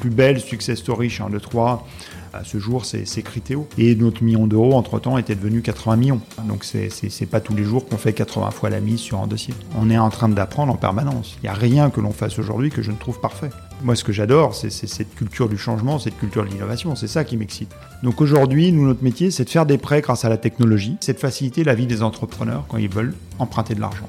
plus belle success story chez 1, 2, 3, à ce jour, c'est Criteo. Et notre million d'euros, entre-temps, était devenu 80 millions. Donc, c'est pas tous les jours qu'on fait 80 fois la mise sur un dossier. On est en train d'apprendre en permanence. Il n'y a rien que l'on fasse aujourd'hui que je ne trouve parfait. Moi, ce que j'adore, c'est cette culture du changement, cette culture de l'innovation. C'est ça qui m'excite. Donc aujourd'hui, nous, notre métier, c'est de faire des prêts grâce à la technologie. C'est de faciliter la vie des entrepreneurs quand ils veulent emprunter de l'argent.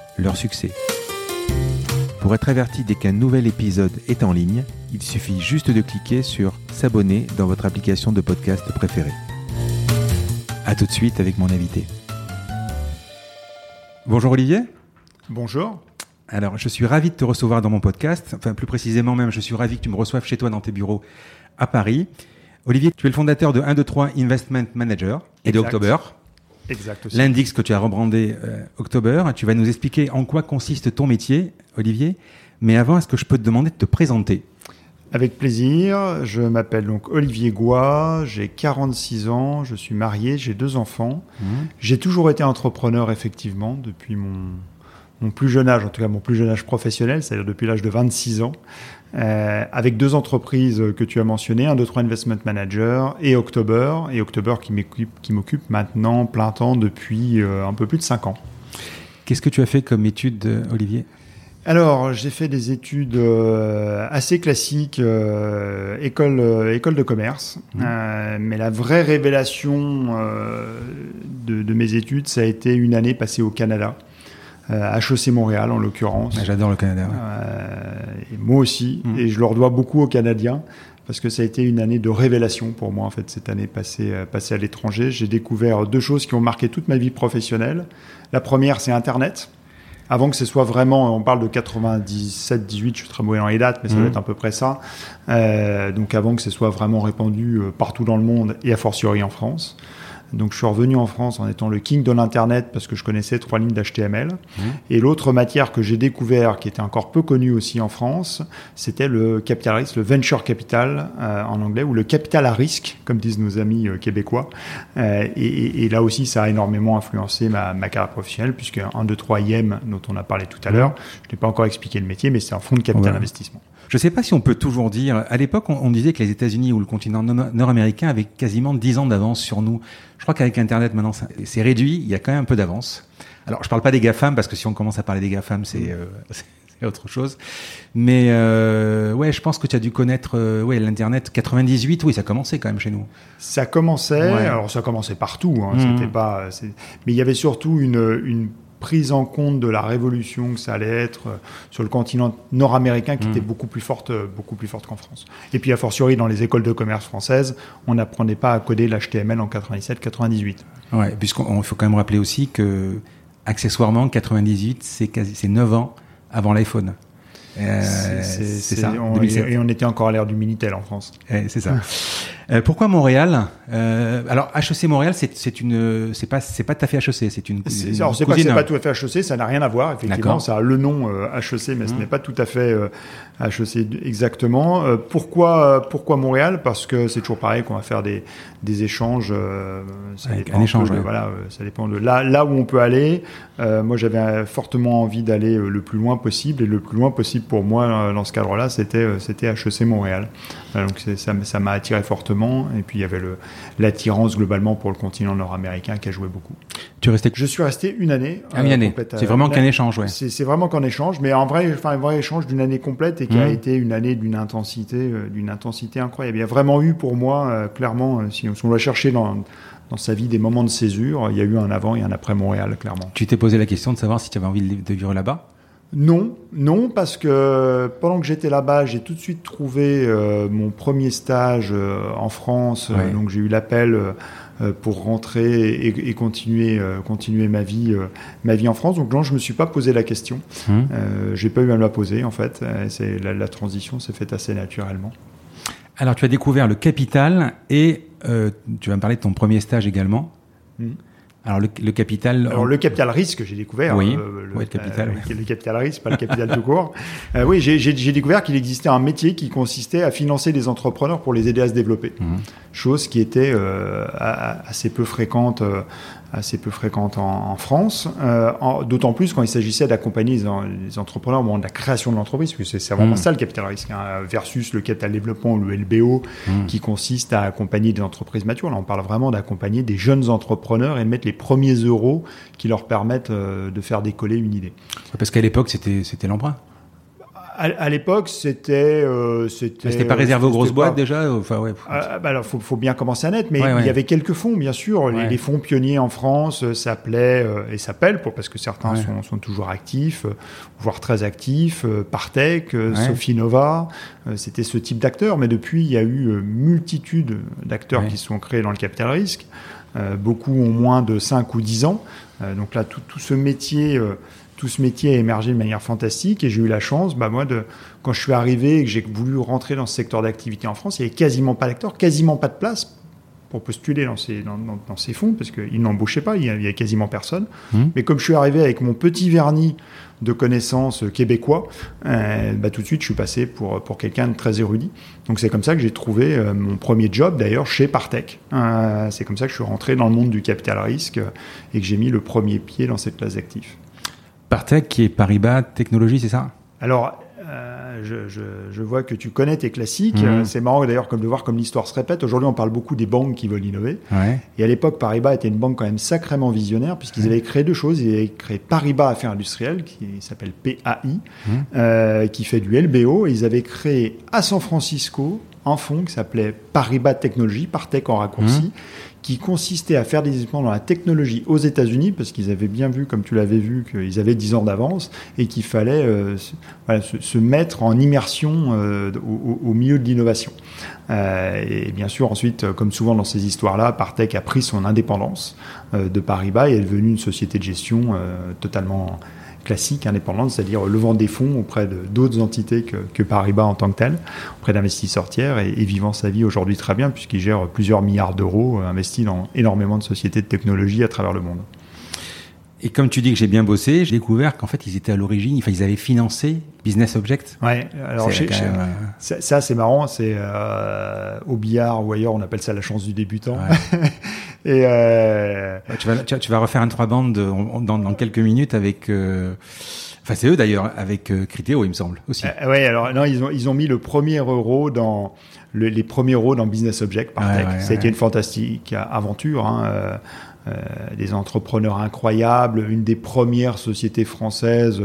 leur succès. Pour être averti dès qu'un nouvel épisode est en ligne, il suffit juste de cliquer sur S'abonner dans votre application de podcast préférée. A tout de suite avec mon invité. Bonjour Olivier. Bonjour. Alors, je suis ravi de te recevoir dans mon podcast. Enfin, plus précisément même, je suis ravi que tu me reçoives chez toi dans tes bureaux à Paris. Olivier, tu es le fondateur de 1, 2, 3 Investment Manager et de October. L'index que tu as rebrandé euh, October. Tu vas nous expliquer en quoi consiste ton métier, Olivier. Mais avant, est-ce que je peux te demander de te présenter? Avec plaisir. Je m'appelle donc Olivier Goua, j'ai 46 ans, je suis marié, j'ai deux enfants. Mmh. J'ai toujours été entrepreneur, effectivement, depuis mon, mon plus jeune âge, en tout cas mon plus jeune âge professionnel, c'est-à-dire depuis l'âge de 26 ans, euh, avec deux entreprises que tu as mentionnées, un, deux, trois Investment Manager et October, et October qui m'occupe maintenant plein temps depuis euh, un peu plus de 5 ans. Qu'est-ce que tu as fait comme étude, euh, Olivier? Alors, j'ai fait des études assez classiques, école, école de commerce. Mmh. mais la vraie révélation de, de, mes études, ça a été une année passée au Canada. HEC euh, Montréal en l'occurrence. J'adore le Canada. Euh, et moi aussi, mm. et je leur dois beaucoup aux Canadiens parce que ça a été une année de révélation pour moi en fait cette année passée, euh, passée à l'étranger. J'ai découvert deux choses qui ont marqué toute ma vie professionnelle. La première, c'est Internet. Avant que ce soit vraiment, on parle de 97, 18, je suis très mauvais dans les dates, mais ça doit mm. être à peu près ça. donc avant que ce soit vraiment répandu partout dans le monde et a fortiori en France. Donc je suis revenu en France en étant le king de l'Internet parce que je connaissais trois lignes d'HTML. Mmh. Et l'autre matière que j'ai découvert, qui était encore peu connue aussi en France, c'était le capital risque, le venture capital euh, en anglais, ou le capital à risque, comme disent nos amis euh, québécois. Euh, et, et, là aussi, ça a énormément influencé ma, ma carrière professionnelle, puisque 1, 2, 3 IM, dont on a parlé tout à l'heure, je n'ai pas encore expliqué le métier, mais c'est un fonds de capital investissement. Je ne sais pas si on peut toujours dire. À l'époque, on, disait que les États-Unis ou le continent nord-américain avaient quasiment 10 ans d'avance sur nous. Je crois qu'avec Internet, maintenant, c'est réduit. Il y a quand même un peu d'avance. Alors, je parle pas des GAFAM, parce que si on commence à parler des GAFAM, c'est euh, autre chose. Mais euh, ouais, je pense que tu as dû connaître euh, ouais, l'Internet 98. Oui, ça commençait quand même chez nous. Ça commençait. Alors, ça commençait partout. Hein, mmh. C'était pas. Mais il y avait surtout une, une prise en compte de la révolution que ça allait être euh, sur le continent nord-américain qui mm. était beaucoup plus forte, euh, beaucoup plus forte qu'en France. Et puis, a fortiori, dans les écoles de commerce françaises, on n'apprenait pas à coder l'HTML en 97-98. Ouais, puisqu'il faut quand même rappeler aussi que, accessoirement, 98, c'est 9 ans avant l'iPhone. Euh, c'est ça. et on était encore à l'ère du Minitel en France. c'est ça. Euh, pourquoi Montréal? Euh, Alors HEC Montréal, c'est une, c'est pas, c'est pas tout à fait HEC, c'est une. alors c'est pas, pas tout à fait HEC, ça n'a rien à voir. Effectivement, ça a le nom HEC, mais ce mmh. n'est pas tout à fait HEC exactement. pourquoi, pourquoi Montréal? Parce que c'est toujours pareil qu'on va faire des, des échanges. ça dépend un échange, voilà, ça dépend de là, là où on peut aller. moi, j'avais fortement envie d'aller le plus loin possible et le plus loin possible pour moi dans ce cadre-là, c'était c'était HEC Montréal. donc ça, ça m'a attiré fortement et puis il y avait l'attirance globalement pour le continent nord-américain qui a joué beaucoup. Tu restais Je suis resté une année. Ah, une année. C'est vraiment qu'un échange, ouais. C'est vraiment qu'un échange, mais en vrai, enfin un vrai échange d'une année complète et qui a mmh. été une année d'une intensité, euh, d'une intensité incroyable. Il y a vraiment eu pour moi, euh, clairement, si on, doit chercher dans dans sa vie des moments de césure. Il y a eu un avant et un après Montréal, clairement. Tu t'es posé la question de savoir si tu avais envie de vivre là-bas? Non, non, parce que pendant que j'étais là-bas, j'ai tout de suite trouvé euh, mon premier stage euh, en France. donc j'ai eu l'appel pour rentrer et, continuer, continuer ma vie, ma vie en France. Donc non, je me suis pas posé la question. Mmh. J'ai pas eu à me la poser en fait. C'est la, la transition s'est faite assez naturellement. Alors, tu as découvert le capital et tu vas me parler de ton premier stage également. Mmh. Alors le, capital. Alors le capital risque, j'ai découvert. Oui. Euh, le, capital. Euh, le capital risque, pas le capital tout court. Euh, oui, j'ai découvert qu'il existait un métier qui consistait à financer des entrepreneurs pour les aider à se développer. Mmh. Chose qui était assez peu fréquente assez peu fréquente en, France, euh, d'autant plus quand il s'agissait d'accompagner les, entrepreneurs au moment de la création de l'entreprise, puisque c'est vraiment mm. ça le capital risque, hein, versus le capital développement ou le LBO, mm. qui consiste à accompagner des entreprises matures. Là, on parle vraiment d'accompagner des jeunes entrepreneurs et de mettre les premiers euros qui leur permettent euh, de faire décoller une idée. Parce qu'à l'époque, c'était l'emprunt à, l'époque, c'était. Euh, c'était pas réservé aux grosses boîtes déjà enfin, ouais. Ah, bah alors, faut, faut bien commencer à net, mais il y avait quelques fonds, bien sûr. Les, fonds pionniers en France euh, s'appelaient euh, et s'appellent, parce que certains sont, sont, toujours actifs, euh, voire très actifs. Partech, Sophie Nova, c'était ce type d'acteurs. Mais depuis, il y a eu multitude d'acteurs qui sont créés dans le capital risque. beaucoup ont moins de 5 ou 10 ans. donc là, tout, tout ce métier tout ce métier a émergé de manière fantastique et j'ai eu la chance, bah moi, de, quand je suis arrivé et que j'ai voulu rentrer dans ce secteur d'activité en France, il n'y avait quasiment pas d'acteurs, quasiment pas de place pour postuler dans ces, dans, ces fonds, parce qu'ils n'embauchaient pas, il n'y avait quasiment personne. Mmh. Mais comme je suis arrivé avec mon petit vernis de connaissances québécois, euh, bah, tout de suite, je suis passé pour, pour quelqu'un de très érudit. Donc c'est comme ça que j'ai trouvé euh, mon premier job, d'ailleurs, chez Partech. Euh, c'est comme ça que je suis rentré dans le monde du capital risque et que j'ai mis le premier pied dans cette classe d'actifs. Partech qui est Paribas Technologies, c'est ça? Alors, euh, je, vois que tu connais tes classiques. Mhm. C'est marrant d'ailleurs comme de voir comme l'histoire se répète. Aujourd'hui, on parle beaucoup des banques qui veulent innover. Et à l'époque, Paribas était une banque quand même sacrément visionnaire puisqu'ils avaient créé deux choses. Ils avaient créé Paribas Affaires Industrielles, qui s'appelle PAI, mhm. euh, qui fait du LBO. Et ils avaient créé à San Francisco un fonds qui s'appelait Paribas Technologies, Partech en raccourci, mhm qui consistait à faire des investissements dans la technologie aux États-Unis, parce qu'ils avaient bien vu, comme tu l'avais vu, qu'ils avaient 10 ans d'avance et qu'il fallait euh, se, mettre en immersion euh, au, milieu de l'innovation. Euh, et bien sûr, ensuite, comme souvent dans ces histoires-là, Partech a pris son indépendance de Paribas et est devenue une société de gestion totalement classique, indépendante, c'est-à-dire levant des fonds auprès d'autres entités que, que, Paribas en tant que tel, auprès d'investisseurs tiers et, vivant sa vie aujourd'hui très bien puisqu'il gère plusieurs milliards d'euros euh, investis dans énormément de sociétés de technologie à travers le monde. Et comme tu dis que j'ai bien bossé, j'ai découvert qu'en fait ils étaient à l'origine, enfin, ils avaient financé Business Object. Ouais, alors euh, ça c'est marrant, c'est euh, au billard ou ailleurs on appelle ça la chance du débutant. Et euh... tu, vas, tu, vas refaire un trois bandes dans, dans, quelques minutes avec. Euh... Enfin, c'est eux d'ailleurs avec euh, Criteo, il me semble aussi. Euh, ouais, alors non, ils ont ils ont mis le premier euro dans le, les premiers euros dans Business Object par Tech. ça a été une fantastique aventure. Hein, euh, euh, des entrepreneurs incroyables, une des premières sociétés françaises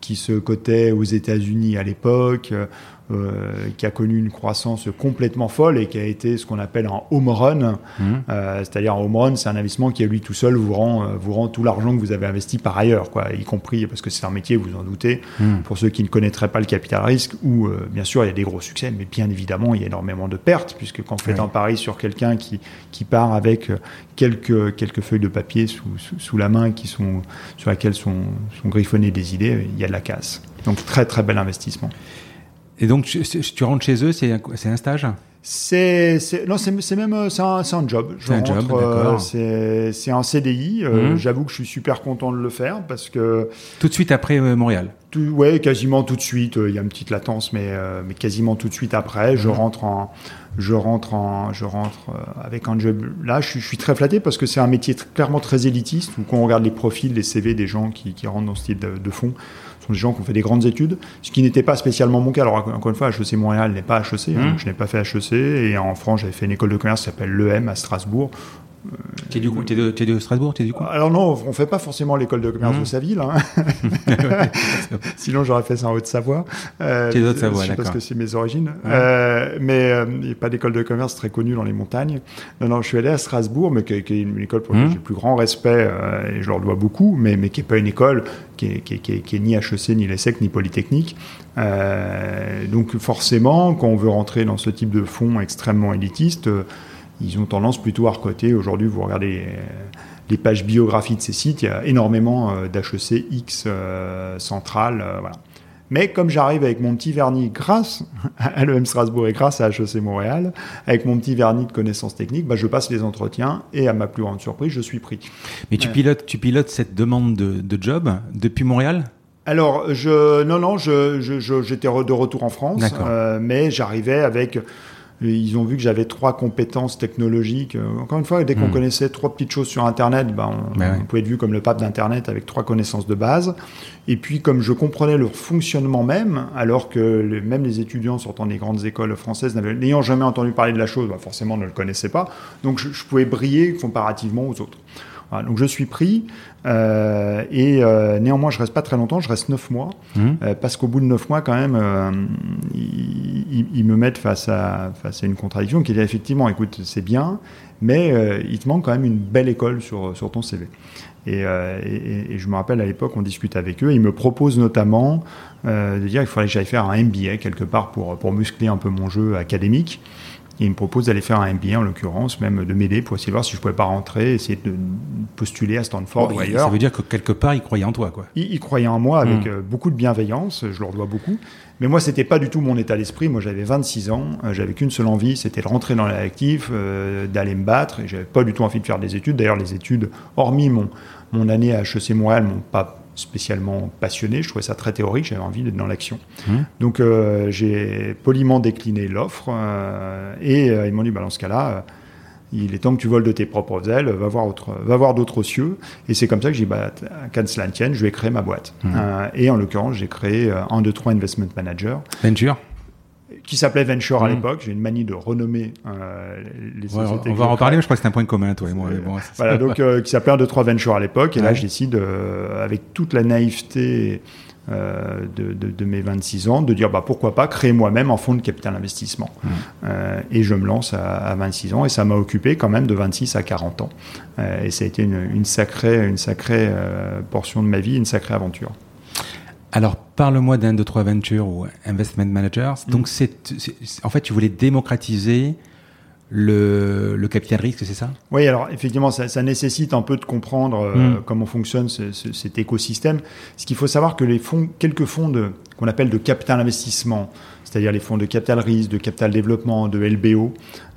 qui se cotait aux États-Unis à l'époque. Euh, qui a connu une croissance complètement folle et qui a été ce qu'on appelle un home run. Mmh. Euh, c'est-à-dire un home run, c'est un investissement qui à lui tout seul vous rend, euh, vous rend tout l'argent que vous avez investi par ailleurs, quoi, y compris parce que c'est un métier, vous en doutez, mmh. pour ceux qui ne connaîtraient pas le capital risque, où bien sûr il y a des gros succès, mais bien évidemment il y a énormément de pertes, puisque quand vous faites un pari sur quelqu'un qui, qui part avec quelques, quelques feuilles de papier sous, sous, la main qui sont, sur lesquelles sont, sont griffonnées des idées, il y a de la casse. Donc très très bel investissement. Et donc, tu, rentres chez eux, c'est un stage c'est non c'est même euh, c'est un, un, job. C'est un job, euh, C'est un CDI. Euh, mhm. J'avoue que je suis super content de le faire parce que tout de suite après Montréal. Tout, ouais, quasiment tout de suite. Il y a une petite latence, mais mais quasiment tout de suite après, je mhm. rentre en je rentre en je rentre avec un job. Là, je, suis très flatté parce que c'est un métier clairement très élitiste où quand on regarde les profils, les CV des gens qui, qui rentrent dans ce type de, de fonds des gens qui ont fait des grandes études, ce qui n'était pas spécialement mon cas. Alors, encore une fois, HEC Montréal n'est pas HEC, hein, mmh. je n'ai pas fait HEC, et en France, j'avais fait une école de commerce qui s'appelle l'EM à Strasbourg, tu es, du coup, es de, es de Strasbourg es du coup? Alors non, on fait pas forcément l'école de commerce mmh. de sa ville. Hein. Sinon, j'aurais fait ça en Haute-Savoie. Euh, es Haute-Savoie, d'accord. Parce que c'est mes origines. Euh, mais euh, il n'y a pas d'école de commerce très connue dans les montagnes. Non, non, je suis allé à Strasbourg, mais qui, est une école pour laquelle mmh. j'ai le plus grand respect, euh, et je leur dois beaucoup, mais, mais qui n'est pas une école qui est, qui, qui, qui est, ni HEC, ni l'ESSEC, ni Polytechnique. Euh, donc forcément, quand on veut rentrer dans ce type de fonds extrêmement élitistes, ils ont tendance plutôt à recoter. Aujourd'hui, vous regardez les, pages biographies de ces sites, il y a énormément d'HEC X central. voilà. Mais comme j'arrive avec mon petit vernis grâce à l'EM Strasbourg et grâce à HEC Montréal, avec mon petit vernis de connaissances techniques, bah, je passe les entretiens et à ma plus grande surprise, je suis pris. Mais tu, pilotes, tu pilotes cette demande de, job depuis Montréal? Alors, je, non, non, j'étais je, je, de retour en France, euh, mais j'arrivais avec ils ont vu que j'avais trois compétences technologiques. Euh, encore une fois, dès qu'on hmm. connaissait trois petites choses sur Internet, ben on, pouvait être vu comme le pape d'Internet avec trois connaissances de base. Et puis, comme je comprenais leur fonctionnement même, alors que même les étudiants sortant des grandes écoles françaises, n'ayant jamais entendu parler de la chose, ben forcément ne le connaissaient pas. Donc, je, je pouvais briller comparativement aux autres donc je suis pris euh, et euh, néanmoins je reste pas très longtemps, je reste neuf mois mmh. euh, parce qu'au bout de neuf mois quand même euh, ils, ils, me mettent face à face à une contradiction qui est effectivement écoute c'est bien mais euh, il te manque quand même une belle école sur sur ton CV. Et, et, et je me rappelle à l'époque on discute avec eux, ils me proposent notamment de dire qu'il fallait que j'aille faire un MBA quelque part pour pour muscler un peu mon jeu académique. Et il me propose d'aller faire un MBA, en l'occurrence, même de m'aider pour essayer de voir si je pouvais pas rentrer, essayer de postuler à Stanford ou ailleurs. Ça veut dire que quelque part, il croyait en toi, quoi. Il, croyait en moi avec hmm. euh, beaucoup de bienveillance, je leur dois beaucoup. Mais moi, c'était pas du tout mon état d'esprit. Moi, j'avais 26 ans, euh, j'avais qu'une seule envie, c'était de rentrer dans l'actif, euh, d'aller me battre. Et j'avais pas du tout envie de faire des études. D'ailleurs, les études, hormis mon, mon année à HEC Montréal, m'ont pas spécialement passionné, je trouvais ça très théorique, j'avais envie d'être dans l'action. Mmh. Donc euh, j'ai poliment décliné l'offre euh, et euh, ils m'ont dit bah, dans ce cas-là, il est temps que tu voles de tes propres ailes, va voir, autre, va voir d'autres cieux. Et c'est comme ça que j'ai dit, bah, qu'à cela tienne, je vais créer ma boîte. Mmh. et en l'occurrence, j'ai créé un, deux, trois investment manager. Venture? Qui s'appelait Venture à mmh. l'époque. J'ai une manie de renommer euh, les sociétés. on va en parler, mais je crois que c'est un point commun, toi et moi. voilà, donc euh, qui s'appelait 1, 2, 3 Venture à l'époque. Et là, je décide, euh, avec toute la naïveté euh, de, de, de, mes 26 ans, de dire bah, pourquoi pas créer moi-même un fonds de capital investissement. Mmh. Euh, et je me lance à, à, 26 ans et ça m'a occupé quand même de 26 à 40 ans. Euh, et ça a été une, une sacrée, une sacrée portion de ma vie, une sacrée aventure. Alors, parle-moi d'un de trois ventures ou investment managers. Mm. Donc, c'est, en fait, tu voulais démocratiser le, le capital risque, c'est ça? Oui, alors effectivement, ça, ça, nécessite un peu de comprendre euh, mm. comment fonctionne ce, ce, cet écosystème. Ce qu'il faut savoir que les fonds, quelques fonds de, qu'on appelle de capital investissement, c'est-à-dire les fonds de capital risque, de capital développement, de LBO,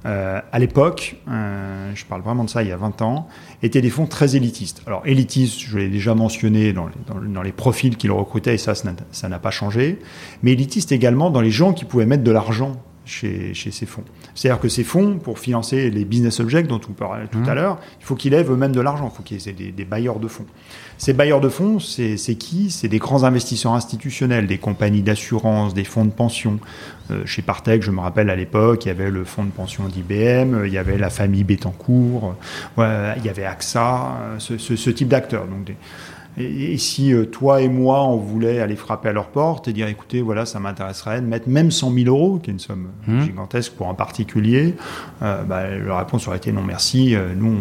euh, à l'époque, euh, je parle vraiment de ça il y a 20 ans, étaient des fonds très élitistes. Alors élitistes, je l'ai déjà mentionné dans les, dans, les profils qu'ils recrutaient, et ça, ça n'a pas changé, mais élitistes également dans les gens qui pouvaient mettre de l'argent chez, chez, ces fonds. C'est-à-dire que ces fonds, pour financer les business objects dont on parlait tout mmh. à l'heure, il faut qu'ils lèvent eux-mêmes de l'argent, il faut qu'ils aient des, des, bailleurs de fonds. Ces bailleurs de fonds, c'est qui? C'est des grands investisseurs institutionnels, des compagnies d'assurance, des fonds de pension. Euh, chez Partech, je me rappelle à l'époque, il y avait le fonds de pension d'IBM, il y avait la famille Bettencourt, euh, il y avait AXA, euh, ce, ce, ce type d'acteurs. Donc des, et, si euh, toi et moi, on voulait aller frapper à leur porte et dire, écoutez, voilà, ça m'intéresserait de mettre même 100 000 euros, qui est une somme mmh. gigantesque pour un particulier, euh, bah, la réponse aurait été non merci. Euh, nous,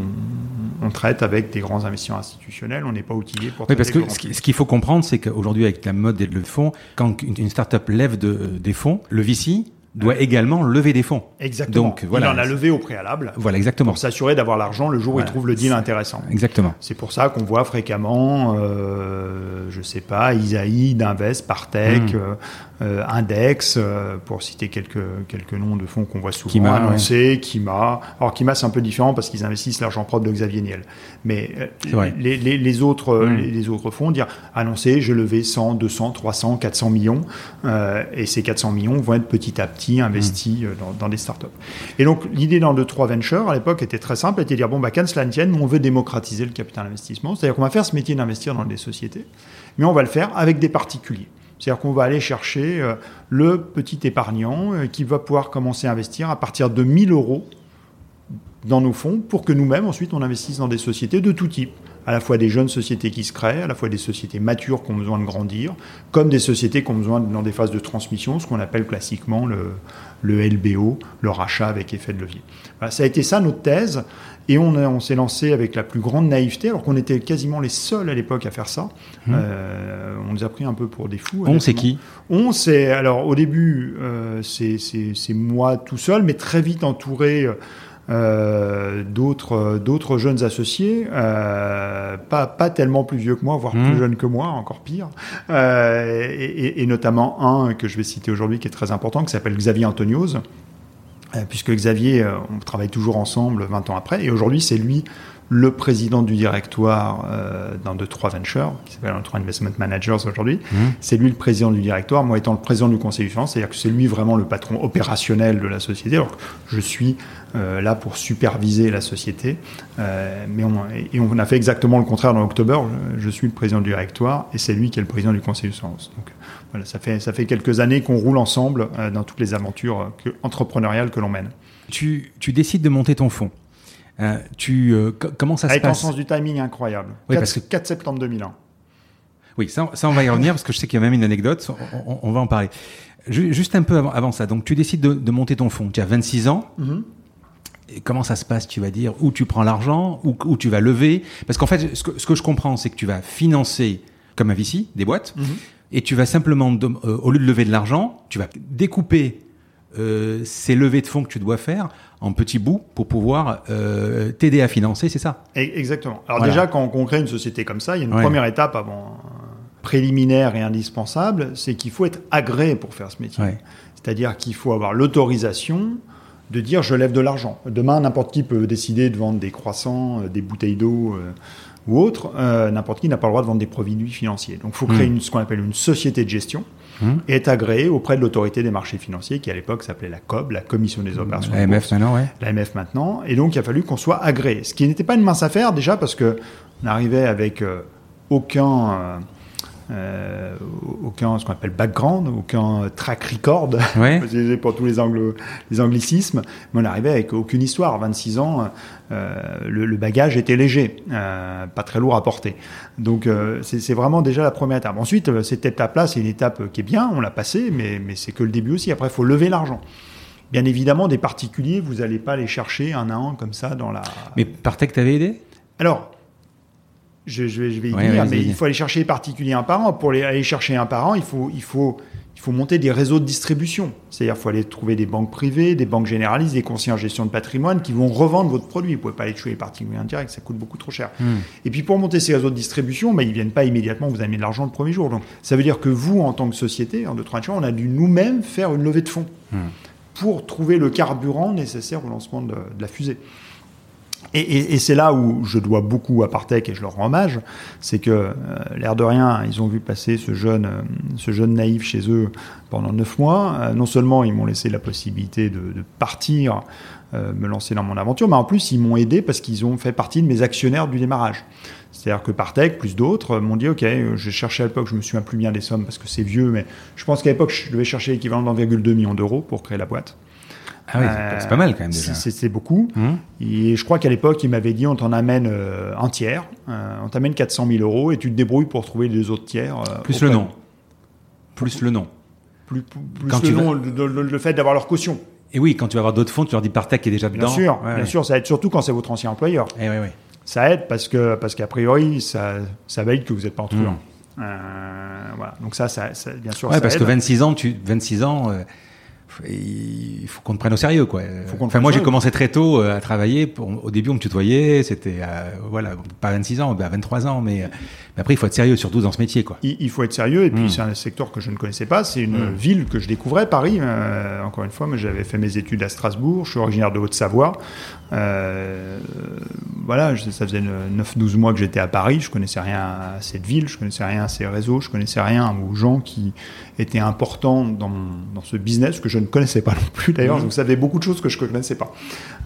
on, on, traite avec des grands investisseurs institutionnels, on n'est pas outillé pour. Oui, parce que ce qu'il faut comprendre, c'est qu'aujourd'hui, avec la mode des levées de fonds, quand une, une start-up lève de, des fonds, le VC doit également lever des fonds. Exactement. Donc, voilà. Il en a levé au préalable. Voilà, exactement. Pour s'assurer d'avoir l'argent le jour où il trouve le deal intéressant. Exactement. C'est pour ça qu'on voit fréquemment, euh, je sais pas, Isaïe, Invest, Partech, mmh. euh, euh, Index, euh, pour citer quelques, quelques noms de fonds qu'on voit souvent Kima, annoncés, Kima. Alors Kima, c'est un peu différent parce qu'ils investissent l'argent propre de Xavier Niel. Mais euh, les, les, les, autres, mmh. les, les, autres fonds dire annoncer, je levé 100, 200, 300, 400 millions. et ces 400 millions vont être petit à petit investis mmh. dans, des startups. Et donc l'idée dans le 3 Ventures à l'époque était très simple, était de dire bon bah qu'à cela tienne, on veut démocratiser le capital investissement, c'est-à-dire qu'on va faire ce métier d'investir dans des sociétés, mais on va le faire avec des particuliers. C'est-à-dire qu'on va aller chercher euh, le petit épargnant euh, qui va pouvoir commencer à investir à partir de 1000 euros dans nos fonds pour que nous-mêmes, ensuite, on investisse dans des sociétés de tout type. À la fois des jeunes sociétés qui se créent, à la fois des sociétés matures qui ont besoin de grandir, comme des sociétés qui ont besoin, dans des phases de transmission, ce qu'on appelle classiquement le, le LBO, le rachat avec effet de levier. Voilà, ça a été ça notre thèse. Et on, on s'est lancé avec la plus grande naïveté, alors qu'on était quasiment les seuls à l'époque à faire ça. Mmh. Euh, on nous a pris un peu pour des fous. On, c'est qui? On, c'est alors au début, euh, c'est moi tout seul, mais très vite entouré. euh, d'autres d'autres jeunes associés, euh, pas pas tellement plus vieux que moi, voire plus Mmh. jeunes que moi, encore pire, euh, et, et- et notamment un que je vais citer aujourd'hui qui est très important, qui s'appelle Xavier Antonios. Euh, puisque Xavier, euh, on travaille toujours ensemble 20 ans après, et aujourd'hui c'est lui le président du directoire euh, d'un de trois ventures, qui s'appelle trois investment managers aujourd'hui. Mmh. C'est lui le président du directoire, moi étant le président du conseil du c'est-à-dire que c'est lui vraiment le patron opérationnel de la société. Alors que je suis euh, là pour superviser la société, Euh, mais on, et on a fait exactement le contraire dans l'octobre. Je, je suis le président du directoire et c'est lui qui est le président du conseil du finance. Donc voilà, ça fait ça fait quelques années qu'on roule ensemble euh, dans toutes les aventures euh, que- entrepreneuriales que l'on mène. Tu, tu décides de monter ton fonds. Euh, tu, euh, co- comment ça Avec se un passe sens du timing incroyable. Oui, 4, parce que- 4 septembre 2001. Oui, ça, ça, on va y revenir parce que je sais qu'il y a même une anecdote. On, on- on va en parler. Ju- Juste un peu avant, avant ça. Donc, tu décides de, de monter ton fonds. Tu as 26 ans. Mhm. Et comment ça se passe Tu vas dire où tu prends l'argent, où, où tu vas lever? Parce qu'en fait, ce que, ce que je comprends, c'est que tu vas financer, comme un VC, des boîtes, Mhm. et tu vas simplement, de- euh, au lieu de lever de l'argent, tu vas découper euh, ces levées de fonds que tu dois faire en petits bouts pour pouvoir euh, t'aider à financer, c'est ça Exactement. Alors Voilà. déjà, quand on crée une société comme ça, il y a une Ouais. première étape avant euh, préliminaire et indispensable, c'est qu'il faut être agréé pour faire ce métier. Ouais. C'est-à-dire qu'il faut avoir l'autorisation de dire je lève de l'argent. Demain, n'importe qui peut décider de vendre des croissants, euh, des bouteilles d'eau euh, ou autre. Euh, n'importe qui n'a pas le droit de vendre des produits financiers. Donc, il faut créer Mm. une, ce qu'on appelle une société de gestion Mm. et être agréé auprès de l'autorité des marchés financiers, qui à l'époque s'appelait la COB, la Commission des opérations. de AMF bourse maintenant, ouais. l'AMF maintenant. Et donc, il a fallu qu'on soit agréé. Ce qui n'était pas une mince affaire, déjà, parce que on arrivait avec euh, aucun, euh, aucun, ce qu'on appelle background, aucun track record, Ouais. Pour tous les, anglo, les anglicismes, mais on arrivait avec aucune histoire. 26 ans, euh, le, le bagage était léger, euh, pas très lourd à porter. Donc, euh, c'est vraiment déjà la première étape. Ensuite, euh, cette étape-là, c'est une étape qui est bien, on l'a passée, mais, mais c'est que le début aussi. Après, il faut lever l'argent. Bien évidemment, des particuliers, vous n'allez pas les chercher un à un comme ça dans la. Mais Partech t'avait aidé? Alors, je, je vais, je vais y Ouais, venir, mais il faut aller chercher les particuliers un par an. Pour les, aller chercher un par an, il faut, il faut, il faut monter des réseaux de distribution. C'est-à-dire qu'il faut aller trouver des banques privées, des banques généralistes, des conseillers en gestion de patrimoine qui vont revendre votre produit. Vous ne pouvez pas aller tuer les particuliers indirects, ça coûte beaucoup trop cher. Hmm. Et puis pour monter ces réseaux de distribution, bah, ils ne viennent pas immédiatement vous amener de l'argent le premier jour. Donc ça veut dire que vous, en tant que société, en 230 on a dû nous-mêmes faire une levée de fonds Hmm. pour trouver le carburant nécessaire au lancement de, de la fusée. Et, c'est là où je dois beaucoup à Partech et je leur rends hommage, c'est que euh, l'air de rien, ils ont vu passer ce jeune, euh, ce jeune naïf chez eux pendant neuf mois. Euh, non seulement ils m'ont laissé la possibilité de, partir, me lancer dans mon aventure, mais en plus ils m'ont aidé parce qu'ils ont fait partie de mes actionnaires du démarrage. C'est-à-dire que Partech, plus d'autres, m'ont dit, OK, j'ai cherché à l'époque, je me souviens plus bien des sommes parce que c'est vieux, mais je pense qu'à l'époque, je devais chercher l'équivalent d'1,2 million d'euros pour créer la boîte. Ah oui, Euh, c'est pas mal quand même déjà. c'est- beaucoup. Hum. Et je crois qu'à l'époque, il m'avait dit on t'en amène euh, un tiers, euh, on t'amène 400 000 euros et tu te débrouilles pour trouver les autres tiers. euh, Plus le nom. Plus le nom. Plus, plus Quand le, nom, le, le- le fait d'avoir leur caution. Et oui, quand tu vas avoir d'autres fonds, tu leur dis Partech qui est déjà Bien dedans. sûr, Ouais, bien ouais. sûr, ça aide surtout quand c'est votre ancien employeur. Eh ouais, ouais. Ça aide parce que parce qu'a priori, ça, ça valide que vous n'êtes pas en truand. Mm. Euh, voilà. Donc ça, ça, ça- bien sûr, Ouais, ça parce aide. que 26 ans, tu 26 ans, il faut qu'on te prenne au sérieux, quoi. Enfin, moi, j'ai commencé très tôt euh, à travailler. Pour- au début, on me tutoyait. C'était euh, voilà, pas à 26 ans, à 23 ans, mais, mais après, il faut être sérieux, surtout dans ce métier, quoi. il, il faut être sérieux. Et puis, Mm. c'est un secteur que je ne connaissais pas. C'est une Mm. ville que je découvrais, Paris. Euh, encore une fois, j'avais fait mes études à Strasbourg. Je suis originaire de Haute-Savoie. Euh, voilà, je- ça faisait 9-12 mois que j'étais à Paris. Je connaissais rien à cette ville. Je connaissais rien à ces réseaux. Je connaissais rien aux gens qui étaient importants dans, mon- dans ce business que je ne connaissais pas non plus. D'ailleurs, Mm. je savais beaucoup de choses que je ne connaissais pas.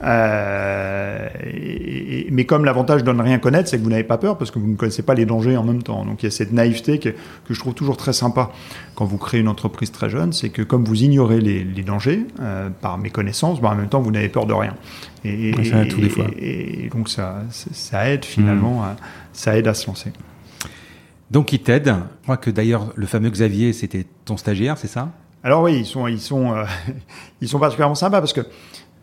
Euh, et- et- mais comme l'avantage de ne rien connaître, c'est que vous n'avez pas peur parce que vous ne connaissez pas les dangers en même temps. Donc il y a cette naïveté que, que je trouve toujours très sympa quand vous créez une entreprise très jeune, c'est que comme vous ignorez les, les dangers euh, par méconnaissance, ben, en même temps vous n'avez peur de rien. Et, Ouais, ça aide tous les fois. et- et donc ça, aide finalement, à, ça aide à se lancer. Donc, ils t'aident. Je crois que d'ailleurs, le fameux Xavier, c'était ton stagiaire, c'est ça? Alors oui, ils sont, ils sont, euh, ils sont particulièrement sympas parce que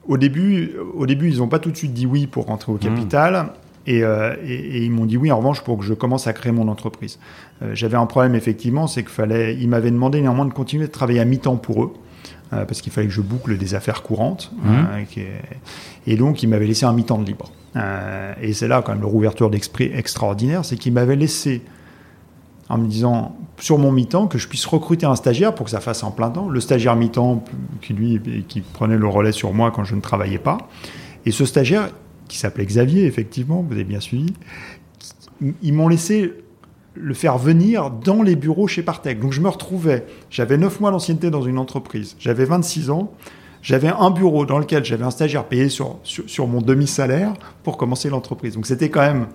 au début, au début, ils n'ont pas tout de suite dit oui pour rentrer au capital. Et, euh, et- et ils m'ont dit oui en revanche pour que je commence à créer mon entreprise. Euh, J'avais un problème effectivement, c'est qu'il fallait, ils m'avaient demandé néanmoins de continuer de travailler à mi-temps pour eux. parce qu'il fallait que je boucle des affaires courantes. Mmh. et donc, il m'avait laissé un mi-temps de libre. et c'est là quand même le rouverture d'esprit extraordinaire, c'est qu'il m'avait laissé en me disant sur mon mi-temps que je puisse recruter un stagiaire pour que ça fasse en plein temps. Le stagiaire mi-temps qui lui qui prenait le relais sur moi quand je ne travaillais pas. Et ce stagiaire qui s'appelait Xavier, effectivement, vous avez bien suivi, ils m'ont laissé le faire venir dans les bureaux chez Partec. Donc je me retrouvais, j'avais 9 mois d'ancienneté dans une entreprise, j'avais 26 ans, j'avais un bureau dans lequel j'avais un stagiaire payé sur, sur, sur mon demi-salaire pour commencer l'entreprise. Donc c'était quand même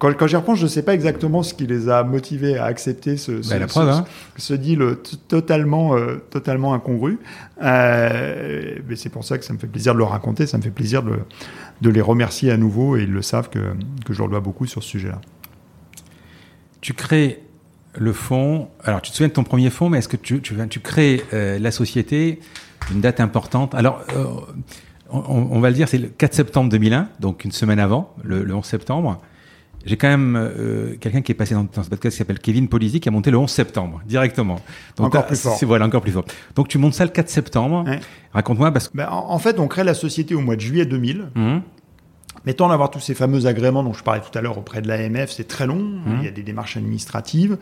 quand, quand j'y repense, je ne sais pas exactement ce qui les a motivés à accepter ce, ce, bah, ce, hein. deal totalement, euh, totalement incongru. Euh, mais c'est pour ça que ça me fait plaisir de le raconter, ça me fait plaisir de, de les remercier à nouveau et ils le savent que, que je leur dois beaucoup sur ce sujet-là. Tu crées le fonds. Alors, tu te souviens de ton premier fonds, mais est-ce que tu, tu, tu crées euh, la société une date importante? Alors, euh, on, on, va le dire, c'est le 4 septembre 2001, donc une semaine avant, le, le 11 septembre. J'ai quand même euh, quelqu'un qui est passé dans, ce podcast qui s'appelle Kevin Polisi qui a monté le 11 septembre directement. Donc, encore plus fort. Voilà, encore plus fort. Donc tu montes ça le 4 septembre. Raconte-moi parce que. Ben, en, fait, on crée la société au mois de juillet 2000. Mmh. Mais tant d'avoir tous ces fameux agréments dont je parlais tout à l'heure auprès de l'AMF, c'est très long. Mmh. Il y a des démarches administratives.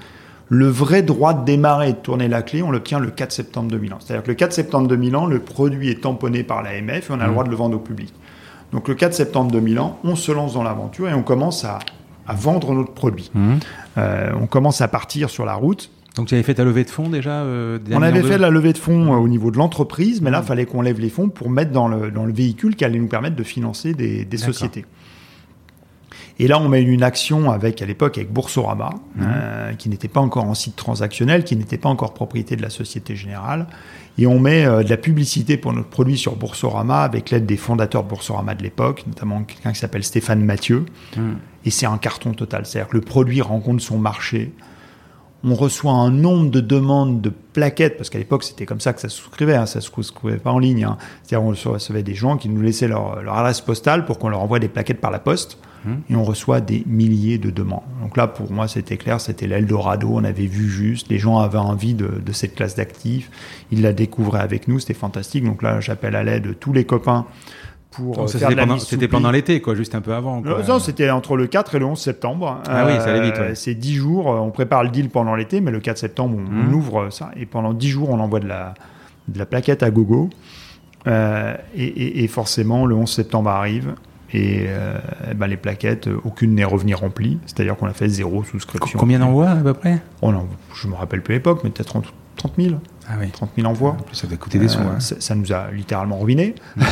Le vrai droit de démarrer et de tourner la clé, on l'obtient le 4 septembre 2001. C'est-à-dire que le 4 septembre 2001, le produit est tamponné par l'AMF et on a le mmh. droit de le vendre au public. Donc le 4 septembre 2001, on se lance dans l'aventure et on commence à à vendre notre produit. Mmh. Euh, on commence à partir sur la route. Donc tu avais fait ta levée de fonds déjà euh, On avait fait la levée de fonds euh, au niveau de l'entreprise, mais là, il mmh. fallait qu'on lève les fonds pour mettre dans le, dans le véhicule qui allait nous permettre de financer des, des sociétés. Et là, on met une action avec, à l'époque, avec Boursorama, mmh. euh, qui n'était pas encore en site transactionnel, qui n'était pas encore propriété de la Société Générale. Et on met euh, de la publicité pour notre produit sur Boursorama avec l'aide des fondateurs de Boursorama de l'époque, notamment quelqu'un qui s'appelle Stéphane Mathieu. Mmh. Et c'est un carton total. C'est-à-dire que le produit rencontre son marché. On reçoit un nombre de demandes de plaquettes, parce qu'à l'époque c'était comme ça que ça se souscrivait, hein, ça se souscrivait pas en ligne. Hein. C'est-à-dire on recevait des gens qui nous laissaient leur, leur adresse postale pour qu'on leur envoie des plaquettes par la poste et on reçoit des milliers de demandes. Donc là, pour moi, c'était clair, c'était l'Eldorado, on avait vu juste, les gens avaient envie de, cette classe d'actifs, ils la découvraient avec nous, c'était fantastique. Donc là, j'appelle à l'aide tous les copains pour euh, faire pendant, C'était pendant l'été, quoi, juste un peu avant. Non, c'était entre le 4 et le 11 septembre. Ah oui, ça allait vite. Ouais. C'est 10 jours, on prépare le deal pendant l'été, mais le 4 septembre, on, mmh. ouvre ça, et pendant 10 jours, on envoie de la, de la plaquette à gogo. Euh, et, et, forcément, le 11 septembre arrive, et euh, ben les plaquettes, aucune n'est revenue remplie, c'est-à-dire qu'on a fait zéro souscription. Combien d'envois à peu près? Oh non, Je me rappelle plus l'époque, mais peut-être 30, 000. Ah oui. 30 000 envois. ça va coûter des sous. Euh, hein. ça, nous a littéralement ruiné.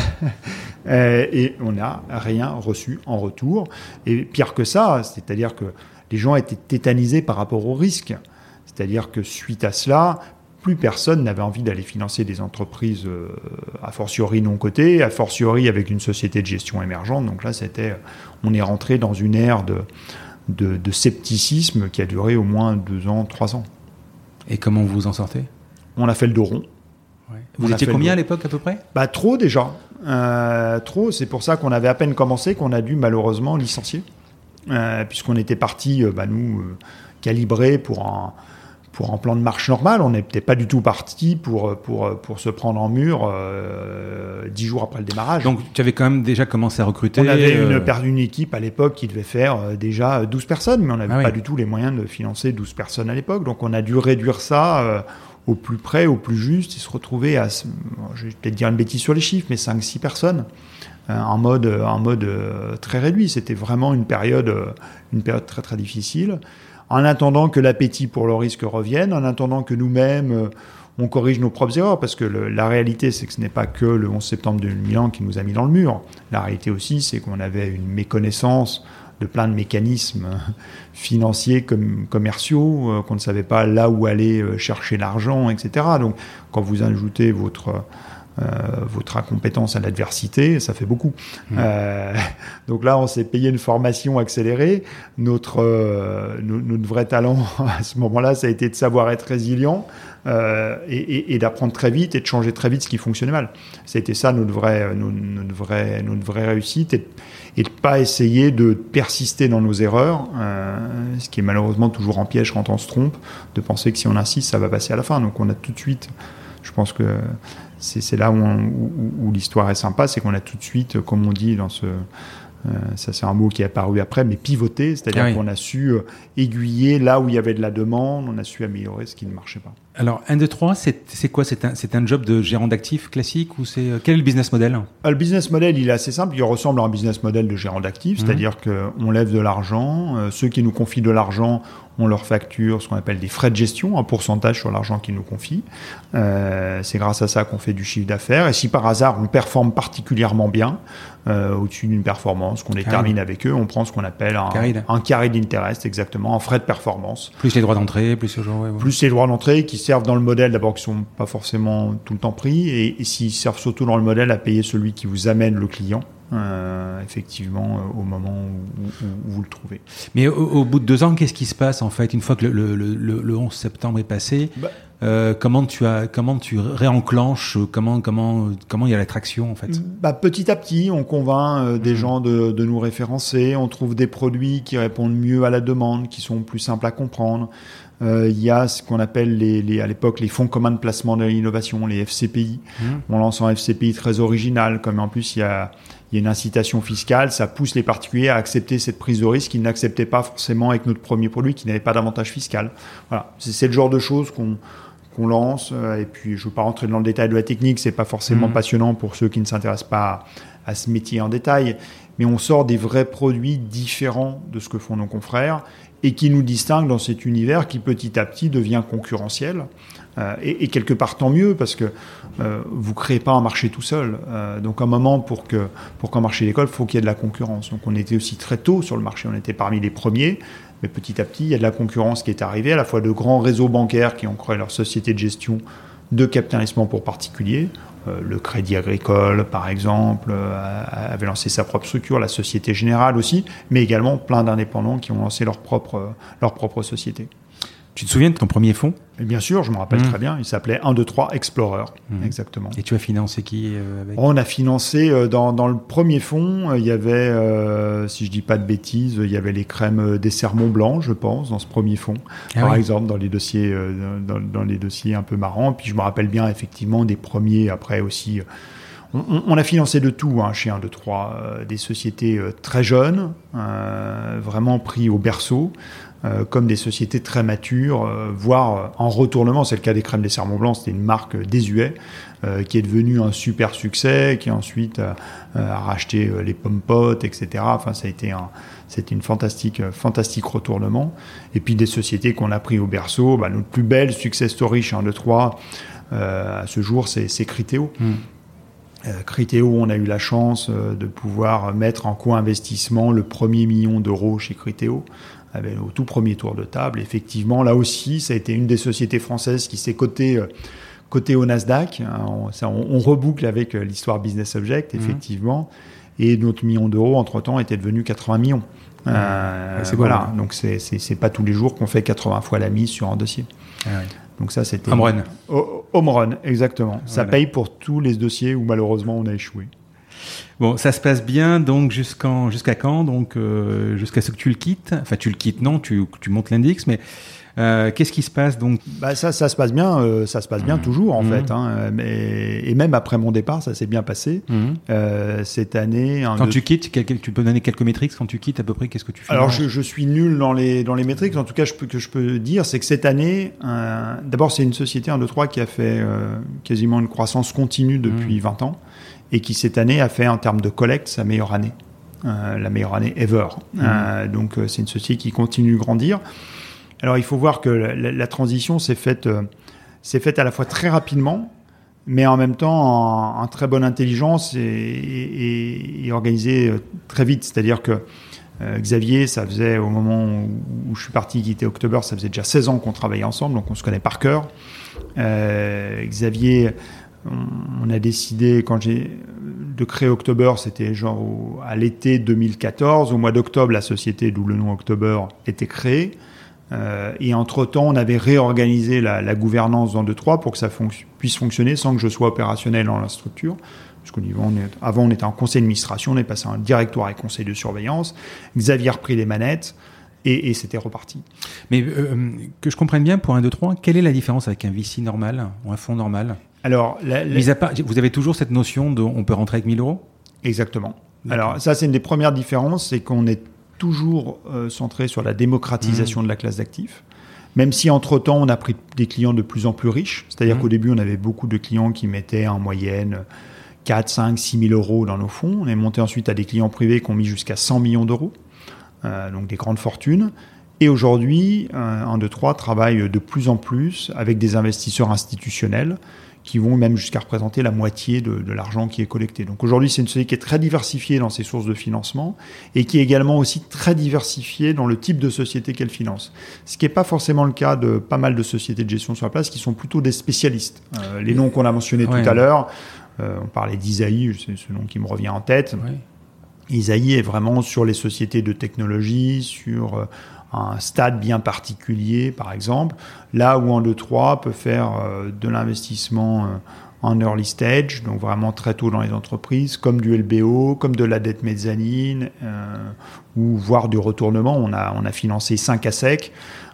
Euh, et on n'a rien reçu en retour. Et pire que ça, c'est-à-dire que les gens étaient tétanisés par rapport au risque. C'est-à-dire que suite à cela, plus personne n'avait envie d'aller financer des entreprises euh, a fortiori non cotées, a fortiori avec une société de gestion émergente. Donc là, c'était, on est rentré dans une ère de, de, scepticisme qui a duré au moins deux ans, trois ans. Et comment vous vous en sortez? On a fait le dos rond. Vous étiez combien à l'époque à peu près? Bah, Trop déjà. Euh, trop, c'est pour ça qu'on avait à peine commencé qu'on a dû malheureusement licencier. Euh, puisqu'on était parti, bah, nous, calibrer pour un, pour un plan de marche normal. On n'était pas du tout parti pour, pour, pour se prendre en mur euh, dix jours après le démarrage. Donc tu avais quand même déjà commencé à recruter On avait une, euh, une équipe à l'époque qui devait faire euh, déjà 12 personnes, mais on n'avait ah pas du tout les moyens de financer 12 personnes à l'époque. Donc on a dû réduire ça au plus près, au plus juste, et se retrouver à, je vais peut-être dire une bêtise sur les chiffres, mais 5-6 personnes. en mode, en mode très réduit. C'était vraiment une période, une période très très difficile en attendant que l'appétit pour le risque revienne, en attendant que nous-mêmes, euh, on corrige nos propres erreurs, parce que la réalité, c'est que ce n'est pas que le 11 septembre 2001 qui nous a mis dans le mur. La réalité aussi, c'est qu'on avait une méconnaissance de plein de mécanismes financiers comme commerciaux, euh, qu'on ne savait pas là où aller euh, chercher l'argent, etc. Donc, quand vous ajoutez votre euh, votre incompétence à l'adversité, ça fait beaucoup. Mmh. Euh, donc là, on s'est payé une formation accélérée. Notre, euh, notre vrai talent à ce moment-là, ça a été de savoir être résilient euh, et, et, et d'apprendre très vite et de changer très vite ce qui fonctionnait mal. C'était ça notre vraie, notre, vraie, notre vraie réussite et, et de pas essayer de persister dans nos erreurs, euh, ce qui est malheureusement toujours en piège quand on se trompe, de penser que si on insiste, ça va passer à la fin. Donc on a tout de suite je pense que c'est là où, l'histoire est sympa, c'est qu'on a tout de suite, comme on dit dans ce, ça c'est un mot qui est apparu après, mais pivoter, c'est-à-dire ah qu'on a su aiguiller là où il y avait de la demande, on a su améliorer ce qui ne marchait pas. Alors, 1, 2, 3, c'est quoi? C'est un, un, job de gérant d'actifs classique ou c'est Quel est le business model? Le business model, il est assez simple, il ressemble à un business model de gérant d'actifs, mmh. c'est-à-dire qu'on lève de l'argent, ceux qui nous confient de l'argent, on leur facture ce qu'on appelle des frais de gestion, un pourcentage sur l'argent qu'ils nous confient. Euh, c'est grâce à ça qu'on fait du chiffre d'affaires. Et si par hasard on performe particulièrement bien, euh, au-dessus d'une performance qu'on détermine avec eux, on prend ce qu'on appelle un, un carré d'intérêt, exactement, un frais de performance. Plus les droits d'entrée, plus Plus les droits d'entrée qui servent dans le modèle, d'abord qui sont pas forcément tout le temps pris, et, et s'ils servent surtout dans le modèle à payer celui qui vous amène le client. Euh, effectivement euh, au moment où, vous le trouvez. Mais au, bout de deux ans, qu'est-ce qui se passe en fait une fois que le, le, le, 11 septembre est passé bah. Euh, comment tu as comment tu réenclenches comment comment comment il y a l'attraction en fait? Bah, petit à petit on convainc des mmh. gens de, de, nous référencer on trouve des produits qui répondent mieux à la demande qui sont plus simples à comprendre il y a ce qu'on appelle les, les, à l'époque les fonds communs de placement de l'innovation, les FCPI. Mmh. On lance un FCPI très original, comme en plus il y a il y a une incitation fiscale, ça pousse les particuliers à accepter cette prise de risque qu'ils n'acceptaient pas forcément avec notre premier produit qui n'avait pas d'avantage fiscal. Voilà, c'est le genre de choses qu'on qu'on lance. Euh, et puis, je ne veux pas rentrer dans le détail de la technique, c'est pas forcément mmh. passionnant pour ceux qui ne s'intéressent pas à, ce métier en détail. Mais on sort des vrais produits différents de ce que font nos confrères et qui nous distinguent dans cet univers qui petit à petit devient concurrentiel. Euh, et, quelque part tant mieux parce que euh, vous créez pas un marché tout seul. Euh, donc un moment pour que pour qu'un marché d'école, faut qu'il y ait de la concurrence. Donc on était aussi très tôt sur le marché, on était parmi les premiers, petit à petit il y a de la concurrence qui est arrivée, à la fois de grands réseaux bancaires qui ont créé leur société de gestion de capitalisme pour particuliers. le Crédit Agricole, par exemple, avait lancé sa propre structure, la Société Générale aussi, mais également plein d'indépendants qui ont lancé leur propre, leur propre société. Tu te souviens de ton premier fonds? Bien sûr, je me rappelle mmh. très bien. Il s'appelait 1, 2, 3 Explorer. Mmh. Exactement. Et tu as financé qui euh, avec? On a financé euh, dans, dans, le premier fonds, euh, il y avait, si je dis pas de bêtises, il y avait les crèmes des sermons blancs, je pense, dans ce premier fonds. Ah Par exemple, dans les dossiers, dans, dans, les dossiers un peu marrants. Puis je me rappelle bien effectivement des premiers. Après aussi. On, on, a financé de tout hein, chez 1, 2, 3, des sociétés très jeunes, vraiment pris au berceau, euh, comme des sociétés très matures, euh, voire euh, en retournement. C'est le cas des crèmes des sermons blancs, c'était une marque désuet qui est devenue un super succès, qui ensuite a racheté les pommes potes, etc. Enfin, ça a été un, c'était une fantastique, fantastique retournement. Et puis des sociétés qu'on a pris au berceau. Bah, notre plus belle success story chez 1, 2, 3, à ce jour, c'est, c'est Criteo. Hmm. Criteo, on a eu la chance de pouvoir mettre en co-investissement le premier million d'euros chez Au tout premier tour de table. Effectivement, là aussi, ça a été une des sociétés françaises qui s'est cotée, euh, au Nasdaq. Hein, on, reboucle avec euh, l'histoire Business Object, mmh. effectivement. Et notre million d'euros, entre-temps, était devenu 80 millions. Mmh. Euh, voilà, donc c'est pas tous les jours qu'on fait 80 fois la mise sur un dossier. Ah donc ça, c'était... Home run. Home run, exactement. Ça paye pour tous les dossiers où malheureusement on a échoué. Bon, ça se passe bien donc jusqu'en jusqu'à quand Donc euh, jusqu'à ce que tu le quittes? Enfin, tu le quittes non, tu, tu montes l'index, mais euh, qu'est-ce qui se passe donc? Bah ça, ça se passe bien, euh, ça se passe bien mmh. toujours en mmh. fait. Hein, mais, et même après mon départ, ça s'est bien passé. Mmh. Euh, cette année. Quand tu quittes, tu peux donner quelques métriques quand tu quittes à peu près. Qu'est-ce que tu fais? Alors je, je, suis nul dans les dans les métriques. En tout cas, je peux, que je peux dire, c'est que cette année, d'abord c'est une société 1, 2, 3 qui a fait quasiment une croissance continue depuis 20 ans et qui cette année a fait en termes de collecte sa meilleure année. la meilleure année ever. donc c'est une société qui continue de grandir. Alors il faut voir que la, transition s'est faite, euh, faite à la fois très rapidement, mais en même temps en, très bonne intelligence et, organisée euh, très vite. C'est-à-dire que euh, Xavier, ça faisait au moment où, je suis parti quitter October, ça faisait déjà 16 ans qu'on travaillait ensemble, donc on se connaît par cœur. Xavier, on, a décidé quand j'ai de créer October, c'était genre à l'été 2014. Au mois d'octobre, la société d'où le nom October était créée. Euh, et entre-temps, on avait réorganisé la, gouvernance dans 2-3 pour que ça puisse fonctionner sans que je sois opérationnel dans la structure. Parce qu'au niveau, on avant, on était en conseil d'administration, on est passé en directoire et conseil de surveillance. Xavier a repris les manettes. Et, c'était reparti. Mais euh, que je comprenne bien, pour un 2, 3, quelle est la différence avec un VC normal ou un fonds normal? Alors, à part, vous avez toujours cette notion de on peut rentrer avec 1000 euros? Exactement. Alors, ça, c'est une des premières différences, c'est qu'on est toujours euh, centré sur la démocratisation mmh. de la classe d'actifs. Même si entre-temps, on a pris des clients de plus en plus riches. C'est-à-dire mmh. qu'au début, on avait beaucoup de clients qui mettaient en moyenne 4, 5, 6 000 euros dans nos fonds. On est monté ensuite à des clients privés qui ont mis jusqu'à 100 millions d'euros, euh, donc des grandes fortunes. Et aujourd'hui, euh, un de trois travaille de plus en plus avec des investisseurs institutionnels qui vont même jusqu'à représenter la moitié de, l'argent qui est collecté. Donc aujourd'hui, c'est une société qui est très diversifiée dans ses sources de financement et qui est également aussi très diversifiée dans le type de société qu'elle finance. Ce qui n'est pas forcément le cas de pas mal de sociétés de gestion sur la place qui sont plutôt des spécialistes. Euh, les noms qu'on a mentionnés tout à l'heure, euh, on parlait d'Isaïe, c'est ce nom qui me revient en tête. Isaïe est vraiment sur les sociétés de technologie, sur euh, un stade bien particulier, par exemple, là où en 2-3 peut faire euh, de l'investissement en early stage, donc vraiment très tôt dans les entreprises, comme du LBO, comme de la dette mezzanine, ou voire du retournement. On a, on a financé 5 à sec.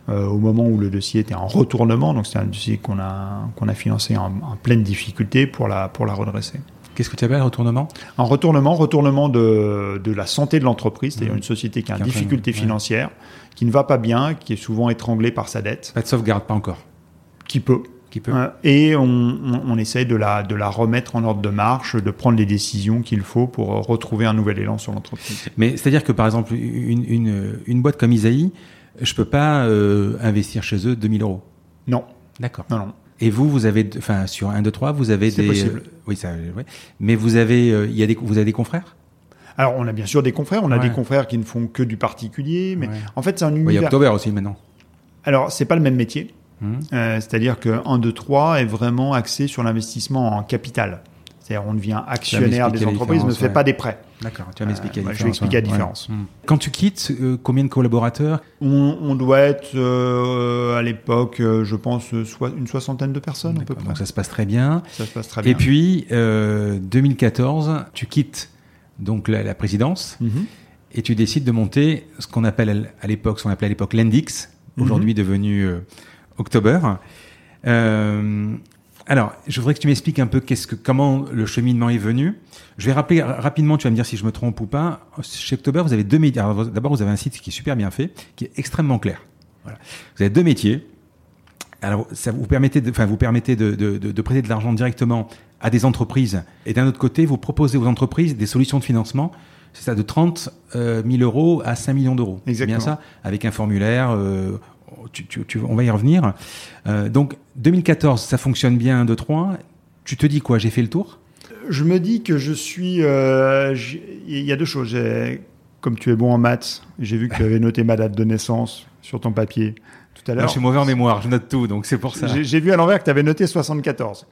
Euh, au moment où le dossier était en retournement. Donc c'est un dossier qu'on a, a financé en, pleine difficulté pour la, pour la redresser. Qu'est-ce que tu appelles retournement? Un retournement, retournement de, de la santé de l'entreprise, c'est-à-dire mmh. une société qui a une difficulté financière, qui ne va pas bien, qui est souvent étranglée par sa dette. Pas de sauvegarde, pas encore. Qui peut. Qui peut. Euh, et on, on, on, essaye de la, de la remettre en ordre de marche, de prendre les décisions qu'il faut pour retrouver un nouvel élan sur l'entreprise. Mais c'est-à-dire que par exemple, une, une, une boîte comme Isaïe, je peux pas euh, investir chez eux 2000 euros? Non. D'accord. Non, non. Et vous, vous avez, enfin, sur 1, 2, 3, vous avez des. Possible. Euh, oui, ça, ouais. Mais vous avez, euh, il y a des, vous avez des confrères? Alors, on a bien sûr des confrères. On a des confrères qui ne font que du particulier, mais en fait, c'est un univers. Il y a October aussi maintenant. Alors, c'est pas le même métier. Hum. C'est-à-dire que 1, 2, 3 est vraiment axé sur l'investissement en capital. C'est-à-dire, on devient actionnaire des entreprises, ne fait pas des prêts. D'accord, tu vas m'expliquer la différence. Je vais expliquer la différence. Hmm. Quand tu quittes, euh, combien de collaborateurs on, doit être euh, à l'époque, euh, je pense, soit une soixantaine de personnes à peu près. Donc ça se passe très bien. Ça se passe très bien. Et puis, 2014, tu quittes donc la, présidence mhm. et tu décides de monter ce qu'on appelle à l'époque, ce qu'on appelait à l'époque l'Endix, aujourd'hui mhm. devenu October. Alors, je voudrais que tu m'expliques un peu qu'est-ce que, comment le cheminement est venu. Je vais rappeler rapidement, tu vas me dire si je me trompe ou pas. Chez October, vous avez deux métiers. D'abord, vous avez un site qui est super bien fait, qui est extrêmement clair. Voilà. Vous avez deux métiers. Alors, ça vous permettez de, enfin, vous permettez de, de, de, prêter de l'argent directement à des entreprises. Et d'un autre côté, vous proposez aux entreprises des solutions de financement. C'est ça, de 30 000 euh, euros à 5 millions d'euros. Exactement. bien ça, avec un formulaire. Euh, on va y revenir. Euh, donc 2014, ça fonctionne bien 1, 2, 3. Tu te dis quoi? J'ai fait le tour? Je me dis que je suis. Euh, il y a deux choses. Comme tu es bon en maths, j'ai vu que tu avais noté ma date de naissance sur ton papier tout à l'heure. Je suis mauvais en mémoire, je note tout, donc c'est pour ça. J'ai vu à l'envers que tu avais noté 74.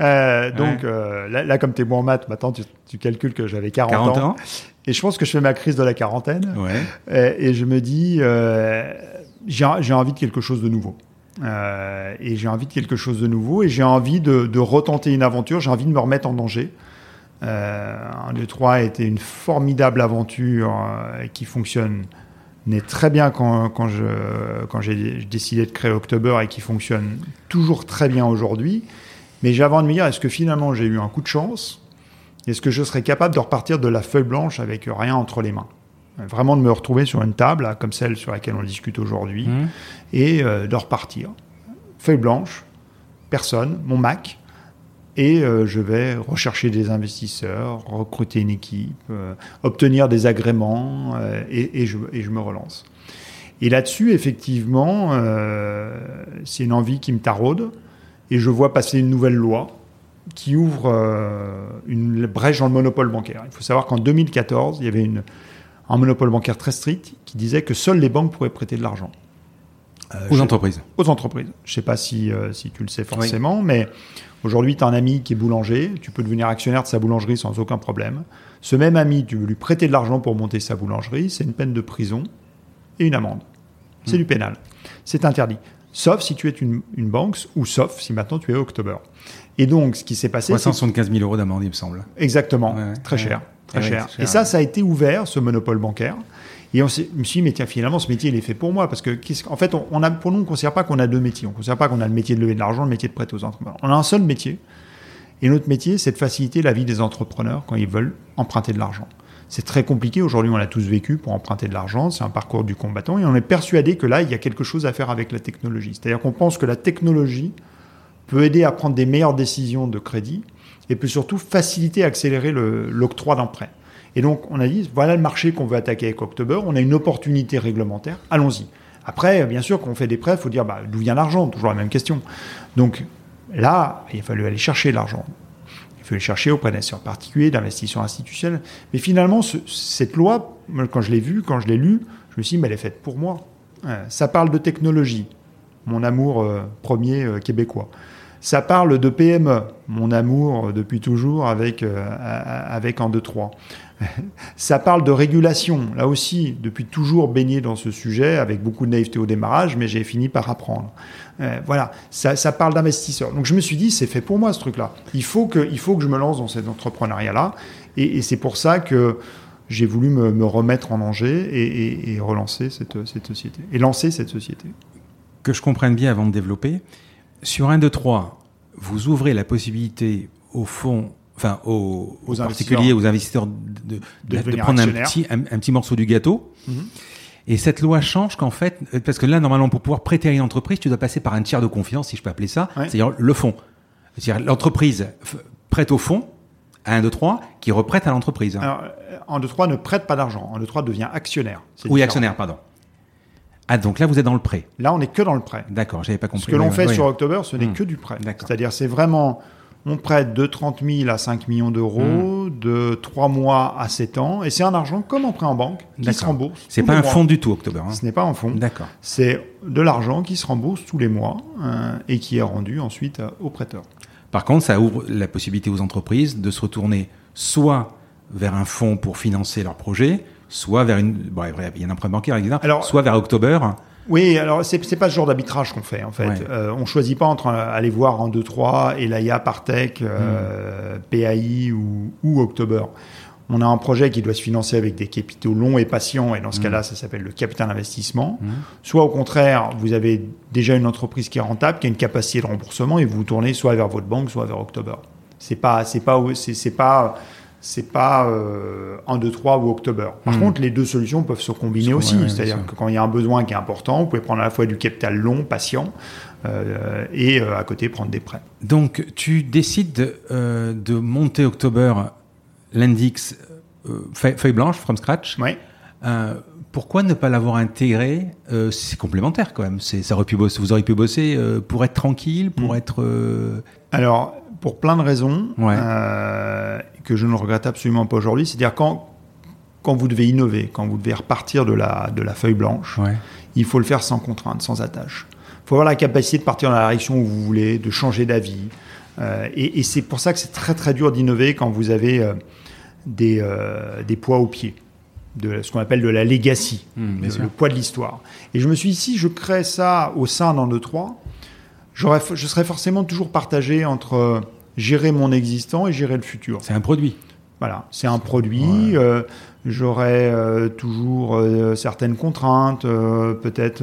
Euh, donc là, comme tu es bon en maths, maintenant tu, calcules que j'avais 40, ans. Et je pense que je fais ma crise de la quarantaine. Et, et, je me dis, j'ai envie de quelque chose de nouveau. Euh, et j'ai envie de quelque chose de nouveau et j'ai envie de, retenter une aventure, j'ai envie de me remettre en danger. Euh, 1, 2, 3 a été une formidable aventure euh, qui fonctionne très bien quand, quand j'ai décidé de créer October et qui fonctionne toujours très bien aujourd'hui. Mais j'ai avant de me dire, est-ce que finalement j'ai eu un coup de chance? Est-ce que je serais capable de repartir de la feuille blanche avec rien entre les mains? Vraiment de me retrouver sur une table, comme celle sur laquelle on discute aujourd'hui, mmh. et euh, de repartir. Feuille blanche, personne, mon Mac, et euh, je vais rechercher des investisseurs, recruter une équipe, euh, obtenir des agréments, et, je, et, je, me relance. Et là-dessus, effectivement, c'est une envie qui me taraude, et je vois passer une nouvelle loi qui ouvre une brèche dans le monopole bancaire. Il faut savoir qu'en 2014, il y avait une un monopole bancaire très strict qui disait que seules les banques pourraient prêter de l'argent. Euh, aux entreprises. Aux entreprises. Je ne sais pas si, euh, si tu le sais forcément, mais aujourd'hui, tu as un ami qui est boulanger, tu peux devenir actionnaire de sa boulangerie sans aucun problème. Ce même ami, tu veux lui prêter de l'argent pour monter sa boulangerie, c'est une peine de prison et une amende. C'est hmm. du pénal. C'est interdit. Sauf si tu es une, une, banque ou sauf si maintenant tu es October. Et donc, ce qui s'est passé. 375 000 euros d'amende, il me semble. Exactement. très cher. Très cher. Et ça, ça a été ouvert, ce monopole bancaire. Et on je me suis dit, mais tiens, finalement, ce métier, il est fait pour moi. Parce que, en fait, on, on a, pour nous, on ne considère pas qu'on a deux métiers. On ne considère pas qu'on a le métier de lever de l'argent, le métier de prêter aux entrepreneurs. On a un seul métier. Et notre métier, c'est de faciliter la vie des entrepreneurs quand ils veulent emprunter de l'argent. C'est très compliqué. Aujourd'hui, on l'a tous vécu pour emprunter de l'argent. C'est un parcours du combattant. Et on est persuadé que là, il y a quelque chose à faire avec la technologie. C'est-à-dire qu'on pense que la technologie peut aider à prendre des meilleures décisions de crédit et peut surtout faciliter, accélérer l'octroi d'un prêt. Et donc, on a dit, voilà le marché qu'on veut attaquer avec October, on a une opportunité réglementaire, allons-y. Après, bien sûr, quand on fait des prêts, il faut dire, bah, d'où vient l'argent? Toujours la même question. Donc là, il a fallu aller chercher l'argent. Il faut le chercher auprès d'investisseurs particuliers, d'investisseurs institutionnels. Mais finalement, ce- cette loi, quand je l'ai vue, quand je l'ai lue, je me suis dit, mais elle est faite pour moi. Euh, Ça parle de technologie, mon amour euh, premier euh, québécois. Ça parle de PME, mon amour euh, depuis toujours avec, euh, avec en 2-3. Ça parle de régulation, là aussi, depuis toujours baigné dans ce sujet, avec beaucoup de naïveté au démarrage, mais j'ai fini par apprendre. Euh, voilà, ça, ça parle d'investisseurs. Donc je me suis dit, c'est fait pour moi ce truc-là. Il, faut que- il faut que je me lance dans cet entrepreneuriat-là, et, c'est pour ça que j'ai voulu me, me remettre en danger et, et- et relancer cette, cette société, et lancer cette société. Que je comprenne bien avant de développer, sur 1, 2, 3, vous ouvrez la possibilité au fond, enfin aux, Aux aux particuliers, aux investisseurs de, de- de devenir prendre un petit, un, un petit morceau du gâteau. Mhm. Et cette loi change qu'en fait, euh, parce que là, normalement, pour pouvoir prêter à une entreprise, tu dois passer par un tiers de confiance, si je peux appeler ça, Ouais. c'est-à-dire le fonds. C'est-à-dire l'entreprise prête au fonds, à 1, 2, 3, qui reprête à l'entreprise. Alors, euh, en 2-3 ne prête pas d'argent, en 2-3 devient actionnaire. Oui, différent. actionnaire, pardon. Ah, donc là, vous êtes dans le prêt. Là, on n'est que dans le prêt. D'accord, j'avais pas compris. Ce que l'on Ouais, fait ouais. sur October, ce n'est Hmm. que du prêt. C'est-à-dire, c'est vraiment, on prête de 30 000 à 5 millions d'euros, Hmm. de 3 mois à 7 ans, et c'est un argent comme un prêt en banque qui se rembourse. C'est pas un mois. fonds du tout, October. hein. Ce n'est pas un fonds. D'accord. C'est de l'argent qui se rembourse tous les mois euh, et qui est rendu ensuite euh, au prêteur. Par contre, ça ouvre la possibilité aux entreprises de se retourner soit vers un fonds pour financer leur projet, soit vers une. Bon, il y a un emprunt bancaire, etc. Alors- soit vers October. Oui, alors c'est c'est pas ce genre d'arbitrage qu'on fait en fait. Ouais. Euh, on choisit pas entre aller voir en 2-3 et l'AIA Partech, Hmm. euh, PAI ou, ou October. On a un projet qui doit se financer avec des capitaux longs et patients, et dans ce Mm. cas-là, ça s'appelle le capital investissement. Mhm. Soit au contraire, vous avez déjà une entreprise qui est rentable, qui a une capacité de remboursement, et vous vous tournez soit vers votre banque, soit vers October. C'est pas, c'est pas, c'est pas, c'est pas euh, 1, 2, 3 ou October. Par Mm. contre, les deux solutions peuvent se combiner Se- aussi. C'est-à-dire que quand il y a un besoin qui est important, vous pouvez prendre à la fois du capital long, patient, euh, et euh, à côté prendre des prêts. Donc, tu décides de, euh, monter October, l'index feuille, feuille blanche, from scratch. Oui. Pourquoi ne pas l'avoir intégré C'est complémentaire quand même. Ça aurait pu bosser, vous auriez pu bosser pour être tranquille, pour Mm. être. Alors, pour plein de raisons Ouais. euh, que je ne regrette absolument pas aujourd'hui, c'est-à-dire quand, quand vous devez innover, quand vous devez repartir de la, de la feuille blanche, Ouais. il faut le faire sans contrainte, sans attache. Il faut avoir la capacité de partir dans la direction où vous voulez, de changer d'avis. Euh, et et c'est pour ça que c'est très très dur d'innover quand vous avez euh, des, des poids au pied, de ce qu'on appelle de la legacy, Mm, bien le, poids de l'histoire. Et je me suis dit, si je crée ça au sein d'un 2-3, j'aurais, je serais forcément toujours partagé entre gérer mon existant et gérer le futur. C'est un produit. Voilà, c'est un produit. euh, J'aurai euh, toujours euh, certaines contraintes, peut-être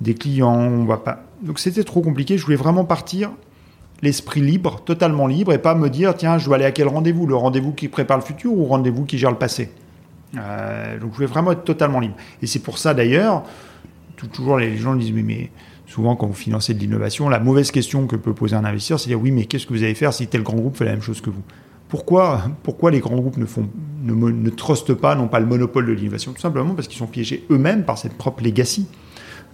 des clients. On va pas. Donc c'était trop compliqué. Je voulais vraiment partir l'esprit libre, totalement libre, et pas me dire tiens, je dois aller à quel rendez-vous? Le rendez-vous qui prépare le futur ou rendez-vous qui gère le passé? Donc je voulais vraiment être totalement libre. Et c'est pour ça d'ailleurs, toujours les gens disent mais, mais souvent quand vous financez de l'innovation, la mauvaise question que peut poser un investisseur, c'est de dire oui, mais qu'est-ce que vous allez faire si tel grand groupe fait la même chose que vous? Pourquoi, pourquoi les grands groupes ne, font, trustent pas, n'ont pas le monopole de l'innovation? Tout simplement parce qu'ils sont piégés eux-mêmes par cette propre legacy.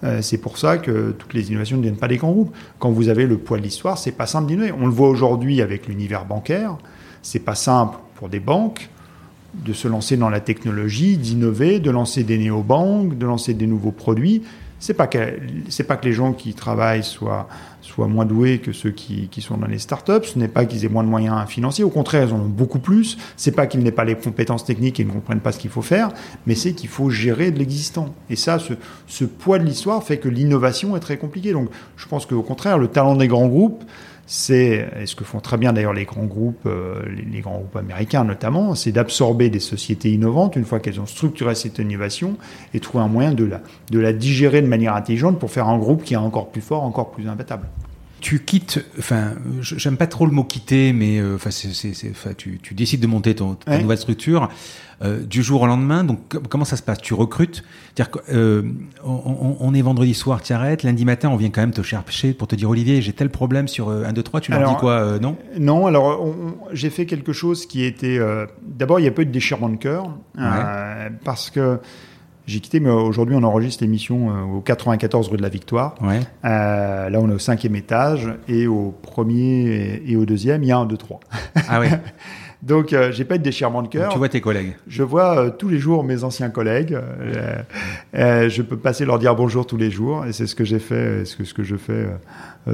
Euh, c'est pour ça que toutes les innovations ne viennent pas des grands groupes. Quand vous avez le poids de l'histoire, c'est pas simple d'innover. On le voit aujourd'hui avec l'univers bancaire. C'est pas simple pour des banques de se lancer dans la technologie, d'innover, de lancer des néobanques, de lancer des nouveaux produits. C'est pas que c'est pas que les gens qui travaillent soient soient moins doués que ceux qui, qui sont dans les startups. Ce n'est pas qu'ils aient moins de moyens financiers. Au contraire, ils en ont beaucoup plus. C'est pas qu'ils n'aient pas les compétences techniques et ne comprennent pas ce qu'il faut faire, mais c'est qu'il faut gérer de l'existant. Et ça, ce, ce poids de l'histoire fait que l'innovation est très compliquée. Donc, je pense qu'au contraire, le talent des grands groupes, c'est, ce que font très bien d'ailleurs les grands groupes, euh, les, grands groupes américains notamment, c'est d'absorber des sociétés innovantes une fois qu'elles ont structuré cette innovation et trouver un moyen de la digérer de manière intelligente pour faire un groupe qui est encore plus fort, encore plus imbattable tu quittes, enfin, j'aime pas trop le mot quitter, mais euh, enfin, tu, tu, décides de monter ton, ta nouvelle structure euh, du jour au lendemain. Donc, comment ça se passe? Tu recrutes? Dire euh, on, on, est vendredi soir, tu arrêtes. Lundi matin, on vient quand même te chercher pour te dire Olivier, j'ai tel problème sur 1, 2, 3. Tu leur dis quoi Non? Non, alors j'ai fait quelque chose qui était. D'abord, il y a peu de déchirement de cœur parce que j'ai quitté, mais aujourd'hui on enregistre l'émission euh, au 94 rue de la Victoire. Ouais. Euh, là on est au cinquième étage et au premier et au deuxième il y a un, deux, trois. Ah oui. Donc, euh, j'ai pas de déchirement de cœur. Tu vois tes collègues Je vois euh, tous les jours mes anciens collègues. Euh, je peux passer leur dire bonjour tous les jours, et c'est ce que j'ai fait, ce que, ce que je fais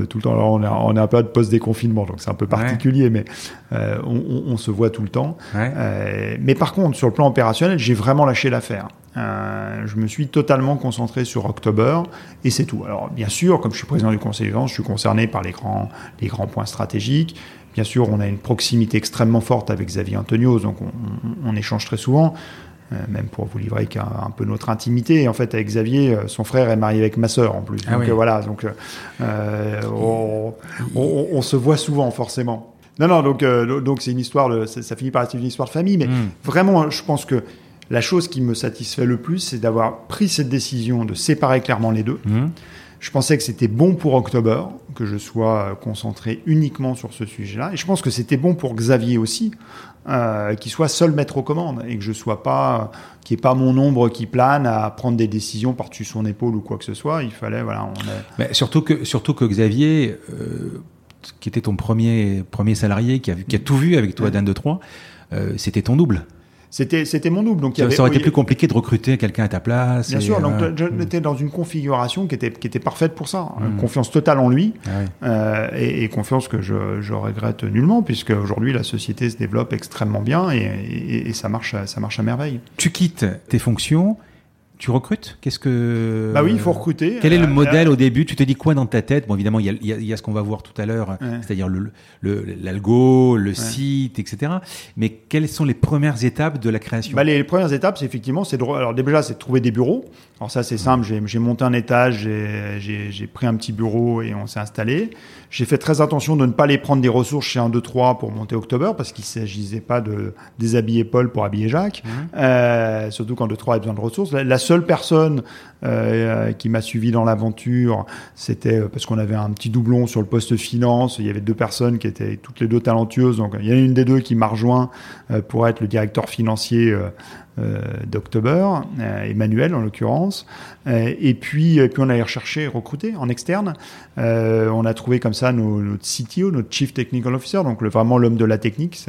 tout le temps. Alors, on est, on est un peu de post-déconfinement, donc c'est un peu particulier, mais on, on, se voit tout le temps. mais par contre, sur le plan opérationnel, j'ai vraiment lâché l'affaire. Je me suis totalement concentré sur October et c'est tout. Alors bien sûr, comme je suis président du conseil de vente, je suis concerné par les grands, les grands points stratégiques. Bien sûr, on a une proximité extrêmement forte avec Xavier Antonios, donc on, échange très souvent, euh, même pour vous livrer qu'un un peu notre intimité. Et en fait, avec Xavier, euh, son frère est marié avec ma sœur en plus. Ah donc euh, voilà, donc on, se voit souvent forcément. Non, non, donc donc c'est une histoire, de, ça, finit par être une histoire de famille, mais hmm. vraiment, je pense que la chose qui me satisfait le plus, c'est d'avoir pris cette décision de séparer clairement les deux. Hmm. Je pensais que c'était bon pour October, que je sois concentré uniquement sur ce sujet-là. Et je pense que c'était bon pour Xavier aussi, euh, qu'il soit seul maître aux commandes et que je sois pas, qu'il n'y ait pas mon ombre qui plane à prendre des décisions par-dessus son épaule ou quoi que ce soit. Il fallait, voilà. Mais surtout que, surtout que Xavier, euh, qui était ton premier, premier salarié, qui a, qui a tout vu avec toi d'un, deux, trois, euh, c'était ton double. C'était, c'était mon double. Donc, ça, ça aurait été plus compliqué de recruter quelqu'un à ta place. Bien sûr, donc euh, j'étais dans une configuration qui était, qui était parfaite pour ça. Hmm. Confiance totale en lui ah euh, et, confiance que je, je, regrette nullement puisque aujourd'hui la société se développe extrêmement bien et, et, et, ça, marche, ça marche à merveille. Tu quittes tes fonctions tu recrutes Qu'est-ce que Bah oui, il faut recruter. Quel est le euh, modèle au début? Tu te dis quoi dans ta tête? Bon, évidemment, il y a, ce qu'on va voir tout à l'heure, c'est-à-dire le, l'algo, le, site, etc. Mais quelles sont les premières étapes de la création? Bah, les, premières étapes, c'est effectivement, c'est de, alors déjà, c'est de trouver des bureaux. Alors ça, c'est simple. J'ai monté un étage, j'ai pris un petit bureau et on s'est installé. J'ai fait très attention de ne pas aller prendre des ressources chez 1, 2, 3 pour monter October parce qu'il ne s'agissait pas de déshabiller Paul pour habiller Jacques. Mmh. Euh, surtout quand 2, 3 a besoin de ressources. La, seule personne euh, qui m'a suivi dans l'aventure, c'était euh, parce qu'on avait un petit doublon sur le poste finance. Il y avait deux personnes qui étaient toutes les deux talentueuses. Donc il y en a une des deux qui m'a rejoint euh, pour être le directeur financier euh, d'October, euh, Emmanuel en l'occurrence. Euh, et puis, puis on a recherché, recruté en externe. on a trouvé comme ça notre CTO, notre Chief Technical Officer, donc le, vraiment l'homme de la technique,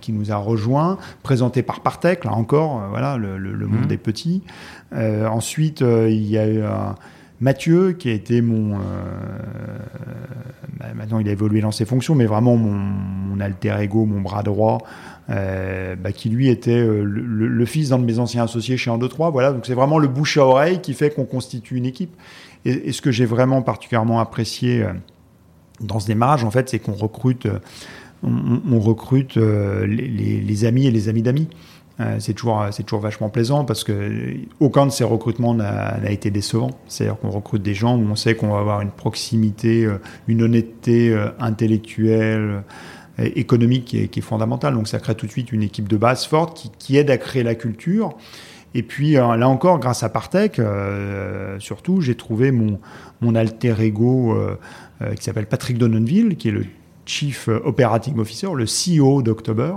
qui nous a rejoint, présenté par Partech, là encore, voilà, le, le, monde mmh. des petits. ensuite, il y a eu Mathieu, qui a été mon. Bah, maintenant, il a évolué dans ses fonctions, mais vraiment mon, mon alter ego, mon bras droit, euh, bah, qui lui était euh, le, fils d'un de mes anciens associés chez 1, 2, 3. Voilà, donc c'est vraiment le bouche à oreille qui fait qu'on constitue une équipe. Et, ce que j'ai vraiment particulièrement apprécié euh, dans ce démarrage, en fait, c'est qu'on recrute, on, recrute les, amis et les amis d'amis. c'est toujours, c'est toujours vachement plaisant parce que aucun de ces recrutements n'a été décevant. C'est-à-dire qu'on recrute des gens où on sait qu'on va avoir une proximité, une honnêteté intellectuelle, économique qui est, qui fondamentale. Donc ça crée tout de suite une équipe de base forte qui, aide à créer la culture. Et puis euh, là encore, grâce à Partech, euh, surtout, j'ai trouvé mon, mon alter ego euh, qui s'appelle Patrick Donenville, qui est le Chief Operating Officer, le CEO d'October.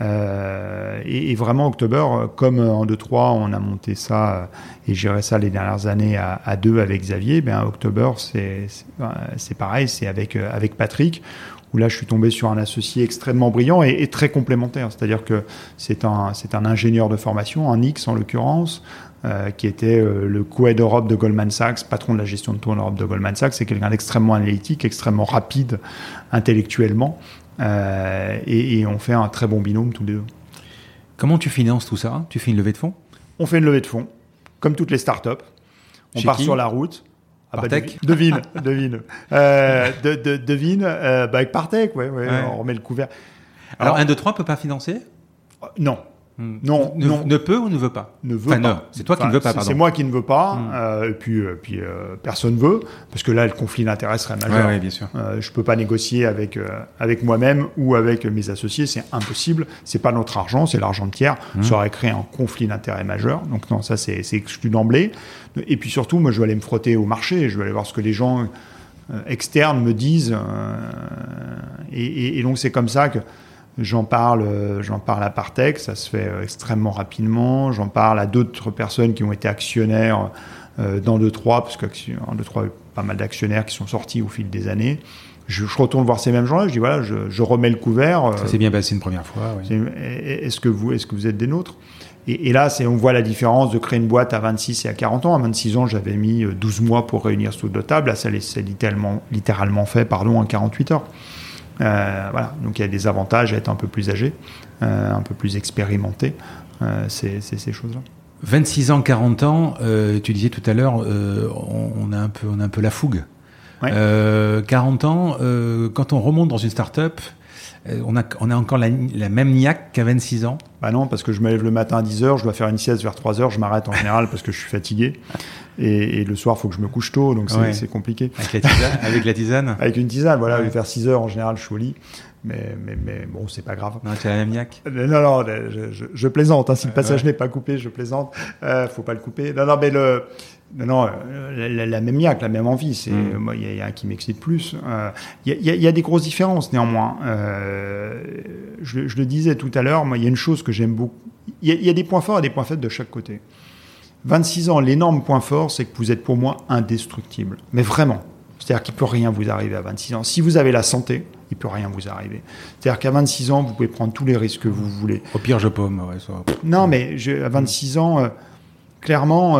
Euh, et, et, vraiment, October, comme en 2-3, on a monté ça et géré ça les dernières années à, à deux avec Xavier, ben October, c'est pareil, c'est avec, avec Patrick où là je suis tombé sur un associé extrêmement brillant et, très complémentaire. C'est-à-dire que c'est un, c'est un ingénieur de formation, un X en l'occurrence, euh, qui était euh, le co-head Europe de Goldman Sachs, patron de la gestion de taux en Europe de Goldman Sachs. C'est quelqu'un d'extrêmement analytique, extrêmement rapide intellectuellement. Euh, et, et, on fait un très bon binôme tous les deux. Comment tu finances tout ça? Tu fais une levée de fonds? On fait une levée de fonds, comme toutes les startups. On part sur la route Ah bah, devine, devine. Euh, de, de- devine, euh, bah, avec Partec, ouais, ouais, Ouais. on remet le couvert. Alors, Alors- 1, 2, 3 peut pas financer? Non, Hmm. Non, ne, non. ne peut ou ne veut pas ne veut Enfin, pas. c'est toi qui ne veux pas, c'est- pardon. C'est moi qui ne veux pas, Hmm. euh, et puis, euh, puis euh, personne veut, parce que là, le conflit d'intérêts serait majeur. Ouais, ouais, bien sûr. Euh, je peux pas négocier avec avec moi-même ou avec mes associés, c'est impossible. C'est pas notre argent, c'est l'argent de tiers. Mmh. Ça aurait créé un conflit d'intérêts majeur. Donc non, ça c'est exclu d'emblée. Et puis surtout, moi, je vais aller me frotter au marché. Je vais aller voir ce que les gens externes me disent. et, et- et donc c'est comme ça que j'en parle. euh, J'en parle à Partech. Ça se fait euh, extrêmement rapidement. J'en parle à d'autres personnes qui ont été actionnaires euh, dans 2-3, parce qu'en 2-3, il y a pas mal d'actionnaires qui sont sortis au fil des années. Je, je retourne voir ces mêmes gens-là, je dis voilà, je, je remets le couvert. Ça s'est bien passé une première fois. Est-ce que vous, est-ce que vous êtes des nôtres? Et, et là, on voit la différence de créer une boîte à 26 et à 40 ans. À 26 ans, j'avais mis euh, 12 mois pour réunir sous deux tables. Là, ça c'est littéralement, littéralement fait, pardon, en 48 heures. Euh, voilà. Donc, il y a des avantages à être un peu plus âgé, euh, un peu plus expérimenté. Euh, c'est, ces choses-là. 26 ans, 40 ans, tu disais tout à l'heure, on, on a un peu, on a un peu la fougue. Ouais. Euh, 40 ans, quand on remonte dans une start-up, on, a, on a encore la, la même niaque qu'à 26 ans. Bah non, parce que je me lève le matin à 10h, je dois faire une sieste vers 3h, je m'arrête en général parce que je suis fatigué. Et, et le soir, il faut que je me couche tôt, donc c'est, Ouais. compliqué. Avec la tisane, avec la tisane Avec une tisane, voilà, Ouais. vers 6h en général, je suis au lit. Mais, mais, mais bon, c'est pas grave. Non, tu as la même niaque Euh, Non, non, je, je- je plaisante. hein. Si le passage Ouais. n'est pas coupé, je plaisante. Euh, faut pas le couper. Non, non, mais le, non, non, la, la- la même niaque, la même envie. C'est, Mm. moi, il y, a- il y a un qui m'excite plus. Euh, Il y, a, y y des grosses différences néanmoins. Euh, je, je le disais tout à l'heure. Moi, il y a une chose que j'aime beaucoup. Il y, a, il y a des points forts et des points faibles de chaque côté. 26 ans, l'énorme point fort, c'est que vous êtes pour moi indestructible. Mais vraiment. C'est-à-dire qu'il peut rien vous arriver à 26 ans. Si vous avez la santé, il peut rien vous arriver. C'est-à-dire qu'à 26 ans, vous pouvez prendre tous les risques que vous voulez. Au pire, je paume. Ouais, ça- Non, mais je- à 26 ans, euh, clairement,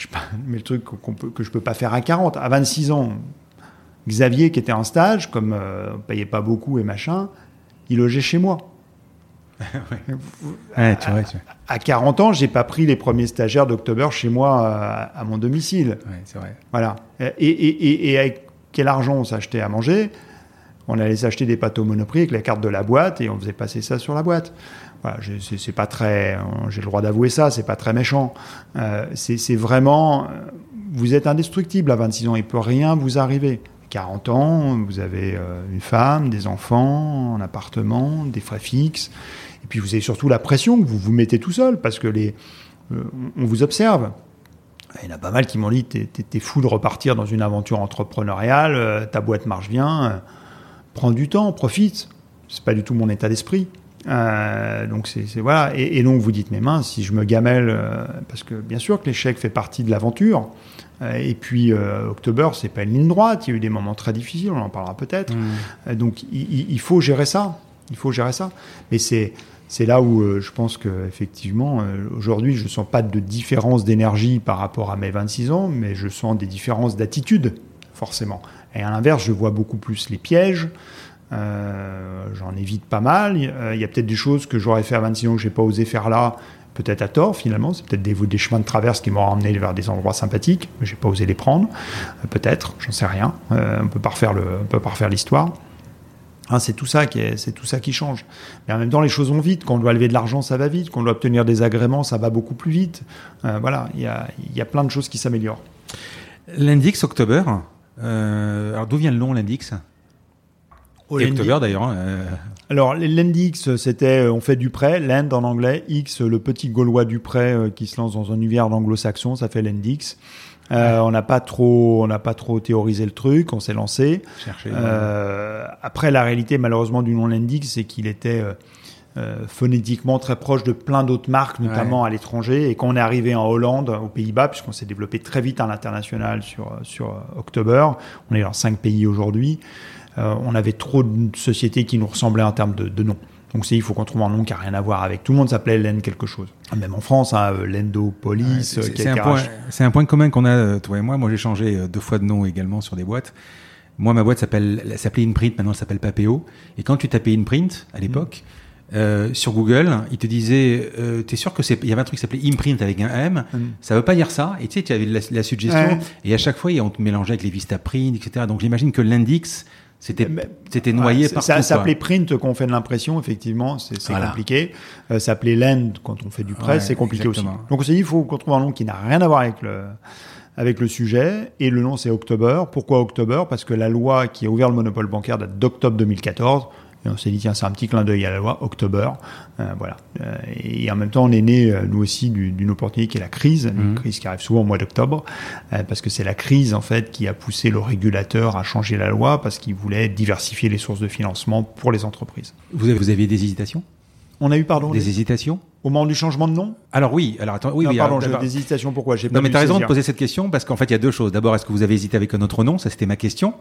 je sais pas, mais le truc qu'on peut, que je peux pas faire à 40. À 26 ans, Xavier, qui était en stage, comme euh, on payait pas beaucoup et machin, il logeait chez moi. Ouais, tu vois, tu- À 40 ans, j'ai pas pris les premiers stagiaires d'October chez moi euh, à mon domicile. ouais, c'est vrai. Voilà. Et, et, et, et avec quel argent on s'achetait à manger? On allait s'acheter des pâtes au monoprix avec la carte de la boîte et on faisait passer ça sur la boîte. C'est pas très, j'ai le droit d'avouer ça, c'est pas très méchant. Euh, c'est vraiment, euh, vous êtes indestructible à 26 ans, il peut rien vous arriver. 40 ans, vous avez euh, une femme, des enfants, un appartement, des frais fixes, et puis vous avez surtout la pression que vous vous mettez tout seul parce que les, on vous observe. Il y en a pas mal qui m'ont dit t'es, fou de repartir dans une aventure entrepreneuriale, ta boîte marche bien, prends du temps, profite. C'est pas du tout mon état d'esprit. Euh, donc c'est, voilà. Et, et donc vous dites mes mains, si je me gamelle, euh, parce que bien sûr que l'échec fait partie de l'aventure. Euh, et puis October, c'est pas une ligne droite. Il y a eu des moments très difficiles, on en parlera peut-être. Euh, Donc il, faut gérer ça. Il faut gérer ça. Mais c'est c'est là où je pense que effectivement aujourd'hui je sens pas de différence d'énergie par rapport à mes 26 ans, mais je sens des différences d'attitude forcément. Et à l'inverse, je vois beaucoup plus les pièges. Euh, J'en évite pas mal. Euh, Il y a peut-être des choses que j'aurais fait à 26 ans que j'ai pas osé faire là, peut-être à tort finalement. C'est peut-être des, chemins de traverse qui m'ont emmené vers des endroits sympathiques, mais j'ai pas osé les prendre. Euh, peut-être, j'en sais rien. On peut pas refaire peut pas refaire l'histoire. Hein, c'est tout ça qui est, c'est tout ça qui change. Mais en même temps, les choses vont vite. Quand on doit lever de l'argent, ça va vite. Quand on doit obtenir des agréments, ça va beaucoup plus vite. Voilà, il y a, y a plein de choses qui s'améliorent. L'index October. alors d'où vient le nom l'index Et October d'ailleurs. hein, euh, Alors, l'Endix, c'était, euh, on fait du prêt, l'end en anglais, X, le petit gaulois du prêt euh, qui se lance dans un univers d'anglo-saxon, ça fait l'Endix. Euh, On n'a pas trop, on n'a pas trop théorisé le truc, on s'est lancé. chercher. Euh, après, la réalité, malheureusement, du nom Lendix, c'est qu'il était euh, phonétiquement très proche de plein d'autres marques, notamment à l'étranger. Et quand on est arrivé en Hollande, aux Pays-Bas, puisqu'on s'est développé très vite à l'international sur, sur October, on est dans cinq pays aujourd'hui, on avait trop de sociétés qui nous ressemblaient en termes de, de noms. Donc c'est il faut qu'on trouve un nom qui a rien à voir avec. Tout le monde s'appelait Len quelque chose. Même en France, hein, euh, Lendo Ouais, Police, c'est- euh, un, un point commun qu'on a, euh, toi et moi. Moi, j'ai changé euh, deux fois de nom également sur des boîtes. Moi, ma boîte s'appelle, elle s'appelait Inprint, maintenant elle s'appelle Papéo. Et quand tu tapais Inprint, à l'époque, euh, sur Google, il te disait, euh, t'es sûr que c'est, il y avait un truc qui s'appelait imprint avec un M, mm. ça veut pas dire ça. Et tu sais, tu avais la, suggestion, et à chaque fois, on te mélangeait avec les Vistaprint, etc. Donc j'imagine que l'index, c'était c'était noyé Ça s'appelait print quand on fait de l'impression, effectivement, c'est compliqué. Euh, ça s'appelait land quand on fait du presse, c'est compliqué aussi. Donc on s'est dit, il faut qu'on trouve un nom qui n'a rien à voir avec le avec le sujet. Et le nom, c'est October. Pourquoi October? Parce que la loi qui a ouvert le monopole bancaire date d'octobre 2014. Et on s'est dit, tiens, c'est un petit clin d'œil à la loi, October. Euh, voilà. Euh, et en même temps, on est né, euh, nous aussi, d'une opportunité qui est la crise, une mhm. crise qui arrive souvent au mois d'octobre, parce que c'est la crise, en fait, qui a poussé le régulateur à changer la loi, parce qu'il voulait diversifier les sources de financement pour les entreprises. Vous, avez, vous aviez des hésitations? On a eu, pardon Des hésitations? Au moment du changement de nom Alors oui, alors attends, oui, non, pardon, j'ai des hésitations. Pourquoi? J'ai Non, mais t'as raison de poser cette question parce qu'en fait, il y a deux choses. D'abord, est-ce que vous avez hésité avec un autre nom? Ça, c'était ma question.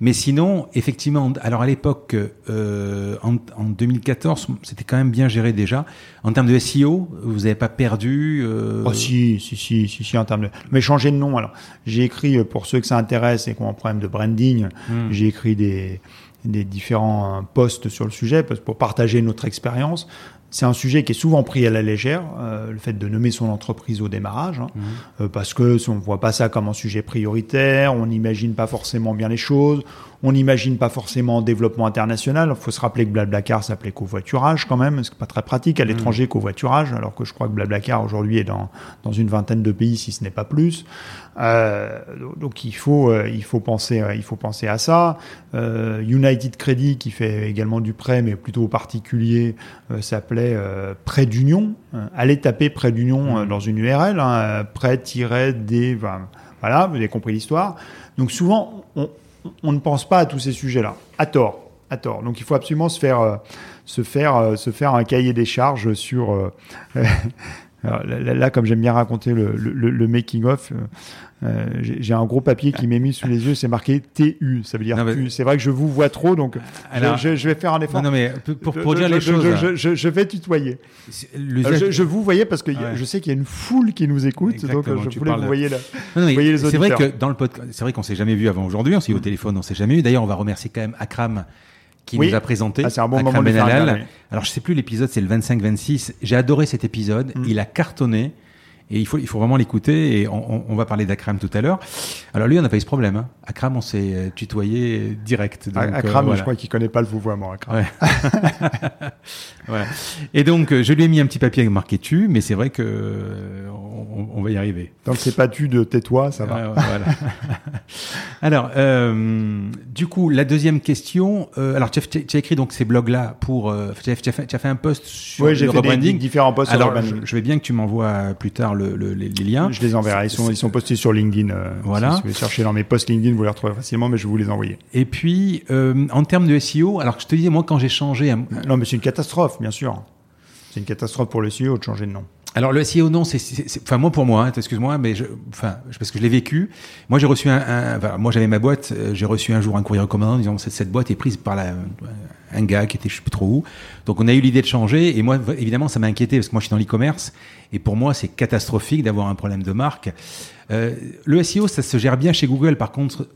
Mais sinon, effectivement, alors à l'époque, euh, en, en, 2014, c'était quand même bien géré déjà. En termes de SEO, vous n'avez pas perdu euh... Oh si, si, si, si, si, en termes de. Mais changer de nom. Alors, j'ai écrit euh, pour ceux que ça intéresse et qui ont un problème de branding, hmm. j'ai écrit des des différents posts sur le sujet pour partager notre expérience. C'est un sujet qui est souvent pris à la légère, euh, le fait de nommer son entreprise au démarrage, hein, mmh. euh, parce que on ne voit pas ça comme un sujet prioritaire, on n'imagine pas forcément bien les choses, on n'imagine pas forcément développement international. Il faut se rappeler que Blablacar s'appelait covoiturage quand même, c'est pas très pratique à mmh. l'étranger covoiturage, alors que je crois que Blablacar aujourd'hui est dans, dans une vingtaine de pays si ce n'est pas plus. Euh, donc il faut euh, il faut penser euh, il faut penser à ça. United Credit qui fait également du prêt mais plutôt particulier s'appelait prêt d'union. allez taper prêt d'union mmh. dans une URL, hein, prêt-des voilà, vous avez compris l'histoire. Donc souvent on, on ne pense pas à tous ces sujets-là, à tort, à tort. Donc il faut absolument se faire, euh, euh, un cahier des charges sur. Euh, là, comme j'aime bien raconter le, le, making of, j'ai un gros papier qui m'est mis sous les yeux, c'est marqué TU, ça veut dire C'est vrai que je vous vois trop, donc je, vais faire un effort. Non, mais pour, pour dire les choses, je, vais tutoyer. Je, vous voyais parce que je sais qu'il y a une foule qui nous écoute, donc je voulais que vous voyez là. C'est vrai que dans le podcast, c'est vrai qu'on s'est jamais vu avant aujourd'hui, on s'est eu au téléphone, on s'est jamais eu. D'ailleurs, on va remercier quand même Akram qui nous a présenté. Ah, c'est un bon moment ben Alors je sais plus l'épisode, c'est le 25-26. J'ai adoré cet épisode. Mm. Il a cartonné. Et il faut, il faut vraiment l'écouter. Et on, on, va parler d'Akram tout à l'heure. Alors lui, on n'a pas eu ce problème. Hein. Akram, on s'est euh, tutoyé direct. Donc, Akram, euh, je crois qu'il connaît pas le vouvoiement. Akram. Ouais. voilà. Et donc, euh, je lui ai mis un petit papier marqué tu, mais c'est vrai que on, on, va y arriver. Donc c'est pas tu de tais-toi, ça va. voilà. alors, euh, du coup, la deuxième question. Alors, tu as, écrit donc ces blogs-là pour. Tu, as, fait, tu, as, fait, un post sur oui, le rebranding. différents posts alors, sur je, je, vais bien que tu m'envoies plus tard le, le, les, liens. Je les enverrai. Ils sont, ils sont postés sur LinkedIn. Euh, voilà. Si vous voulez chercher dans mes posts LinkedIn, vous les retrouverez facilement, mais je vais vous les envoyer. Et puis, euh, en termes de SEO, alors je te disais, moi, quand j'ai changé. Non, mais c'est une catastrophe, bien sûr. C'est une catastrophe pour le SEO de changer de nom. Alors le SEO non, c'est, enfin moi pour moi, hein, excuse-moi, mais je, enfin parce que je l'ai vécu. Moi j'ai reçu un, un enfin, moi j'avais ma boîte, euh, j'ai reçu un jour un courrier recommandant disant cette, cette boîte est prise par la, un gars qui était je sais plus trop où. Donc on a eu l'idée de changer et moi évidemment ça m'a inquiété parce que moi je suis dans l'e-commerce et pour moi c'est catastrophique d'avoir un problème de marque. Euh, le SEO ça se gère bien chez Google, par contre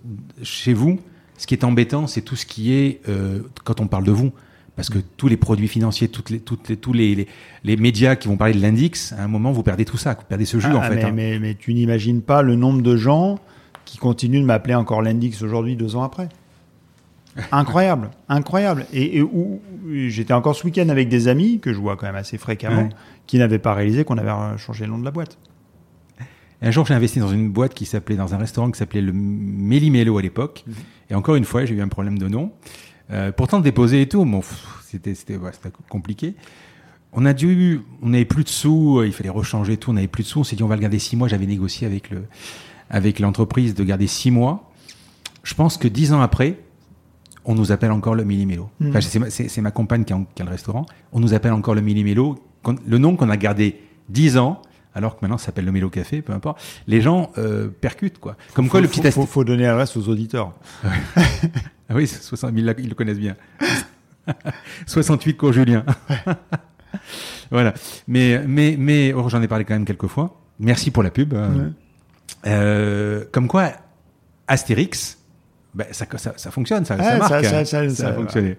chez vous, ce qui est embêtant c'est tout ce qui est euh, quand on parle de vous parce que tous les produits financiers, toutes les, toutes les, tous les, les, médias qui vont parler de l'index, à un moment, vous perdez tout ça, vous perdez ce jeu ah, en fait. Mais, hein. mais, mais, tu n'imagines pas le nombre de gens qui continuent de m'appeler encore l'index aujourd'hui, deux ans après. Incroyable, incroyable. Et, où j'étais encore ce week-end avec des amis que je vois quand même assez fréquemment, qui n'avaient pas réalisé qu'on avait changé le nom de la boîte. Un jour, j'ai investi dans une boîte qui s'appelait, dans un restaurant qui s'appelait le Méli-Mélo à l'époque. Mhm. Et encore une fois, j'ai eu un problème de nom. Euh, pourtant déposer et tout, bon, c'était compliqué. On a dû, on n'avait plus de sous, il fallait rechanger tout, on n'avait plus de sous. On s'est dit on va le garder six mois. J'avais négocié avec le avec l'entreprise de garder six mois. Je pense que dix ans après, on nous appelle encore le Millimélo. Hmm. Enfin, c'est ma, compagne qui a, qui a, le restaurant. On nous appelle encore le Millimélo. Le nom qu'on a gardé dix ans, alors que maintenant ça s'appelle le Mélo Café, peu importe. Les gens euh, percutent quoi. Comme quoi le petit faut, faut, donner l'adresse aux auditeurs. ah oui, 60 000 ils le connaissent bien. 68 cours Julien. voilà. Mais mais mais oh, j'en ai parlé quand même quelques fois. Merci pour la pub. Euh, comme quoi Astérix Ben, ça, ça, fonctionne, ça, ça marche. Ça, a fonctionné.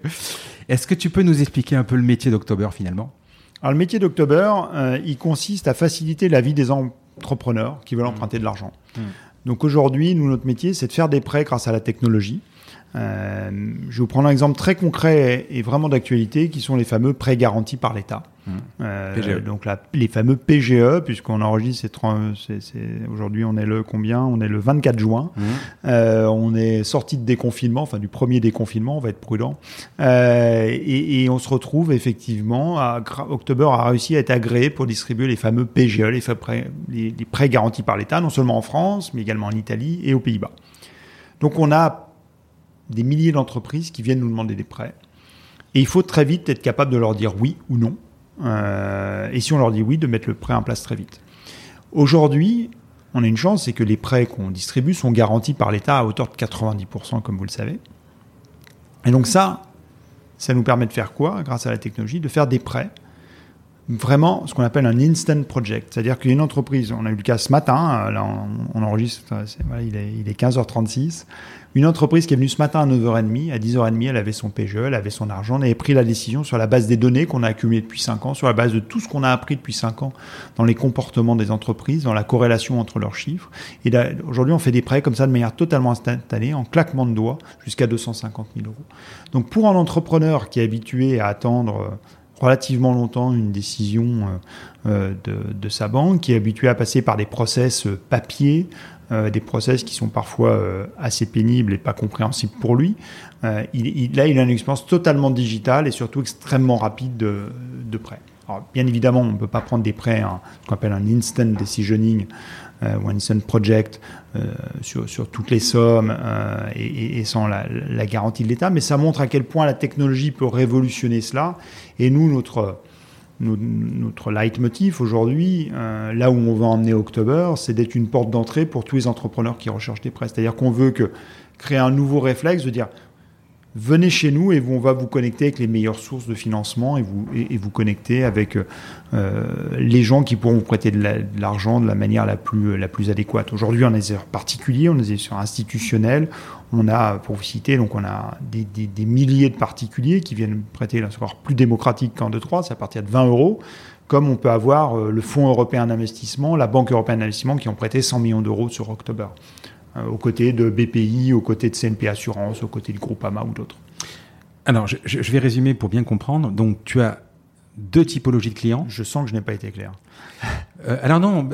Est-ce que tu peux nous expliquer un peu le métier d'October finalement? Alors le métier d'October, euh, il consiste à faciliter la vie des entrepreneurs qui veulent mmh. emprunter de l'argent. Mmh. Donc aujourd'hui, nous, notre métier, c'est de faire des prêts grâce à la technologie. Euh, je vais vous prendre un exemple très concret et vraiment d'actualité qui sont les fameux prêts garantis par l'État. Mmh. Euh, e. donc les fameux PGE, puisqu'on enregistre, aujourd'hui on est le combien? On est le 24 juin. Mmh. Euh, on est sorti de déconfinement, enfin du premier déconfinement, on va être prudent. Et, on se retrouve effectivement, à, October a réussi à être agréé pour distribuer les fameux PGE, les, prêts, les prêts garantis par l'État, non seulement en France, mais également en Italie et aux Pays-Bas. Donc on a des milliers d'entreprises qui viennent nous demander des prêts. Et il faut très vite être capable de leur dire oui ou non. Euh, et si on leur dit oui, de mettre le prêt en place très vite. Aujourd'hui, on a une chance, c'est que les prêts qu'on distribue sont garantis par l'État à hauteur de 90%, comme vous le savez. Et donc ça, ça nous permet de faire quoi, grâce à la technologie? De faire des prêts, vraiment ce qu'on appelle un instant project. C'est-à-dire qu'il y a une entreprise, on a eu le cas ce matin, là on, enregistre, il, est, il est 15h36, une entreprise qui est venue ce matin à 9h30, à 10h30, elle avait son PGE, elle avait son argent, elle avait pris la décision sur la base des données qu'on a accumulées depuis 5 ans, sur la base de tout ce qu'on a appris depuis 5 ans dans les comportements des entreprises, dans la corrélation entre leurs chiffres. Et aujourd'hui, on fait des prêts comme ça de manière totalement instantanée, en claquement de doigts, jusqu'à 250 000 euros. Donc pour un entrepreneur qui est habitué à attendre euh, relativement longtemps une décision euh, euh, de, sa banque, qui est habitué à passer par des process papier, euh, des process qui sont parfois assez pénibles et pas compréhensibles pour lui. Il, là, il a une expérience totalement digitale et surtout extrêmement rapide de, de prêt. Bien évidemment, on ne peut pas prendre des prêts, hein, ce qu'on appelle un instant decisioning ou un instant project sur, sur, toutes les sommes et, et, sans la, la garantie de l'État, mais ça montre à quel point la technologie peut révolutionner cela. Et nous, notre notre leitmotiv aujourd'hui, euh, là où on va emmener October, c'est d'être une porte d'entrée pour tous les entrepreneurs qui recherchent des prêts. C'est-à-dire qu'on veut que créer un nouveau réflexe de dire venez chez nous et on va vous connecter avec les meilleures sources de financement et vous, connecter avec euh, les gens qui pourront vous prêter de l'argent de, la manière la plus, plus adéquate. Aujourd'hui, on est sur particuliers, on est sur institutionnel. On a, pour vous citer, on a des, milliers de particuliers qui viennent prêter, là, encore plus démocratique qu'en 2-3, c'est à partir de 20 euros comme on peut avoir euh, le Fonds européen d'investissement, la Banque européenne d'investissement qui ont prêté 100 millions d'euros sur October. Euh, aux côtés de BPI, aux côtés de CNP Assurance, aux côtés du groupe AMA ou d'autres. Alors, je, vais résumer pour bien comprendre. Donc, tu as deux typologies de clients. Je sens que je n'ai pas été clair. Euh, alors non,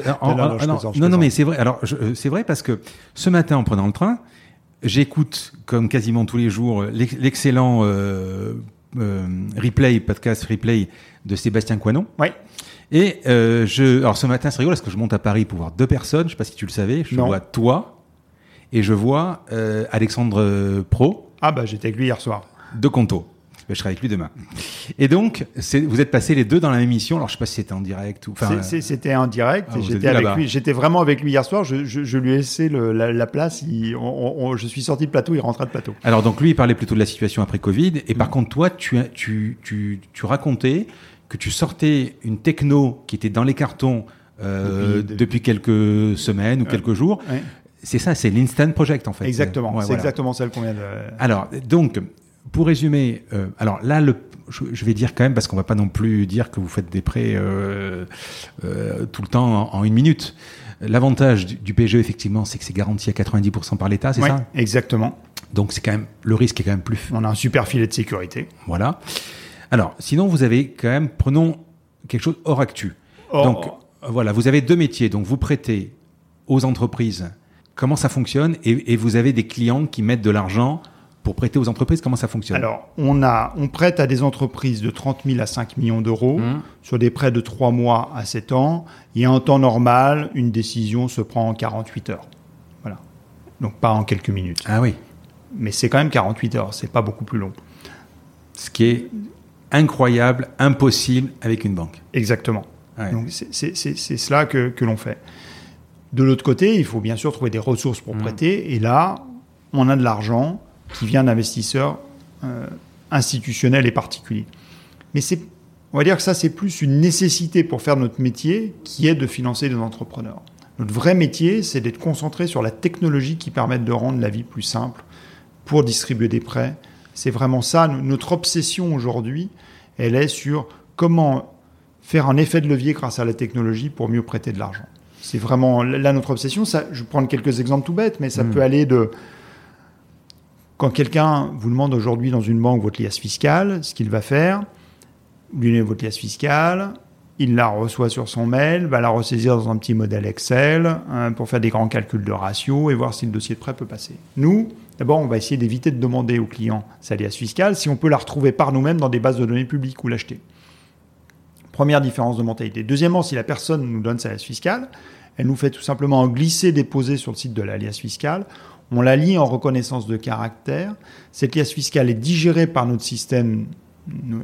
non, non, mais c'est vrai. Alors euh, c'est vrai parce que ce matin, en prenant le train, j'écoute comme quasiment tous les jours l'excellent replay podcast replay de Sébastien Coinon. Oui. Et je, alors ce matin, c'est rigolo parce que je monte à Paris pour voir deux personnes. Je sais pas si tu le savais. Je vois toi et je vois euh, Alexandre euh, Pro. Ah bah j'étais avec lui hier soir. De Conto. Je serai avec lui demain. Et donc, vous êtes passés les deux dans la même émission. Alors, je sais pas si c'était en direct ou. C'était en direct. Ah, j'étais avec lui. J'étais vraiment avec lui hier soir. Je, lui ai laissé la, place. je suis sorti de plateau. Il rentrait de plateau. Alors, donc lui, il parlait plutôt de la situation après Covid. Et par contre, toi, tu, tu, tu, tu racontais que tu sortais une techno qui était dans les cartons euh, depuis, quelques semaines ou quelques jours. C'est ça, c'est l'instant project en fait. Exactement, c'est exactement celle qu'on vient de. Alors donc, pour résumer, euh, alors là, le, je, vais dire quand même parce qu'on va pas non plus dire que vous faites des prêts euh, euh, tout le temps en, une minute. L'avantage du, PGE effectivement, c'est que c'est garanti à 90% par l'État, c'est ça? Exactement. Donc c'est quand même le risque est quand même plus. On a un super filet de sécurité. Voilà. Alors, sinon vous avez quand même, prenons quelque chose hors actu. Donc voilà, vous avez deux métiers. Donc vous prêtez aux entreprises Comment ça fonctionne et, vous avez des clients qui mettent de l'argent pour prêter aux entreprises Comment ça fonctionne Alors, on, a, on prête à des entreprises de 30 000 à 5 millions d'euros mmh. sur des prêts de 3 mois à 7 ans. Et en temps normal, une décision se prend en 48 heures. Voilà. Donc, pas en quelques minutes. Ah oui. Mais c'est quand même 48 heures, c'est pas beaucoup plus long. Ce qui est incroyable, impossible avec une banque. Exactement. Donc, c'est cela que, que l'on fait. De l'autre côté, il faut bien sûr trouver des ressources pour mm. prêter. Et là, on a de l'argent qui vient d'investisseurs euh, institutionnels et particuliers. Mais c'est, on va dire que ça, c'est plus une nécessité pour faire notre métier qui est de financer des entrepreneurs. Notre vrai métier, c'est d'être concentré sur la technologie qui permet de rendre la vie plus simple pour distribuer des prêts. C'est vraiment ça. Notre obsession aujourd'hui, elle est sur comment faire un effet de levier grâce à la technologie pour mieux prêter de l'argent. C'est vraiment là notre obsession. Je vais prendre quelques exemples tout bêtes, mais ça peut aller de quand quelqu'un vous demande aujourd'hui dans une banque votre liasse fiscale, ce qu'il va faire, lui donnez votre liasse fiscale, il la reçoit sur son mail, va la ressaisir dans un petit modèle Excel hein, pour faire des grands calculs de ratio et voir si le dossier de prêt peut passer. Nous, d'abord, on va essayer d'éviter de demander au client sa liasse fiscale si on peut la retrouver par nous-mêmes dans des bases de données publiques ou l'acheter. Première différence de mentalité. Deuxièmement, si la personne nous donne sa liasse fiscale, elle nous fait tout simplement un glisser déposer sur le site de la liasse fiscale. On la lit en reconnaissance de caractère. Cette liasse fiscale est digérée par notre système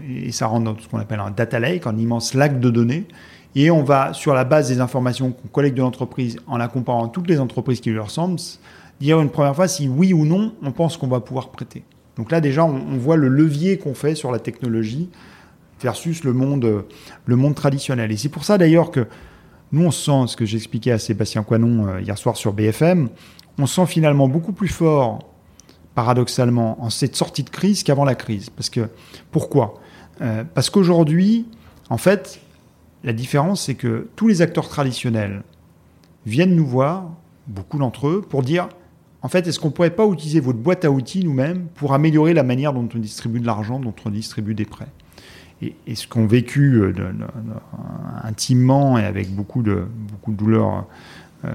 et ça rentre dans ce qu'on appelle un data lake, un immense lac de données. Et on va, sur la base des informations qu'on collecte de l'entreprise, en la comparant à toutes les entreprises qui lui ressemblent, dire une première fois si oui ou non on pense qu'on va pouvoir prêter. Donc là déjà, on, voit le levier qu'on fait sur la technologie versus le monde, le monde traditionnel. Et c'est pour ça d'ailleurs que nous, on sent, ce que j'expliquais à Sébastien Coinon euh, hier soir sur BFM, on sent finalement beaucoup plus fort paradoxalement, en cette sortie de crise qu'avant la crise. Parce que, pourquoi? Euh, Parce qu'aujourd'hui, en fait, la différence, c'est que tous les acteurs traditionnels viennent nous voir, beaucoup d'entre eux, pour dire, en fait, est-ce qu'on ne pourrait pas utiliser votre boîte à outils nous-mêmes pour améliorer la manière dont on distribue de l'argent, dont on distribue des prêts? Et, ce qu'ont vécu euh, intimement et avec beaucoup de, douleur euh,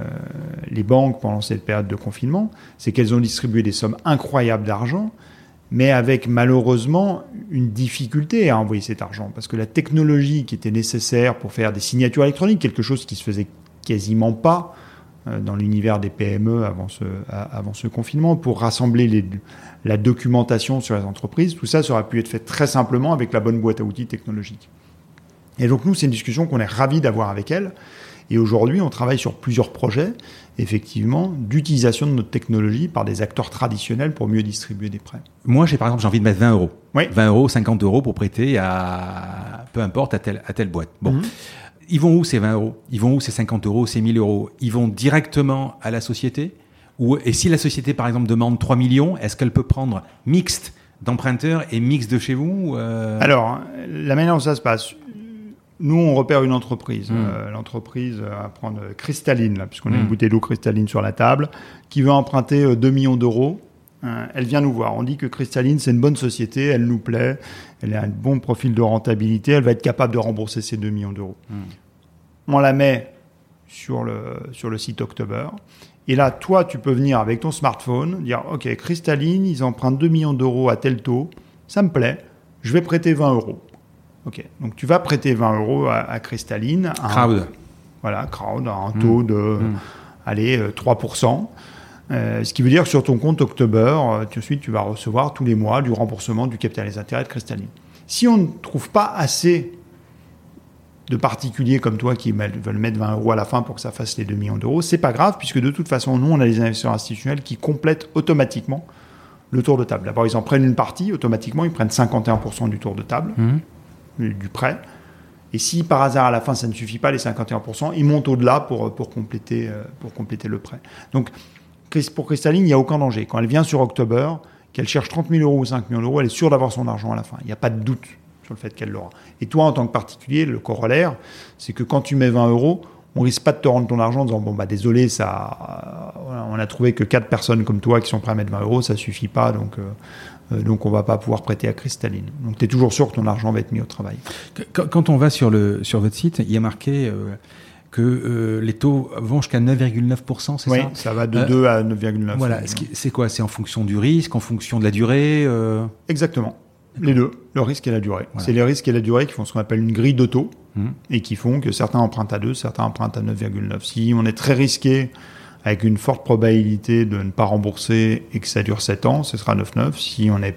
les banques pendant cette période de confinement, c'est qu'elles ont distribué des sommes incroyables d'argent, mais avec malheureusement une difficulté à envoyer cet argent, parce que la technologie qui était nécessaire pour faire des signatures électroniques, quelque chose qui se faisait quasiment pas dans l'univers des PME avant ce, avant ce confinement, pour rassembler les, la documentation sur les entreprises, tout ça, ça aurait pu être fait très simplement avec la bonne boîte à outils technologique. Et donc nous, c'est une discussion qu'on est ravi d'avoir avec elles. Et aujourd'hui, on travaille sur plusieurs projets, effectivement, d'utilisation de notre technologie par des acteurs traditionnels pour mieux distribuer des prêts. Moi, j'ai par exemple, j'ai envie de mettre 20 euros. 20 euros, 50 euros pour prêter à, peu importe, à telle, à telle boîte. Bon. Mhm. Ils vont où ces 20 euros? Ils vont où ces 50 euros, ces 1000 euros? Ils vont directement à la société? Ou, Et si la société, par exemple, demande 3 millions, est-ce qu'elle peut prendre mixte d'emprunteurs et mixte de chez vous euh Alors, la manière dont ça se passe, nous, on repère une entreprise. Hmm. Euh, l'entreprise va prendre Cristalline, puisqu'on a une hmm. bouteille d'eau cristalline sur la table, qui veut emprunter 2 euh, millions d'euros. Euh, elle vient nous voir. On dit que Cristalline, c'est une bonne société, elle nous plaît, elle a un bon profil de rentabilité, elle va être capable de rembourser ces 2 millions d'euros. Hmm. On la met sur le, sur le site October. Et là, toi, tu peux venir avec ton smartphone, dire OK, Cristalline, ils empruntent 2 millions d'euros à tel taux, ça me plaît, je vais prêter 20 euros. Ok, donc tu vas prêter 20 euros à, à Cristalline. Crowd. voilà, crowd, à un taux de, mmh. allez, 3%. Euh, ce qui veut dire que sur ton compte October, euh, tout de suite, tu vas recevoir tous les mois du remboursement du capital des intérêts de Cristalline. Si on ne trouve pas assez de particuliers comme toi qui veulent mettre 20 euros à la fin pour que ça fasse les 2 millions d'euros, c'est pas grave puisque de toute façon, nous, on a des investisseurs institutionnels qui complètent automatiquement le tour de table. D'abord, ils en prennent une partie, automatiquement, ils prennent 51% du tour de table. Mmh du prêt. Et si par hasard à la fin ça ne suffit pas, les 51%, ils montent au-delà pour, pour, compléter, euh, pour compléter le prêt. Donc pour Cristalline, il n'y a aucun danger. Quand elle vient sur October, qu'elle cherche 30 000 euros ou 5 millions d'euros, elle est sûre d'avoir son argent à la fin. Il n'y a pas de doute sur le fait qu'elle l'aura. Et toi, en tant que particulier, le corollaire, c'est que quand tu mets 20 euros, on risque pas de te rendre ton argent en disant bon bah désolé ça euh, on a trouvé que quatre personnes comme toi qui sont prêtes à mettre 20 euros ça suffit pas donc euh, euh, donc on va pas pouvoir prêter à Cristalline. Donc tu es toujours sûr que ton argent va être mis au travail. Quand on va sur, le, sur votre site, il y a marqué euh, que euh, les taux vont jusqu'à 9,9%, c'est ça Oui, ça? va de 2 à 9,9. Voilà, c'est quoi? C'est en fonction du risque, en fonction de la durée Exactement. Les deux, le risque et la durée. C'est les risques et la durée qui font ce qu'on appelle une grille de taux mmh. et qui font que certains empruntent à 2, certains empruntent à 9,9. Si on est très risqué avec une forte probabilité de ne pas rembourser et que ça dure 7 ans, ce sera 9,9. Si on est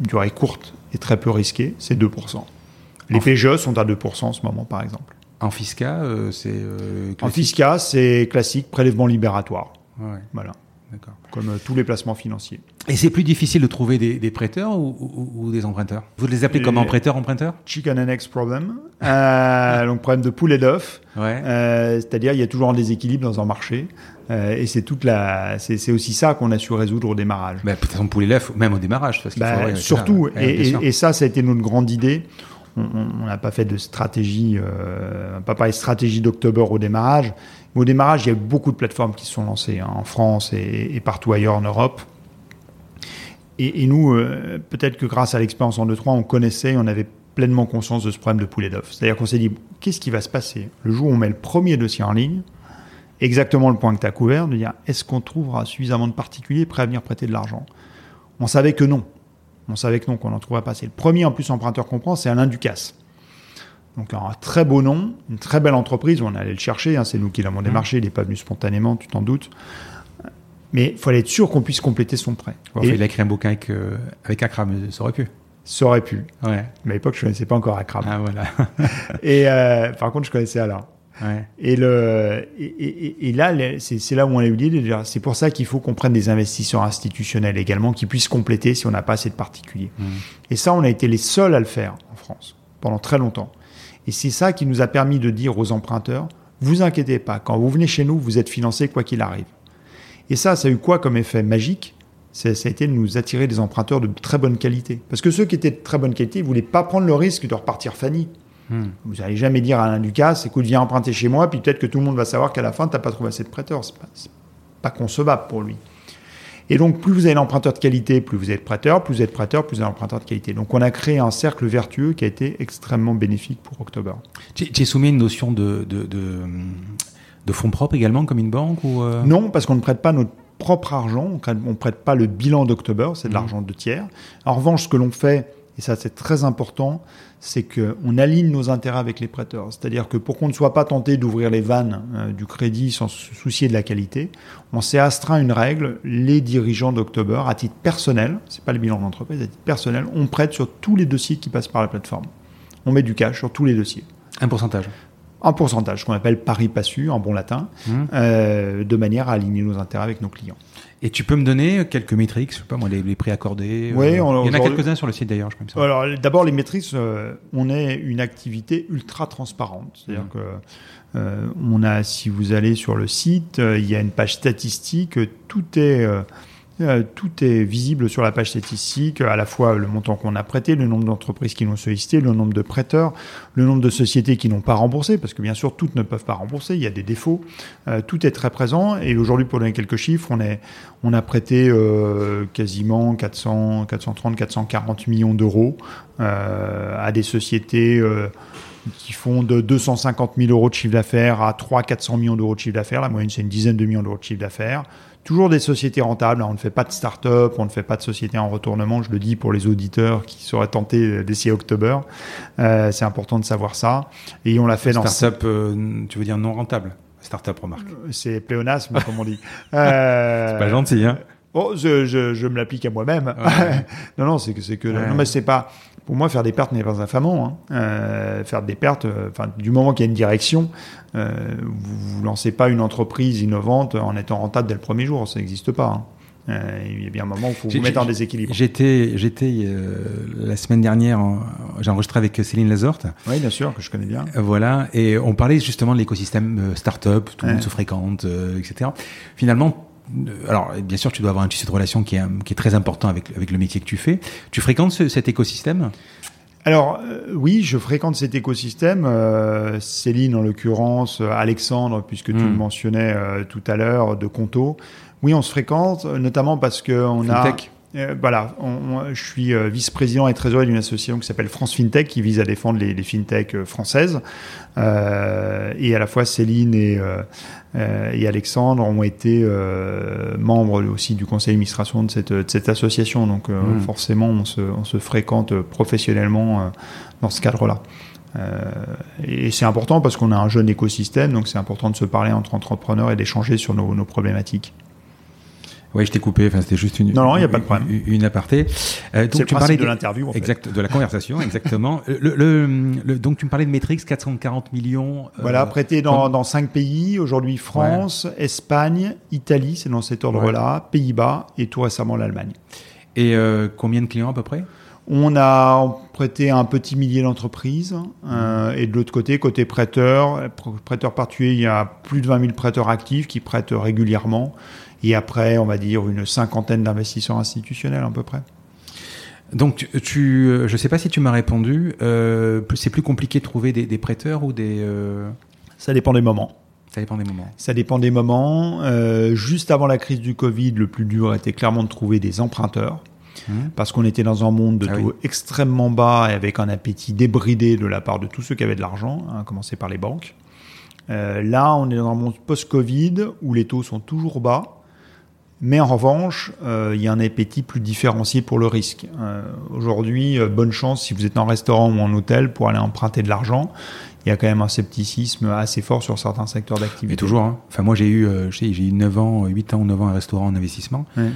durée courte et très peu risqué, c'est 2%. Les PGE sont à 2% en ce moment, par exemple. En FISCA, euh, c'est euh, En FISCA, c'est classique, prélèvement libératoire. Voilà. Comme euh, tous les placements financiers. Et c'est plus difficile de trouver des, prêteurs ou, des emprunteurs? Vous les appelez comment prêteurs, emprunteurs? Chicken and eggs problem. Euh, donc problème de poulet d'œuf. Ouais. Euh, c'est-à-dire il y a toujours un déséquilibre dans un marché. Euh, et c'est toute la, c'est aussi ça qu'on a su résoudre au démarrage. Bah, peut-être poulet d'œuf, même au démarrage. Parce bah, surtout, et, et, ça, ça a été notre grande idée. On n'a pas fait de stratégie, euh, pas parlé de stratégie d'octobre au démarrage. Au démarrage, il y a eu beaucoup de plateformes qui se sont lancées hein, en France et, partout ailleurs en Europe. Et, nous, euh, peut-être que grâce à l'expérience en 2-3, on connaissait, on avait pleinement conscience de ce problème de poulet d'œuf. C'est-à-dire qu'on s'est dit, qu'est-ce qui va se passer le jour où on met le premier dossier en ligne Exactement le point que tu as couvert, de dire, est-ce qu'on trouvera suffisamment de particuliers prêts à venir prêter de l'argent? On savait que non. On savait que non, qu'on n'en trouverait pas. C'est le premier en plus emprunteur qu'on prend, c'est Alain Ducasse. Donc un très beau nom, une très belle entreprise, on allait le chercher, hein, c'est nous qui l'avons démarché, il n'est pas venu spontanément, tu t'en doutes. Mais il fallait être sûr qu'on puisse compléter son prêt. il a écrit un bouquin avec, euh, avec Accra, mais ça aurait pu. Ça aurait pu. Ouais. Mais à l'époque, je ne connaissais pas encore Accra. Ah, voilà. et euh, par contre, je connaissais Alain. Ouais. Et, le, et, et, là, c'est là où on a eu l'idée. C'est pour ça qu'il faut qu'on prenne des investisseurs institutionnels également qui puissent compléter si on n'a pas assez de particuliers. Mmh. Et ça, on a été les seuls à le faire en France pendant très longtemps. Et c'est ça qui nous a permis de dire aux emprunteurs, vous inquiétez pas, quand vous venez chez nous, vous êtes financé quoi qu'il arrive. Et ça, ça a eu quoi comme effet magique? Ça, a été de nous attirer des emprunteurs de très bonne qualité. Parce que ceux qui étaient de très bonne qualité, ils ne voulaient pas prendre le risque de repartir Fanny. Hmm. Vous n'allez jamais dire à Alain Ducasse, écoute, viens emprunter chez moi, puis peut-être que tout le monde va savoir qu'à la fin, tu n'as pas trouvé assez de prêteurs. Ce n'est pas, concevable pour lui. Et donc, plus vous avez l'emprunteur de qualité, plus vous êtes prêteur, plus vous êtes prêteur, plus vous avez l'emprunteur de qualité. Donc, on a créé un cercle vertueux qui a été extrêmement bénéfique pour October. Tu as soumis une notion de, de fonds propres également, comme une banque ou euh? Non, parce qu'on ne prête pas notre propre argent, on ne prête pas le bilan d'octobre, c'est de mmh. l'argent de tiers. En revanche, ce que l'on fait, et ça c'est très important, c'est qu'on aligne nos intérêts avec les prêteurs. C'est-à-dire que pour qu'on ne soit pas tenté d'ouvrir les vannes euh, du crédit sans se soucier de la qualité, on s'est astreint une règle, les dirigeants d'October, à titre personnel, c'est pas le bilan d'entreprise, à titre personnel, on prête sur tous les dossiers qui passent par la plateforme. On met du cash sur tous les dossiers. Un pourcentage un pourcentage qu'on appelle pari passu en bon latin, mmh. euh, de manière à aligner nos intérêts avec nos clients. Et tu peux me donner quelques métriques, je sais pas moi, les, prix accordés. Oui, euh, il y en a quelques-uns sur le site d'ailleurs, je crois. Alors d'abord les métriques, euh, on est une activité ultra transparente, c'est-à-dire mmh. que on a, si vous allez sur le site, il y a une page statistique, tout est euh, tout est visible sur la page statistique, à la fois le montant qu'on a prêté, le nombre d'entreprises qui l'ont sollicité, le nombre de prêteurs, le nombre de sociétés qui n'ont pas remboursé, parce que bien sûr, toutes ne peuvent pas rembourser, il y a des défauts. Euh, tout est très présent. Et aujourd'hui, pour donner quelques chiffres, on, a prêté euh, quasiment 400, 430, 440 millions d'euros à des sociétés qui font de 250 000 euros de chiffre d'affaires à 300 400 millions d'euros de chiffre d'affaires. La moyenne, c'est une dizaine de millions d'euros de chiffre d'affaires. Toujours des sociétés rentables. On ne fait pas de start-up, on ne fait pas de société en retournement. Je le dis pour les auditeurs qui seraient tentés d'essayer October. Euh, c'est important de savoir ça. Et on l'a fait dans. Start-up, euh, tu veux dire non rentable? Start-up, remarque. C'est pléonasme, comme on dit. Euh, c'est pas gentil, hein Oh, je, je, je me l'applique à moi-même. non, non, c'est que c'est que non, mais c'est pas pour moi faire des pertes n'est pas infamant. Hein. Euh, faire des pertes, euh, enfin du moment qu'il y a une direction, euh, vous, ne lancez pas une entreprise innovante en étant rentable dès le premier jour, ça n'existe pas. Hein. Euh, il y a bien un moment où il faut vous mettre en déséquilibre. J'étais, j'étais la semaine dernière, j'ai enregistré avec Céline Lazorte. Oui, bien sûr, que je connais bien. voilà, et on parlait justement de l'écosystème start-up, tout le monde se fréquente, etc. Finalement, alors bien sûr, tu dois avoir un tissu de relation qui est, qui est très important avec, avec le métier que tu fais. Tu fréquentes cet écosystème? Alors euh, oui, je fréquente cet écosystème. Euh, Céline en l'occurrence, Alexandre, puisque tu le hmm. mentionnais euh, tout à l'heure, de Conto. Oui, on se fréquente, notamment parce que on a euh, voilà, je suis euh, vice-président et trésorier d'une association qui s'appelle France FinTech, qui vise à défendre les, les fintech euh, françaises. et à la fois Céline et, et Alexandre ont été membres aussi du conseil d'administration de cette, de cette association. Donc hmm. forcément, on se, on se, fréquente professionnellement dans ce cadre-là. et c'est important parce qu'on a un jeune écosystème, donc c'est important de se parler entre entrepreneurs et d'échanger sur nos, nos problématiques. Oui, je t'ai coupé. Enfin, c'était juste une. Non, non, il n'y a pas de problème. Une, aparté. Euh, donc, tu parlais de l'interview, en fait. Exact, de la conversation, exactement. le, donc, tu me parlais de Matrix, 440 millions. Euh, voilà, prêté dans, dans cinq pays. Aujourd'hui, France, Espagne, Italie, c'est dans cet ordre-là, Pays-Bas et tout récemment l'Allemagne. Et euh, combien de clients à peu près? On a prêté un petit millier d'entreprises. Euh, et de l'autre côté, côté prêteur, prêteur particulier, il y a plus de 20 000 prêteurs actifs qui prêtent régulièrement. Et après, on va dire une cinquantaine d'investisseurs institutionnels à peu près. Donc, tu, euh, je ne sais pas si tu m'as répondu. Euh, c'est plus compliqué de trouver des, prêteurs ou des. Ça dépend des moments. Ça dépend des moments. Ça dépend des moments. juste avant la crise du Covid, le plus dur était clairement de trouver des emprunteurs. Mmh. parce qu'on était dans un monde de ah taux extrêmement bas et avec un appétit débridé de la part de tous ceux qui avaient de l'argent, hein, à commencer par les banques. Euh, là, on est dans un monde post-Covid où les taux sont toujours bas, mais en revanche, euh, il y a un appétit plus différencié pour le risque. Euh, aujourd'hui, bonne chance si vous êtes en restaurant ou en hôtel pour aller emprunter de l'argent. Il y a quand même un scepticisme assez fort sur certains secteurs d'activité. Et toujours. Hein. Enfin, moi, j'ai eu, j'ai eu 9 ans, 8 ans ou 9 ans un restaurant en investissement. Ouais.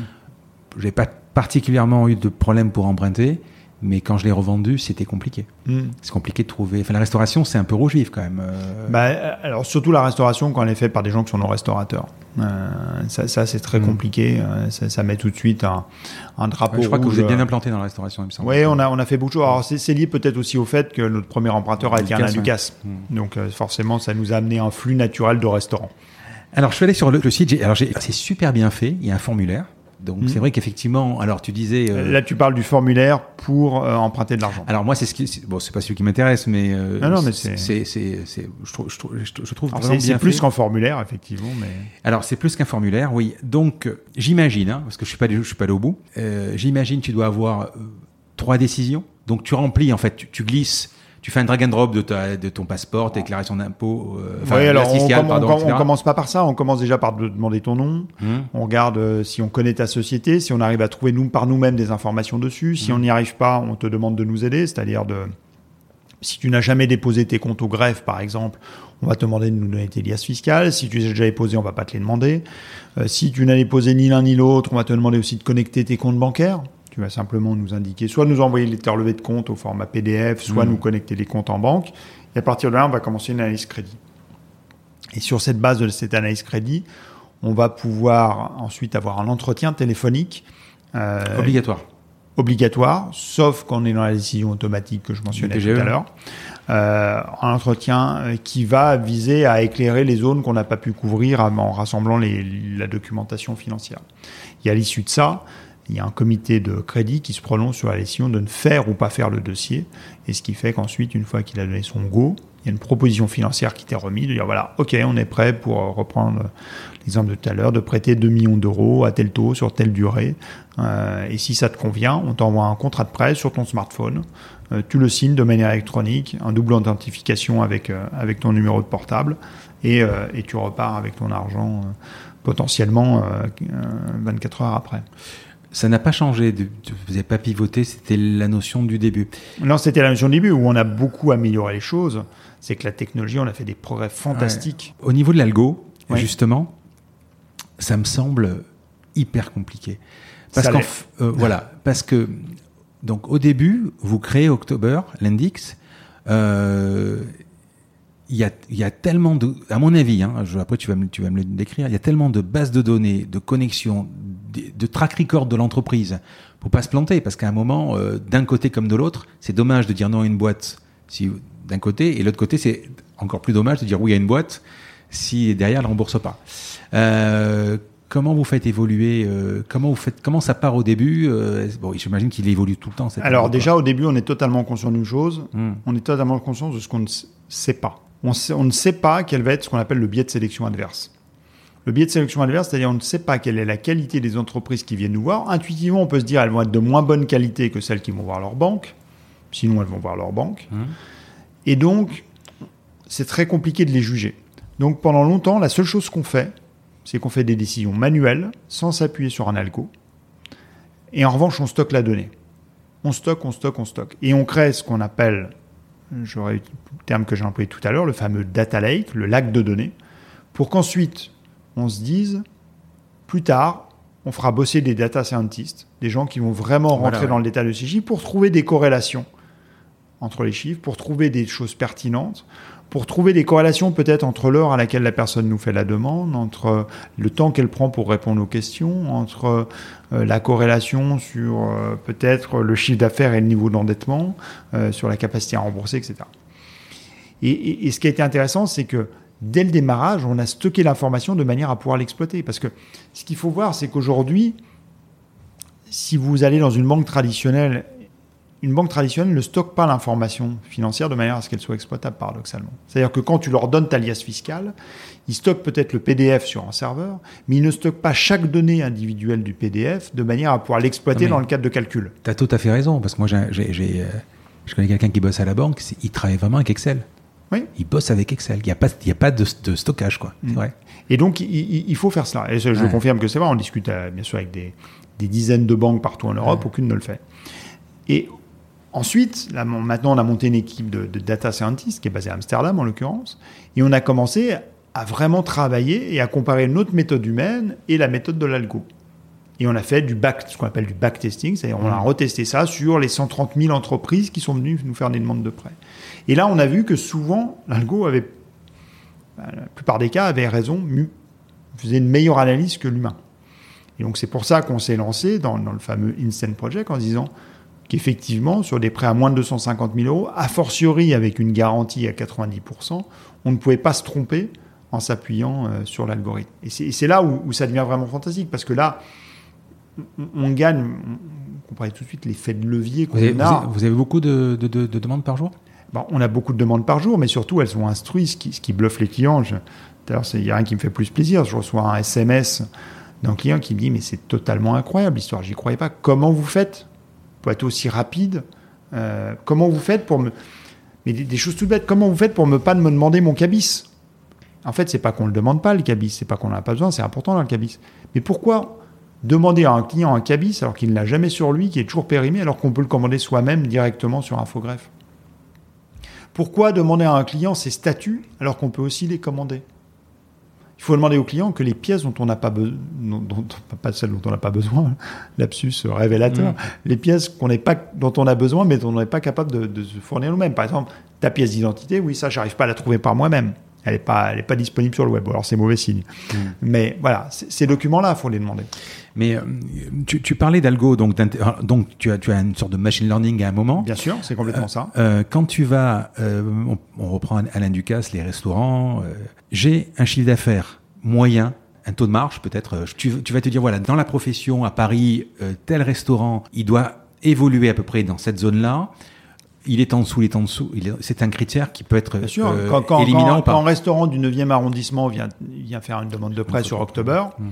J'ai pas particulièrement eu de problèmes pour emprunter, mais quand je l'ai revendu, c'était compliqué. Hmm. C'est compliqué de trouver. Enfin, la restauration, c'est un peu rouge vif quand même. Euh. Bah, alors surtout la restauration quand elle est faite par des gens qui sont non restaurateurs. Euh, ça, c'est très hmm. compliqué. Euh, ça, met tout de suite un, un drapeau. je crois que vous êtes bien implanté dans la restauration, il me semble. Oui, on a, on a fait beaucoup de choses. Alors c'est lié peut-être aussi au fait que notre premier emprunteur a été un Lucas. Hmm. Donc forcément, ça nous a amené un flux naturel de restaurants. Alors je suis allé sur le, le site. Alors c'est super bien fait. Il y a un formulaire. Donc c'est hmm. vrai qu'effectivement, alors tu disais. Euh, Là, tu parles du formulaire pour euh, emprunter de l'argent. Alors moi, c'est ce qui, bon, c'est pas celui qui m'intéresse, mais. Euh, non, non, mais c'est. C'est, c'est, je trouve, je trouve, je trouve C'est plus qu'un formulaire, effectivement, mais. Alors c'est plus qu'un formulaire, oui. Donc j'imagine, hein, parce que je suis pas, je suis pas allé au bout. j'imagine, tu dois avoir trois décisions. Donc tu remplis, en fait, tu, tu glisses tu fais un drag and drop de, ta, de ton passeport, ta déclaration d'impôt, euh, oui, alors on, pardon, on, commence pas par ça, on commence déjà par demander ton nom, hum. on regarde euh, si on connaît ta société, si on arrive à trouver nous par nous-mêmes des informations dessus, si hum. on n'y arrive pas, on te demande de nous aider, c'est-à-dire de si tu n'as jamais déposé tes comptes au greffe, par exemple, on va te demander de nous donner tes liasses fiscales. Si tu les as déjà déposés, on va pas te les demander. Euh, si tu n'as déposé ni l'un ni l'autre, on va te demander aussi de connecter tes comptes bancaires. Tu vas simplement nous indiquer, soit nous envoyer les relevé de compte au format PDF, soit hmm. nous connecter les comptes en banque. Et à partir de là, on va commencer une analyse crédit. Et sur cette base de cette analyse crédit, on va pouvoir ensuite avoir un entretien téléphonique. Euh, obligatoire. Obligatoire, sauf quand on est dans la décision automatique que je mentionnais tout à l'heure. Euh, un entretien euh, qui va viser à éclairer les zones qu'on n'a pas pu couvrir en rassemblant les, la documentation financière. Et à l'issue de ça, il y a un comité de crédit qui se prononce sur la décision de ne faire ou pas faire le dossier. Et ce qui fait qu'ensuite, une fois qu'il a donné son go, il y a une proposition financière qui t'est remise de dire voilà, ok, on est prêt pour reprendre l'exemple de tout à l'heure, de prêter 2 millions d'euros à tel taux sur telle durée. Euh, et si ça te convient, on t'envoie un contrat de prêt sur ton smartphone. Euh, tu le signes de manière électronique, un double identification avec, euh, avec ton numéro de portable. Et tu repars avec ton argent potentiellement 24 heures après ça n'a pas changé. Vous n'avez pas pivoté, c'était la notion du début. Non, c'était la notion du début où on a beaucoup amélioré les choses. C'est que la technologie, on a fait des progrès fantastiques. Au niveau de l'algo, justement, ça me semble hyper compliqué. Parce qu'en euh, voilà, parce que donc au début, vous créez October, l'index. Euh, il y, a, il y a tellement de, à mon avis, hein, après tu vas, me, tu vas me le décrire, il y a tellement de bases de données, de connexions, de, track record de l'entreprise pour pas se planter, parce qu'à un moment, euh, d'un côté comme de l'autre, c'est dommage de dire non à une boîte si d'un côté, et l'autre côté, c'est encore plus dommage de dire oui à une boîte si derrière elle rembourse pas. Euh, comment vous faites évoluer euh, Comment vous faites Comment ça part au début Bon, j'imagine qu'il évolue tout le temps. Alors déjà au début, on est totalement conscient d'une chose. Hmm. On est totalement conscient de ce qu'on ne sait pas. On, on, ne sait pas quel va être ce qu'on appelle le biais de sélection adverse. Le biais de sélection adverse, c'est-à-dire on ne sait pas quelle est la qualité des entreprises qui viennent nous voir. Intuitivement, on peut se dire elles vont être de moins bonne qualité que celles qui vont voir leur banque. Sinon, elles vont voir leur banque. Mmh. Et donc, c'est très compliqué de les juger. Donc, pendant longtemps, la seule chose qu'on fait, c'est qu'on fait des décisions manuelles sans s'appuyer sur un algo. Et en revanche, on stocke la donnée. On stocke, on stocke, on stocke. Et on crée ce qu'on appelle, j'aurais le terme que j'ai employé tout à l'heure, le fameux data lake, le lac de données, pour qu'ensuite, on se dise, plus tard, on fera bosser des data scientists, des gens qui vont vraiment rentrer dans le détail de ces chiffres pour trouver des corrélations entre les chiffres, pour trouver des choses pertinentes, pour trouver des corrélations peut-être entre l'heure à laquelle la personne nous fait la demande, entre le temps qu'elle prend pour répondre aux questions, entre euh, la corrélation sur euh, peut-être le chiffre d'affaires et le niveau d'endettement, euh, sur la capacité à rembourser, etc. Et, et ce qui a été intéressant, c'est que dès le démarrage, on a stocké l'information de manière à pouvoir l'exploiter. Parce que ce qu'il faut voir, c'est qu'aujourd'hui, si vous allez dans une banque traditionnelle une banque traditionnelle ne stocke pas l'information financière de manière à ce qu'elle soit exploitable paradoxalement. C'est-à-dire que quand tu leur donnes ta liasse fiscale, ils stockent peut-être le PDF sur un serveur, mais ils ne stockent pas chaque donnée individuelle du PDF de manière à pouvoir l'exploiter dans le cadre de calcul. Tu as tout à fait raison, parce que moi, j'ai, euh, je connais quelqu'un qui bosse à la banque, il travaille vraiment avec Excel. Oui. Il bosse avec Excel. Il n'y a pas, il y a pas de, stockage, quoi. Mm. vrai. Et donc, il, faut faire cela. Et je, confirme que c'est vrai. On discute euh, bien sûr avec des, dizaines de banques partout en Europe. Aucune ne le fait. Et Ensuite, maintenant, on a monté une équipe de, data scientists qui est basée à Amsterdam, en l'occurrence, et on a commencé à vraiment travailler et à comparer notre méthode humaine et la méthode de l'algo. Et on a fait du back, ce qu'on appelle du backtesting, c'est-à-dire on a mmh. retesté ça sur les 130 000 entreprises qui sont venues nous faire des demandes de prêt. Et là, on a vu que souvent, l'algo avait, bah, la plupart des cas, avait raison, faisait une meilleure analyse que l'humain. Et donc c'est pour ça qu'on s'est lancé dans, dans, le fameux Instant Project en disant, qu'effectivement, sur des prêts à moins de 250 000 euros, a fortiori avec une garantie à 90%, on ne pouvait pas se tromper en s'appuyant euh, sur l'algorithme. Et c'est là où, ça devient vraiment fantastique, parce que là, on, gagne, on tout de suite l'effet de levier qu'on a. Vous avez beaucoup de, demandes par jour? Bon, On a beaucoup de demandes par jour, mais surtout elles sont instruites, ce qui, ce qui bluffe les clients. D'ailleurs, il n'y a rien qui me fait plus plaisir. Je reçois un SMS d'un client qui me dit, mais c'est totalement incroyable l'histoire, j'y croyais pas. Comment vous faites pour être aussi rapide euh, Comment vous faites pour me... Mais des, choses tout bêtes, comment vous faites pour ne pas me demander mon cabis? En fait, c'est pas qu'on ne le demande pas, le cabis, c'est pas qu'on n'en a pas besoin, c'est important dans le cabis. Mais pourquoi demander à un client un cabis alors qu'il ne l'a jamais sur lui, qui est toujours périmé, alors qu'on peut le commander soi-même directement sur Infogreffe Pourquoi demander à un client ses statuts alors qu'on peut aussi les commander? Il faut demander au client que les pièces dont on n'a pas besoin, pas celles dont on n'a pas besoin, lapsus révélateur, mm. les pièces qu'on pas, dont on a besoin mais dont on n'est pas capable de, se fournir nous-mêmes. Par exemple, ta pièce d'identité, oui, ça, j'arrive pas à la trouver par moi-même. Elle n'est pas, elle est pas disponible sur le web. Alors c'est mauvais signe. Mm. Mais voilà, ces documents-là, il faut les demander. Mais euh, tu, parlais d'algo, donc, donc tu as, tu as une sorte de machine learning à un moment. Bien sûr, c'est complètement ça. Euh, quand tu vas, euh, on, reprend Alain Ducasse, les restaurants, j'ai un chiffre d'affaires moyen un taux de marge peut-être. Tu, vas te dire, voilà, dans la profession à Paris, tel restaurant, il doit évoluer à peu près dans cette zone-là. Il est en dessous, il est en dessous. C'est un critère qui peut être Bien sûr. quand, quand, éliminant quand, un restaurant du 9e arrondissement vient, vient faire une demande de prêt sur October, hmm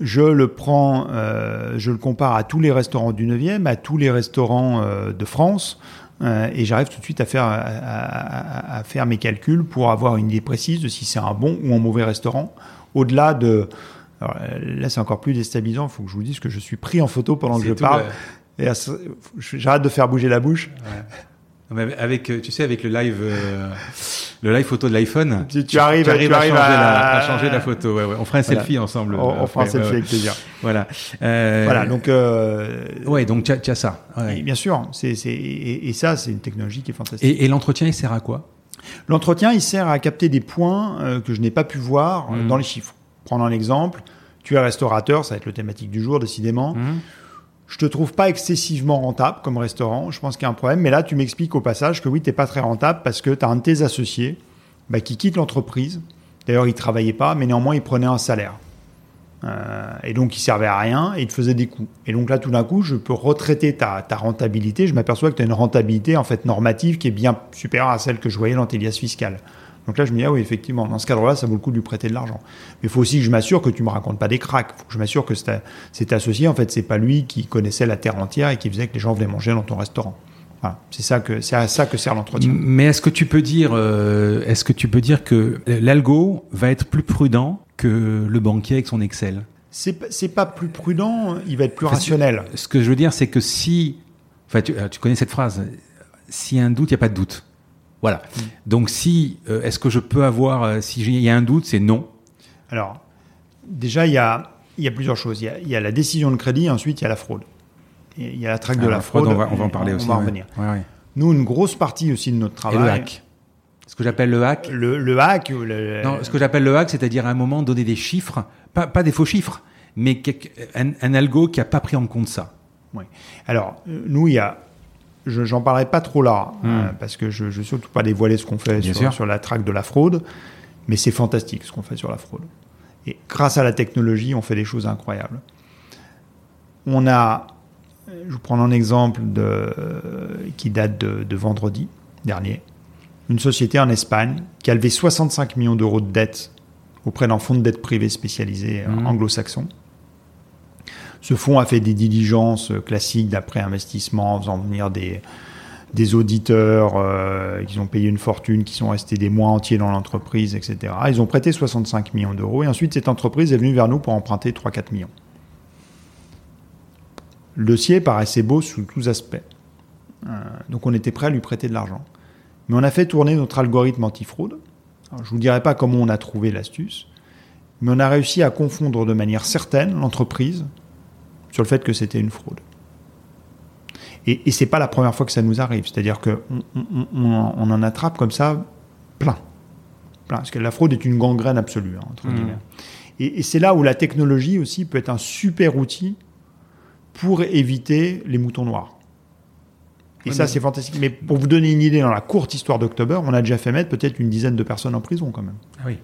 je le prends, euh, je le compare à tous les restaurants du 9e, à tous les restaurants euh, de France, euh, et j'arrive tout de suite à faire, à, faire mes calculs pour avoir une idée précise de si c'est un bon ou un mauvais restaurant. Au-delà de. là, c'est encore plus déstabilisant. Il faut que je vous dise que je suis pris en photo pendant que je parle. Et j'arrête de faire bouger la bouche. Avec, tu sais, avec le live le live photo de l'iPhone. Tu, tu, arrives, tu arrives, à, changer, La, à changer la photo. Ouais, ouais. On fera un selfie ensemble. On, fera un selfie avec plaisir. Voilà. Euh... Voilà. Donc. Euh... Ouais. Donc tu as, ça. Bien sûr. C'est et, et, ça, c'est une technologie qui est fantastique. Et, et l'entretien, il sert à quoi? L'entretien, il sert à capter des points euh, que je n'ai pas pu voir euh, mmh. dans les chiffres. Prendre un exemple. Tu es restaurateur, ça va être le thématique du jour, décidément. Mmh je te trouve pas excessivement rentable comme restaurant. Je pense qu'il y a un problème. Mais là, tu m'expliques au passage que oui, tu n'es pas très rentable parce que tu as un de tes associés bah, qui quitte l'entreprise. D'ailleurs, il travaillait pas, mais néanmoins, il prenait un salaire. Euh, et donc, il servait à rien et il te faisait des coûts. Et donc là, tout d'un coup, je peux retraiter ta, ta rentabilité. Je m'aperçois que tu as une rentabilité en fait normative qui est bien supérieure à celle que je voyais dans tes liasses fiscales. Donc là, je me dis, ah oui, effectivement, dans ce cadre-là, ça vaut le coup de lui prêter de l'argent. Mais il faut aussi que je m'assure que tu me racontes pas des cracks. Il faut que je m'assure que cet associé, en fait, c'est pas lui qui connaissait la terre entière et qui faisait que les gens venaient manger dans ton restaurant. Voilà. C'est ça que c'est à ça que sert l'entretien. Mais est-ce que tu peux dire, euh, est-ce que tu peux dire que l'algo va être plus prudent que le banquier avec son Excel? C'est pas plus prudent, il va être plus rationnel. Ce que je veux dire, c'est que si, enfin, tu, tu connais cette phrase, s'il y a un doute, il n'y a pas de doute. Voilà. Donc si, euh, est-ce que je peux avoir, euh, si il y a un doute, c'est non. Alors, déjà, il y a, Il y a plusieurs choses. Il y a, il y a la décision de crédit, ensuite il y a la fraude. Et il y a la traque de Alors, la fraude. on va, on va en et parler on aussi. va en revenir. Ouais, ouais. Nous, une grosse partie aussi de notre Et travail. le hack. Ce que j'appelle le hack. Le, le hack. ou le- Non, ce que j'appelle le hack, c'est-à-dire à un moment donner des chiffres, pas, pas des faux chiffres, mais un, un algo qui a pas pris en compte ça. Oui. Alors, euh, nous, il y a. Je j'en parlerai pas trop là, Hmm. euh, parce que je ne veux surtout pas dévoiler ce qu'on fait sur, la traque de la fraude, mais c'est fantastique ce qu'on fait sur la fraude. Et grâce à la technologie, on fait des choses incroyables. On a, je vous prends un exemple de, euh, qui date de, de vendredi dernier, une société en Espagne qui a levé 65 millions d'euros de dettes auprès d'un fonds de dette privé spécialisé euh, Mhm. anglo-saxon. Ce fonds a fait des diligences euh, classiques d'après-investissement, en faisant venir des, auditeurs euh, qui ont payé une fortune, qui sont restés des mois entiers dans l'entreprise, etc. Ils ont prêté 65 millions d'euros et ensuite cette entreprise est venue vers nous pour emprunter 3-4 millions. Le dossier paraissait beau sous tous aspects. Euh, donc on était prêt à lui prêter de l'argent. Mais on a fait tourner notre algorithme antifraude. Je ne vous dirai pas comment on a trouvé l'astuce, mais on a réussi à confondre de manière certaine l'entreprise sur le fait que c'était une fraude. Et, et c'est pas la première fois que ça nous arrive. C'est-à-dire qu'on on, on- on- on en attrape comme ça plein. plein. Parce que la fraude est une gangrène absolue, hein, entre Mmh. guillemets. Et, et c'est là où la technologie aussi peut être un super outil pour éviter les moutons noirs. Et ça, mais- c'est fantastique. Mais pour vous donner une idée, dans la courte histoire d'October, on a déjà fait mettre peut-être une dizaine de personnes en prison quand même. Ah oui.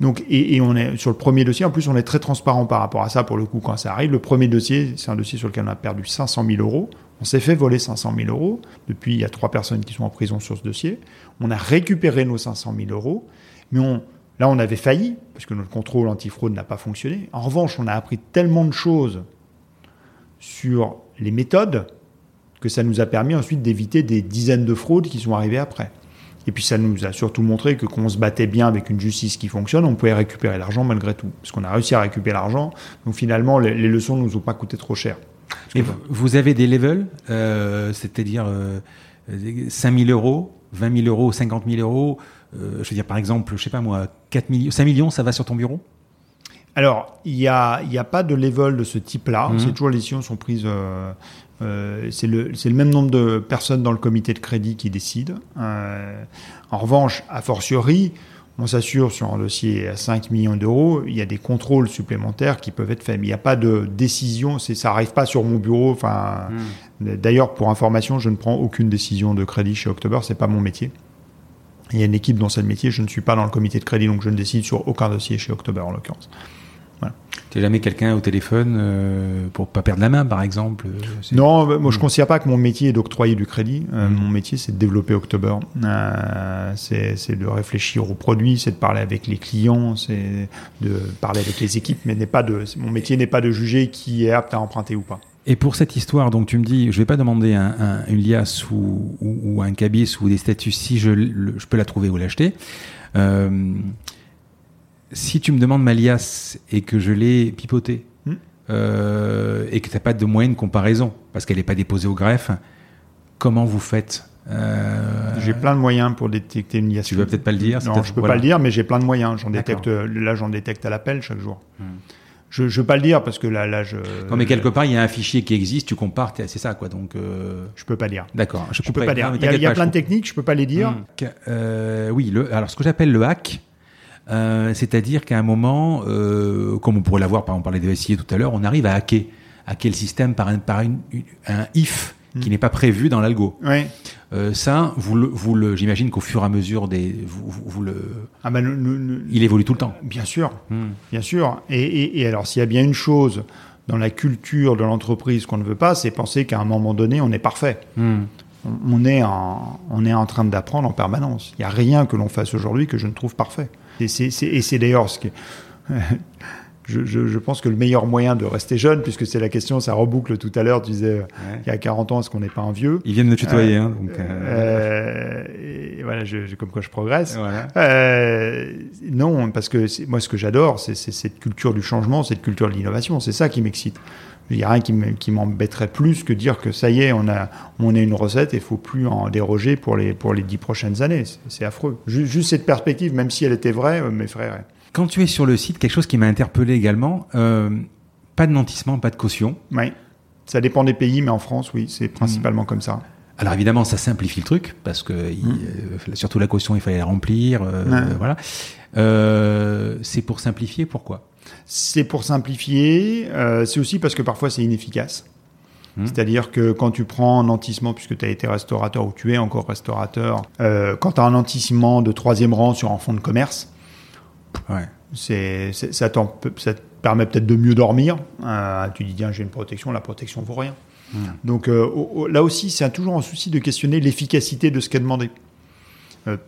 Donc, et, on est sur le premier dossier. En plus, on est très transparent par rapport à ça pour le coup quand ça arrive. Le premier dossier, c'est un dossier sur lequel on a perdu 500 000 euros. On s'est fait voler 500 000 euros. Depuis, il y a trois personnes qui sont en prison sur ce dossier. On a récupéré nos 500 000 euros, mais on, là, on avait failli parce que notre contrôle antifraude n'a pas fonctionné. En revanche, on a appris tellement de choses sur les méthodes que ça nous a permis ensuite d'éviter des dizaines de fraudes qui sont arrivées après. Et puis ça nous a surtout montré que quand on se battait bien avec une justice qui fonctionne, on pouvait récupérer l'argent malgré tout. Parce qu'on a réussi à récupérer l'argent. Donc finalement, les, les leçons ne nous ont pas coûté trop cher. Et vous, vous avez des levels, euh, c'est-à-dire euh, 5 000 euros, 20 000 euros, 50 000 euros. euh, je veux dire, par exemple, je sais pas moi, 4 millions, 5 millions, ça va sur ton bureau? Alors, il n'y a, y a pas de level de ce type-là. Mhm. C'est toujours les décisions sont prises. euh, euh, c'est le, même nombre de personnes dans le comité de crédit qui décident. Euh, en revanche, a fortiori, on s'assure sur un dossier à 5 millions d'euros, il y a des contrôles supplémentaires qui peuvent être faits. Mais il n'y a pas de décision, ça n'arrive pas sur mon bureau. Enfin, D'ailleurs, pour information, je ne prends aucune décision de crédit chez October, c'est pas mon métier. Il y a une équipe dont c'est le métier, je ne suis pas dans le comité de crédit, donc je ne décide sur aucun dossier chez October en l'occurrence. Tu jamais quelqu'un au téléphone euh, pour pas perdre la main, par exemple euh, Non, bah, moi je ne considère pas que mon métier est d'octroyer du crédit. Euh, Mm. Mon métier c'est de développer October. Euh, c'est de réfléchir aux produits, c'est de parler avec les clients, c'est de parler avec les équipes, mais n'est pas de, mon métier n'est pas de juger qui est apte à emprunter ou pas. Et pour cette histoire, donc tu me dis, je vais pas demander un, un- une liasse ou, ou, ou un cabis ou des statuts si je, le- je peux la trouver ou l'acheter. Euh, si tu me demandes ma liasse et que je l'ai pipotée Hmm. euh, et que tu n'as pas de moyen de comparaison parce qu'elle n'est pas déposée au greffe, comment vous faites Euh, J'ai plein de moyens pour détecter une liasse. Tu veux peut-être pas le dire Non, je peux voilà. pas le dire, mais j'ai plein de moyens. J'en détecte, euh, là, j'en détecte à l'appel chaque jour. Hmm. Je, je veux pas le dire parce que là, là, je. Non, mais quelque part, il y a un fichier qui existe, tu compares, c'est ça, quoi. Donc, euh, Je peux pas dire. d'accord. Je peux comprends. pas dire. Il y a, y pas, plein de techniques, je peux pas les dire. Hmm. Euh, oui, le, alors ce que j'appelle le hack, euh, c'est-à-dire qu'à un moment, euh, comme on pourrait l'avoir, par on parlait de SIA tout à l'heure, on arrive à hacker, hacker le système par un, par une- un if qui Hmm. n'est pas prévu dans l'algo. Euh, ça, vous le, vous le, j'imagine qu'au fur et à mesure des, vous, vous- vous le, Ah ben, il évolue tout le temps. bien sûr. Hmm. Bien sûr. Et, et- et alors, s'il y a bien une chose dans la culture de l'entreprise qu'on ne veut pas, c'est penser qu'à un moment donné, on est parfait. Hmm. On, on est, en, on est en train d'apprendre en permanence. Il n'y a rien que l'on fasse aujourd'hui que je ne trouve parfait. Et c'est, d'ailleurs ce que. Je, je- je pense que le meilleur moyen de rester jeune, puisque c'est la question, ça reboucle tout à l'heure, tu disais, il y a 40 ans, est-ce qu'on n'est pas un vieux? Ils viennent me tutoyer, hein, donc. euh, Euh, et voilà, je, comme quoi je progresse. voilà. Euh, non, parce que moi, ce que j'adore, c'est c'est cette culture du changement, cette culture de l'innovation. C'est ça qui m'excite. Il n'y a rien qui me- qui m'embêterait plus que dire que ça y est, on a, on a une recette et il faut plus en déroger pour les, pour les dix prochaines années. C'est- affreux. Ju- Juste, cette perspective, même si elle était vraie, euh, m'effraierait. Quand tu es sur le site, quelque chose qui m'a interpellé également, euh, pas de nantissement, pas de caution. Oui, ça dépend des pays, mais en France, oui, c'est principalement comme ça. Alors évidemment, ça simplifie le truc parce que il, Mm. euh, surtout la caution, il fallait la remplir. euh, Ouais. Voilà. Euh, c'est pour simplifier. Pourquoi? C'est pour simplifier, euh, c'est aussi parce que parfois c'est inefficace. Hmm. C'est-à-dire que quand tu prends un nantissement, puisque tu as été restaurateur ou tu es encore restaurateur, euh, quand tu as un nantissement de troisième rang sur un fonds de commerce, Ouais. c'est, c'est- ça, ça te permet peut-être de mieux dormir. Euh, tu dis, tiens, j'ai une protection, la protection vaut rien. Hmm. Donc là aussi, c'est toujours un souci de questionner l'efficacité de ce qui est demandé.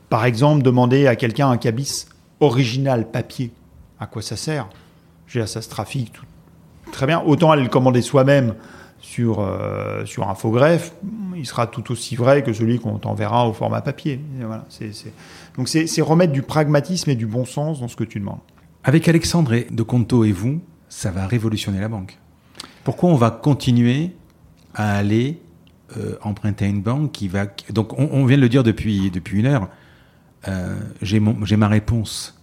Par exemple, demander à quelqu'un un cabis original papier, à quoi ça sert? Je veux dire, ça se trafique très bien. Autant aller le commander soi-même sur, euh, sur un faux greffe, il sera tout aussi vrai que celui qu'on t'enverra au format papier. Voilà, Donc c'est, remettre du pragmatisme et du bon sens dans ce que tu demandes. Avec Alexandre de Conto et vous, ça va révolutionner la banque. Pourquoi on va continuer à aller euh, emprunter à une banque qui va... Donc on, vient de le dire depuis, depuis une heure. Euh, j'ai ma réponse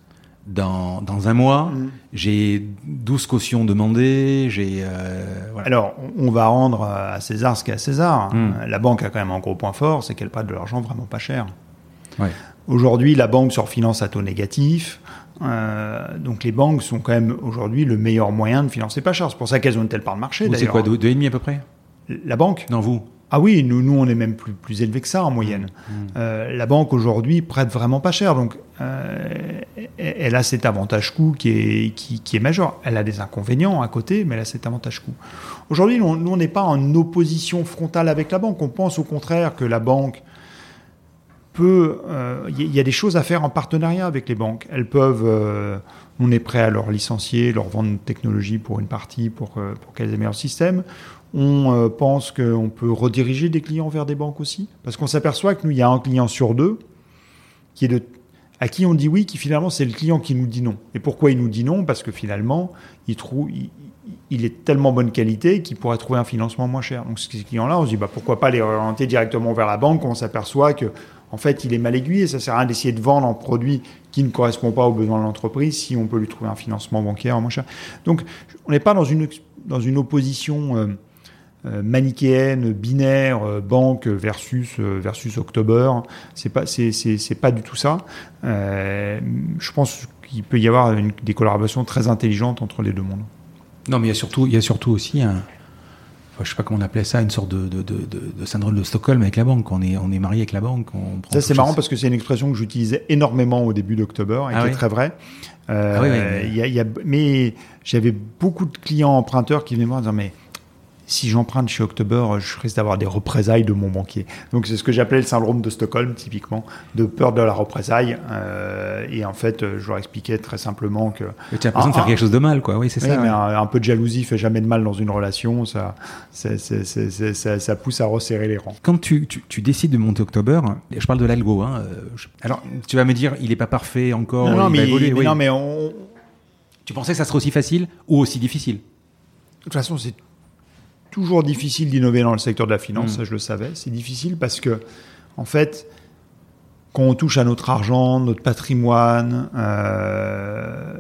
dans, dans un mois. Mm. J'ai 12 cautions demandées. J'ai... euh, voilà. Alors, on va rendre à César ce qu'est à César. Mm. La banque a quand même un gros point fort, c'est qu'elle prête de l'argent vraiment pas cher. Ouais. Aujourd'hui, la banque se refinance à taux négatif. Euh, donc les banques sont quand même aujourd'hui le meilleur moyen de financer pas cher. C'est pour ça qu'elles ont une telle part de marché. C'est quoi, deux, deux et demi à peu près? La banque? Non, vous Ah oui, nous, nous on est même plus, plus élevé que ça en moyenne. Mm. Euh, la banque aujourd'hui prête vraiment pas cher. Donc euh, elle a cet avantage coût qui est, qui, qui est majeur. Elle a des inconvénients à côté, mais elle a cet avantage coût. Aujourd'hui, nous, on n'est pas en opposition frontale avec la banque. On pense au contraire que la banque peut. euh, Il y, y a des choses à faire en partenariat avec les banques. Elles peuvent. euh, on est prêt à leur licencier, leur vendre une technologie pour une partie pour, euh, pour qu'elles aient leur système. On euh, pense qu'on peut rediriger des clients vers des banques aussi, parce qu'on s'aperçoit que nous, il y a un client sur deux qui est de, à qui on dit oui, qui finalement c'est le client qui nous dit non. Et pourquoi il nous dit non? Parce que finalement, il trouve, il, est tellement bonne qualité qu'il pourrait trouver un financement moins cher. Donc ces clients-là, on se dit bah, pourquoi pas les orienter directement vers la banque? On s'aperçoit que en fait, il est mal aiguillé. Ça sert à rien d'essayer de vendre un produit qui ne correspond pas aux besoins de l'entreprise si on peut lui trouver un financement bancaire moins cher. Donc, on n'est pas dans une, dans une opposition euh, manichéenne, binaire, euh, banque versus, euh, versus October. C'est pas, c'est, c'est, c'est pas du tout ça. Euh, je pense qu'il peut y avoir une, des collaborations très intelligentes entre les deux mondes. Non, mais il y a surtout, il y a surtout aussi un, enfin, je sais pas comment on appelait ça, une sorte de, de, de, de, syndrome de Stockholm avec la banque. On est, on est marié avec la banque. On prend Ça, c'est marrant parce que c'est une expression que j'utilisais énormément au début d'octobre et Ah qui oui est très vraie. Euh, Ah oui, oui, mais- mais j'avais beaucoup de clients emprunteurs qui venaient me voir en disant Mais si j'emprunte chez October, je risque d'avoir des représailles de mon banquier. Donc, c'est ce que j'appelais le syndrome de Stockholm, typiquement, de peur de la représaille. Euh, et en fait, je leur expliquais très simplement que. Et tu as l'impression de faire Ah, quelque chose de mal, quoi. Oui, c'est Oui, ça. mais ouais. un, un peu de jalousie fait jamais de mal dans une relation. Ça, c'est- c'est- c'est- c'est- ça, ça pousse à resserrer les rangs. Quand tu, tu, tu décides de monter October, je parle de l'algo, hein, euh, je- alors tu vas me dire, il est pas parfait encore, non, non, il mais, va évoluer. mais oui. non, mais on, Tu pensais que ça serait aussi facile ou aussi difficile? De toute façon, c'est toujours difficile d'innover dans le secteur de la finance, Mm. ça je le savais. C'est difficile parce que, en fait, quand on touche à notre argent, notre patrimoine, euh,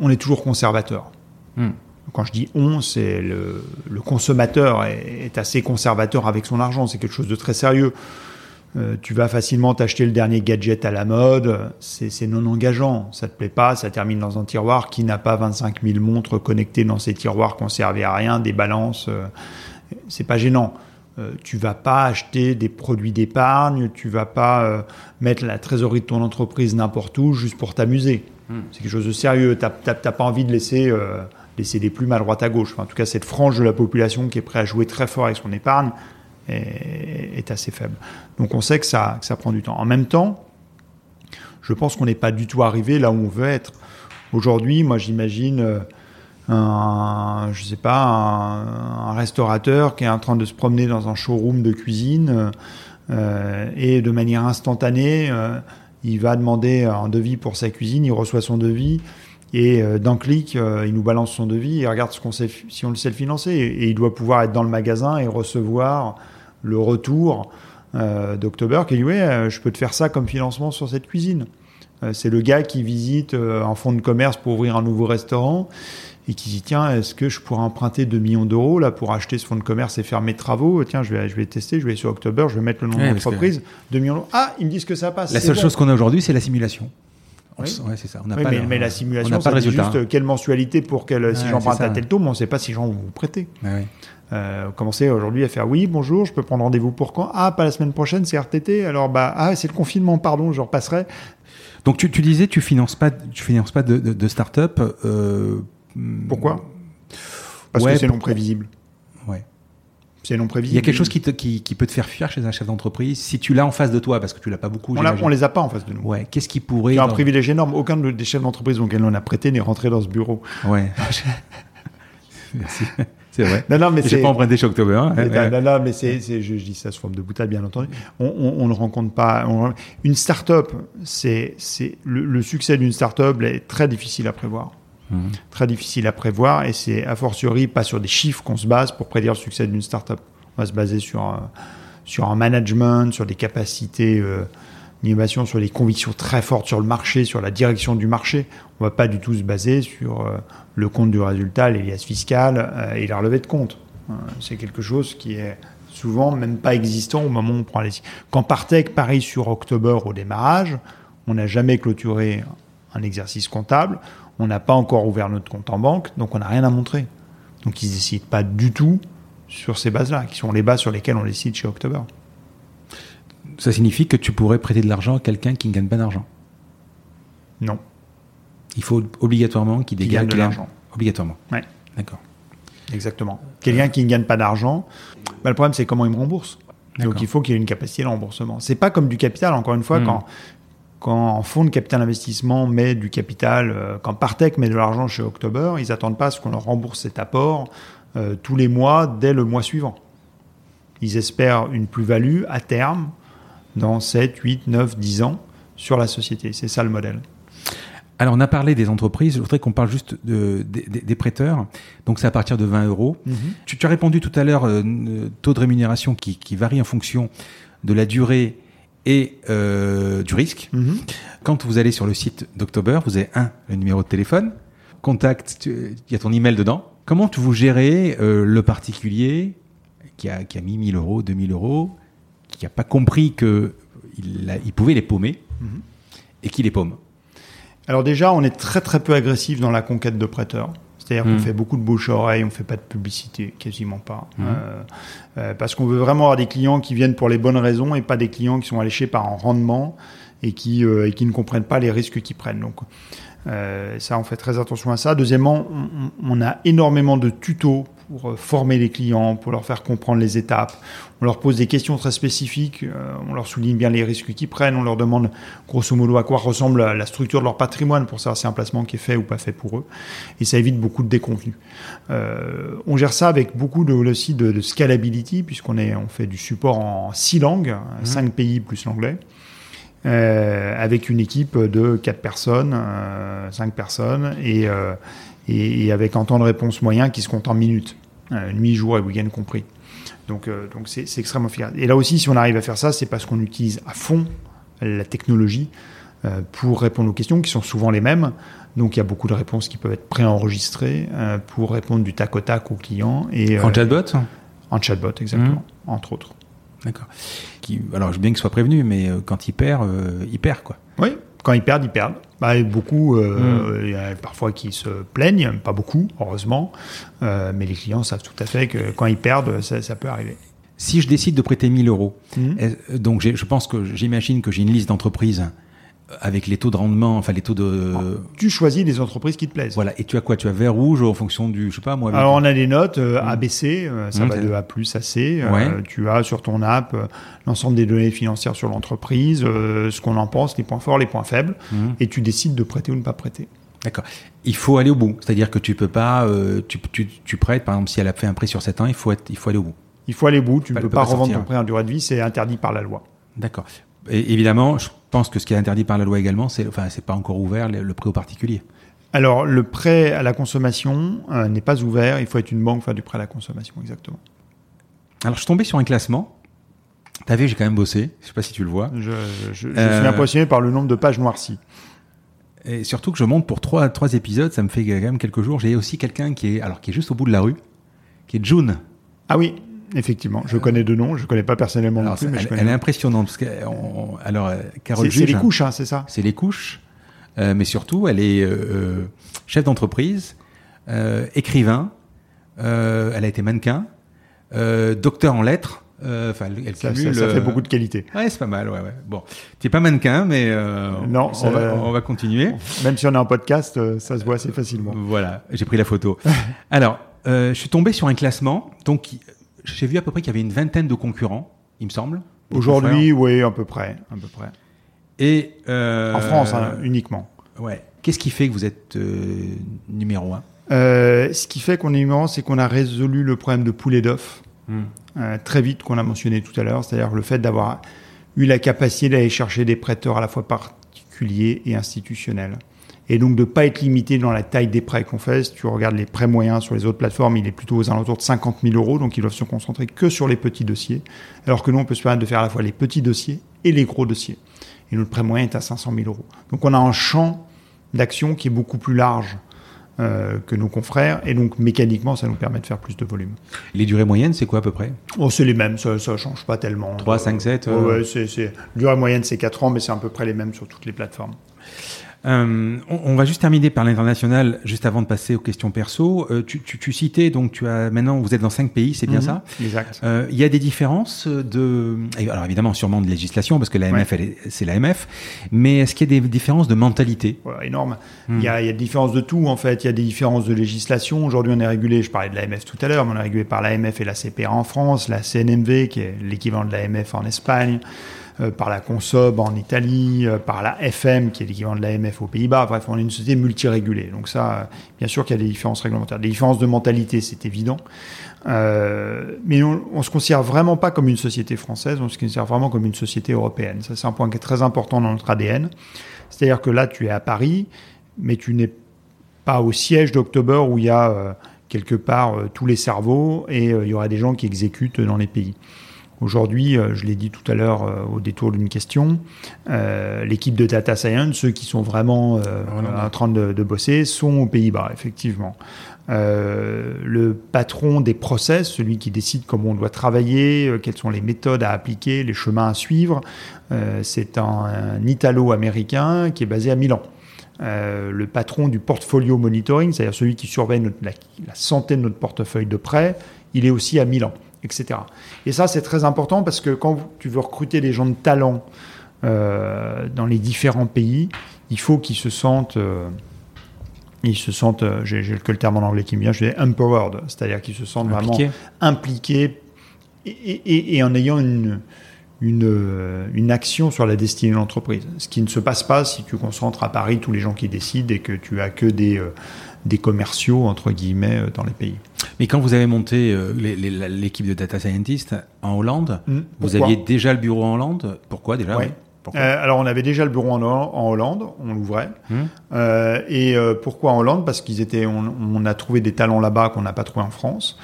on est toujours conservateur. Mm. Quand je dis on, c'est le, le consommateur est, est assez conservateur avec son argent. C'est quelque chose de très sérieux. Euh, tu vas facilement t'acheter le dernier gadget à la mode, c'est non engageant. Ça te plaît pas, ça termine dans un tiroir. Qui n'a pas 25 000 montres connectées dans ces tiroirs conservées à rien, des balances euh, C'est pas gênant. Euh, tu vas pas acheter des produits d'épargne, tu vas pas euh, mettre la trésorerie de ton entreprise n'importe où juste pour t'amuser. Hmm. C'est quelque chose de sérieux. T'as pas envie de laisser, laisser des plumes à droite à gauche. Enfin, en tout cas, cette frange de la population qui est prête à jouer très fort avec son épargne est, assez faible. Donc on sait que ça, ça prend du temps. En même temps, je pense qu'on n'est pas du tout arrivé là où on veut être. Aujourd'hui, moi j'imagine euh, un, je sais pas, un, restaurateur qui est en train de se promener dans un showroom de cuisine euh, et de manière instantanée, euh, il va demander un devis pour sa cuisine, il reçoit son devis et euh, d'un clic, euh, il nous balance son devis et regarde si on le sait le financer et il doit pouvoir être dans le magasin et recevoir le retour euh, d'October qui dit ouais, euh, je peux te faire ça comme financement sur cette cuisine. Euh, c'est le gars qui visite un fonds de commerce pour ouvrir un nouveau restaurant et qui dit tiens est-ce que je pourrais emprunter 2 millions d'euros là pour acheter ce fonds de commerce et faire mes travaux? Tiens je vais je vais tester je vais sur October je vais mettre le nom Ouais, de l'entreprise 2 millions d'euros ah ils me disent que ça passe La seule bon. chose qu'on a aujourd'hui, c'est la simulation. On Oui. ouais, c'est ça. On n'a Oui, pas mais, le- mais la on simulation n'a pas ça le dit résultat. juste quelle mensualité pour quelle si Ouais, j'emprunte à tel taux mais on ne sait pas si vont vous prêter Ouais, ouais. Euh, commencer aujourd'hui à faire oui bonjour je peux prendre rendez-vous pour quand? Ah pas la semaine prochaine c'est RTT alors bah ah c'est le confinement pardon je repasserai Donc tu, tu disais, tu finances pas, tu finances pas de, de, de start-up. euh, pourquoi? Parce Ouais, que c'est non prévisible Ouais. c'est non prévisible Il y a quelque chose qui, te, qui, qui peut te faire fuir chez un chef d'entreprise si tu l'as en face de toi, parce que tu l'as pas beaucoup. on, j'imagine. on les a pas en face de nous Ouais. Qu'est-ce qui pourrait. Il y a un dans- privilège énorme. Aucun de- des chefs d'entreprise auxquels on a prêté n'est rentré dans ce bureau. Ouais. Merci. C'est vrai. Non, non, mais c'est. pas emprunté chez October. hein. Ouais. Non, non, mais c'est, je, je dis ça sous forme de boutade, bien entendu. On, on, on ne rencontre pas. on- une start-up, c'est, c'est le, le succès d'une start-up est très difficile à prévoir. Mhm. Très difficile à prévoir, et c'est a fortiori pas sur des chiffres qu'on se base pour prédire le succès d'une start-up. On va se baser sur un, sur un management, sur des capacités euh, d'innovation, sur des convictions très fortes sur le marché, sur la direction du marché. On va pas du tout se baser sur euh, le compte du résultat, les liasses fiscales euh, et la relevée de compte. Euh, c'est quelque chose qui est souvent même pas existant au moment où on prend les... Quand Partech parie sur October au démarrage, on n'a jamais clôturé un exercice comptable, on n'a pas encore ouvert notre compte en banque, donc on n'a rien à montrer. Donc ils ne décident pas du tout sur ces bases-là, qui sont les bases sur lesquelles on décide chez October. Ça signifie que tu pourrais prêter de l'argent à quelqu'un qui ne gagne pas d'argent. Non, Il faut obligatoirement qu'il qui dégage de l'argent. Obligatoirement. Ouais. D'accord. Exactement. Quelqu'un qui ne gagne pas d'argent, bah, le problème c'est comment il me rembourse. Donc il faut qu'il y ait une capacité de remboursement. C'est pas comme du capital, encore une fois, Hmm. quand, quand un fonds de capital investissement met du capital, euh, quand Partech met de l'argent chez October, ils attendent pas à ce qu'on leur rembourse cet apport euh, tous les mois dès le mois suivant. Ils espèrent une plus-value à terme dans 7, 8, 9, 10 ans sur la société. C'est ça le modèle. Alors, on a parlé des entreprises. Je voudrais qu'on parle juste de, des, prêteurs. Donc, c'est à partir de 20 euros. Tu, tu as répondu tout à l'heure, euh, n- taux de rémunération qui, qui varie en fonction de la durée et euh, du risque. Mhm. Quand vous allez sur le site d'October, vous avez un, le numéro de téléphone, contact, il y a ton email dedans. Comment tu vous gérez euh, le particulier qui a, qui a mis 1000 euros, 2000 euros, qui n'a pas compris que il, a- il pouvait les paumer Mhm. et qui les paume Alors déjà, on est très très peu agressif dans la conquête de prêteurs. C'est-à-dire qu'on fait beaucoup de bouche à oreille, on fait pas de publicité, quasiment pas. Mm. Euh, euh, parce qu'on veut vraiment avoir des clients qui viennent pour les bonnes raisons et pas des clients qui sont alléchés par un rendement et qui, euh, et qui ne comprennent pas les risques qu'ils prennent. Donc ça, on fait très attention à ça. Deuxièmement, on a énormément de tutos pour euh, former les clients, pour leur faire comprendre les étapes. On leur pose des questions très spécifiques, euh, on leur souligne bien les risques qu'ils prennent, on leur demande grosso modo à quoi ressemble la, structure de leur patrimoine pour savoir si un placement qui est fait ou pas fait pour eux. Et ça évite beaucoup de déconvenus. Euh, on gère ça avec beaucoup de, aussi de, de scalability, puisqu'on est, on fait du support en six langues, cinq pays plus l'anglais. Euh, avec une équipe de 4 personnes, 5 personnes, et, et, et avec un temps de réponse moyen qui se compte en minutes, euh, nuit, jour et week-end compris. Donc euh, donc c'est c'est extrêmement efficace. Et là aussi, si on arrive à faire ça, c'est parce qu'on utilise à fond la technologie euh, pour répondre aux questions qui sont souvent les mêmes. Donc il y a beaucoup de réponses qui peuvent être préenregistrées euh, pour répondre du tac au tac aux clients. Et, En chatbot? En chatbot, exactement, entre autres. D'accord. Qui, alors, je veux bien qu'il soit prévenu, mais quand il perd, il perd, quoi. Oui, quand ils perdent, ils perdent. Bah, beaucoup, euh, il y a parfois qui se plaignent, pas beaucoup, heureusement, Euh, mais les clients savent tout à fait que quand ils perdent, ça, ça peut arriver. Si je décide de prêter 1000 euros, est- donc je pense que j'imagine que j'ai une liste d'entreprises avec les taux de rendement, enfin les taux de. Tu choisis les entreprises qui te plaisent. Voilà. Et tu as quoi? Tu as vert rouge en fonction du, je sais pas moi. Alors on a des notes euh, A, B, C, euh, ça Mhm, va de A plus à C. Euh. Tu as sur ton app euh, l'ensemble des données financières sur l'entreprise, euh, ce qu'on en pense, les points forts, les points faibles, Mhm. et tu décides de prêter ou ne pas prêter. D'accord. Il faut aller au bout. C'est-à-dire que tu peux pas, tu, tu, tu prêtes, par exemple, si elle a fait un prêt sur 7 ans, il faut, être, il faut aller au bout. Il faut aller au bout, tu ne peux pas pas revendre ton prêt en durée de vie, c'est interdit par la loi. D'accord. Et évidemment, je pense que ce qui est interdit par la loi également, c'est, enfin, c'est pas encore ouvert le, le prêt au particulier. Alors, le prêt à la consommation euh, n'est pas ouvert. Il faut être une banque pour faire du prêt à la consommation, exactement. Alors, je suis tombé sur un classement. T'as vu, j'ai quand même bossé. Je sais pas si tu le vois. Je, je- je Euh, suis impressionné par le nombre de pages noircies. Et surtout que je monte pour trois, trois épisodes, ça me fait quand même quelques jours. J'ai aussi quelqu'un qui est, alors, qui est juste au bout de la rue, qui est June. Ah oui, effectivement. Je connais deux noms, je connais pas personnellement Alors, non plus, mais elle, je connais. elle est impressionnante. Parce que, on- alors, euh, Carole C'est les couches, hein, c'est ça? C'est les couches, euh, mais surtout, elle est euh, euh, chef d'entreprise, euh, écrivain, euh, elle a été mannequin, euh, docteur en lettres. euh, Enfin, elle, ça, cumule, ça- ça fait euh, beaucoup de qualité. Ouais, c'est pas mal, ouais, ouais. Bon, t'es pas mannequin, mais euh, Non, on, va, on va continuer. Même si on est en podcast, euh, ça se voit assez facilement. Voilà, j'ai pris la photo. Alors, euh, je suis tombé sur un classement. Donc, j'ai vu à peu près qu'il y avait une vingtaine de concurrents, il me semble. Aujourd'hui, oui, à peu près, à peu près. Et euh, En France, hein, uniquement. Ouais. Qu'est-ce qui fait que vous êtes euh, numéro un? Euh, ce qui fait qu'on est numéro un, c'est qu'on a résolu le problème de poulet d'œufs Hmm. très vite, qu'on a mentionné tout à l'heure, c'est-à-dire le fait d'avoir eu la capacité d'aller chercher des prêteurs à la fois particuliers et institutionnels. Et donc de ne pas être limité dans la taille des prêts qu'on fait. Si tu regardes les prêts moyens sur les autres plateformes, il est plutôt aux alentours de 50 000 euros, donc ils doivent se concentrer que sur les petits dossiers. Alors que nous, on peut se permettre de faire à la fois les petits dossiers et les gros dossiers. Et notre prêt moyen est à 500 000 euros. Donc on a un champ d'action qui est beaucoup plus large euh, que nos confrères, et donc mécaniquement, ça nous permet de faire plus de volume. Les durées moyennes, c'est quoi à peu près? Oh, c'est les mêmes, ça ne change pas tellement. 3, Euh, 5, 7 ouais, ouais, c'est, c'est... Durée moyenne, c'est 4 ans, mais c'est à peu près les mêmes sur toutes les plateformes. Euh, on, on va juste terminer par l'international, juste avant de passer aux questions perso. Euh, tu, tu, tu citais, donc tu as maintenant, vous êtes dans cinq pays, c'est bien Mhm, ça Exact. Euh, Il y a des différences de, alors évidemment sûrement de législation parce que l'AMF Ouais. c'est l'AMF, mais est-ce qu'il y a des différences de mentalité? Voilà, énorme. Hmm. Il, y y a des différences de tout, en fait. Il y a des différences de législation. Aujourd'hui, on est régulé, je parlais de l'AMF tout à l'heure, mais on est régulé par l'AMF et la CPR en France, la CNMV, qui est l'équivalent de l'AMF en Espagne, par la Consob en Italie, euh, par la FM, qui est l'équivalent de l'AMF aux Pays-Bas. Bref, on est une société multirégulée. Donc ça, euh, bien sûr qu'il y a des différences réglementaires. Des différences de mentalité, c'est évident. Euh, mais on, on se considère vraiment pas comme une société française, on se considère vraiment comme une société européenne. Ça, c'est un point qui est très important dans notre ADN. C'est-à-dire que là, tu es à Paris, mais tu n'es pas au siège d'October où il y a euh, quelque part euh, tous les cerveaux et euh, il y aura des gens qui exécutent dans les pays. Aujourd'hui, euh, je l'ai dit tout à l'heure euh, au détour d'une question, euh, l'équipe de Data Science, ceux qui sont vraiment Voilà. en train de, de bosser, sont aux Pays-Bas, effectivement. Le patron des process, celui qui décide comment on doit travailler, quelles sont les méthodes à appliquer, les chemins à suivre, c'est un, un Italo-américain qui est basé à Milan. Euh, le patron du portfolio monitoring, c'est-à-dire celui qui surveille notre- la, la santé de notre portefeuille de prêt, il est aussi à Milan, etc. Et ça, c'est très important parce que quand tu veux recruter des gens de talent euh, dans les différents pays, il faut qu'ils se sentent, euh, ils se sentent, euh, j'ai que le terme en anglais qui me vient, je dis empowered, c'est-à-dire qu'ils se sentent vraiment Impliqué impliqués et, et- et en ayant une, une, une action sur la destinée de l'entreprise. Ce qui ne se passe pas si tu concentres à Paris tous les gens qui décident et que tu as que des, des commerciaux, entre guillemets, euh, dans les pays. Mais quand vous avez monté euh, l'équipe de data scientists en Hollande, vous Pourquoi aviez déjà le bureau en Hollande? Pourquoi déjà? Ouais. oui Pourquoi? Euh, alors, on avait déjà le bureau en, Hol- en Hollande, on l'ouvrait. Hmm. Euh, et euh, pourquoi en Hollande? Parce qu'ils étaient, on, on a trouvé des talents là-bas qu'on n'a pas trouvé en France.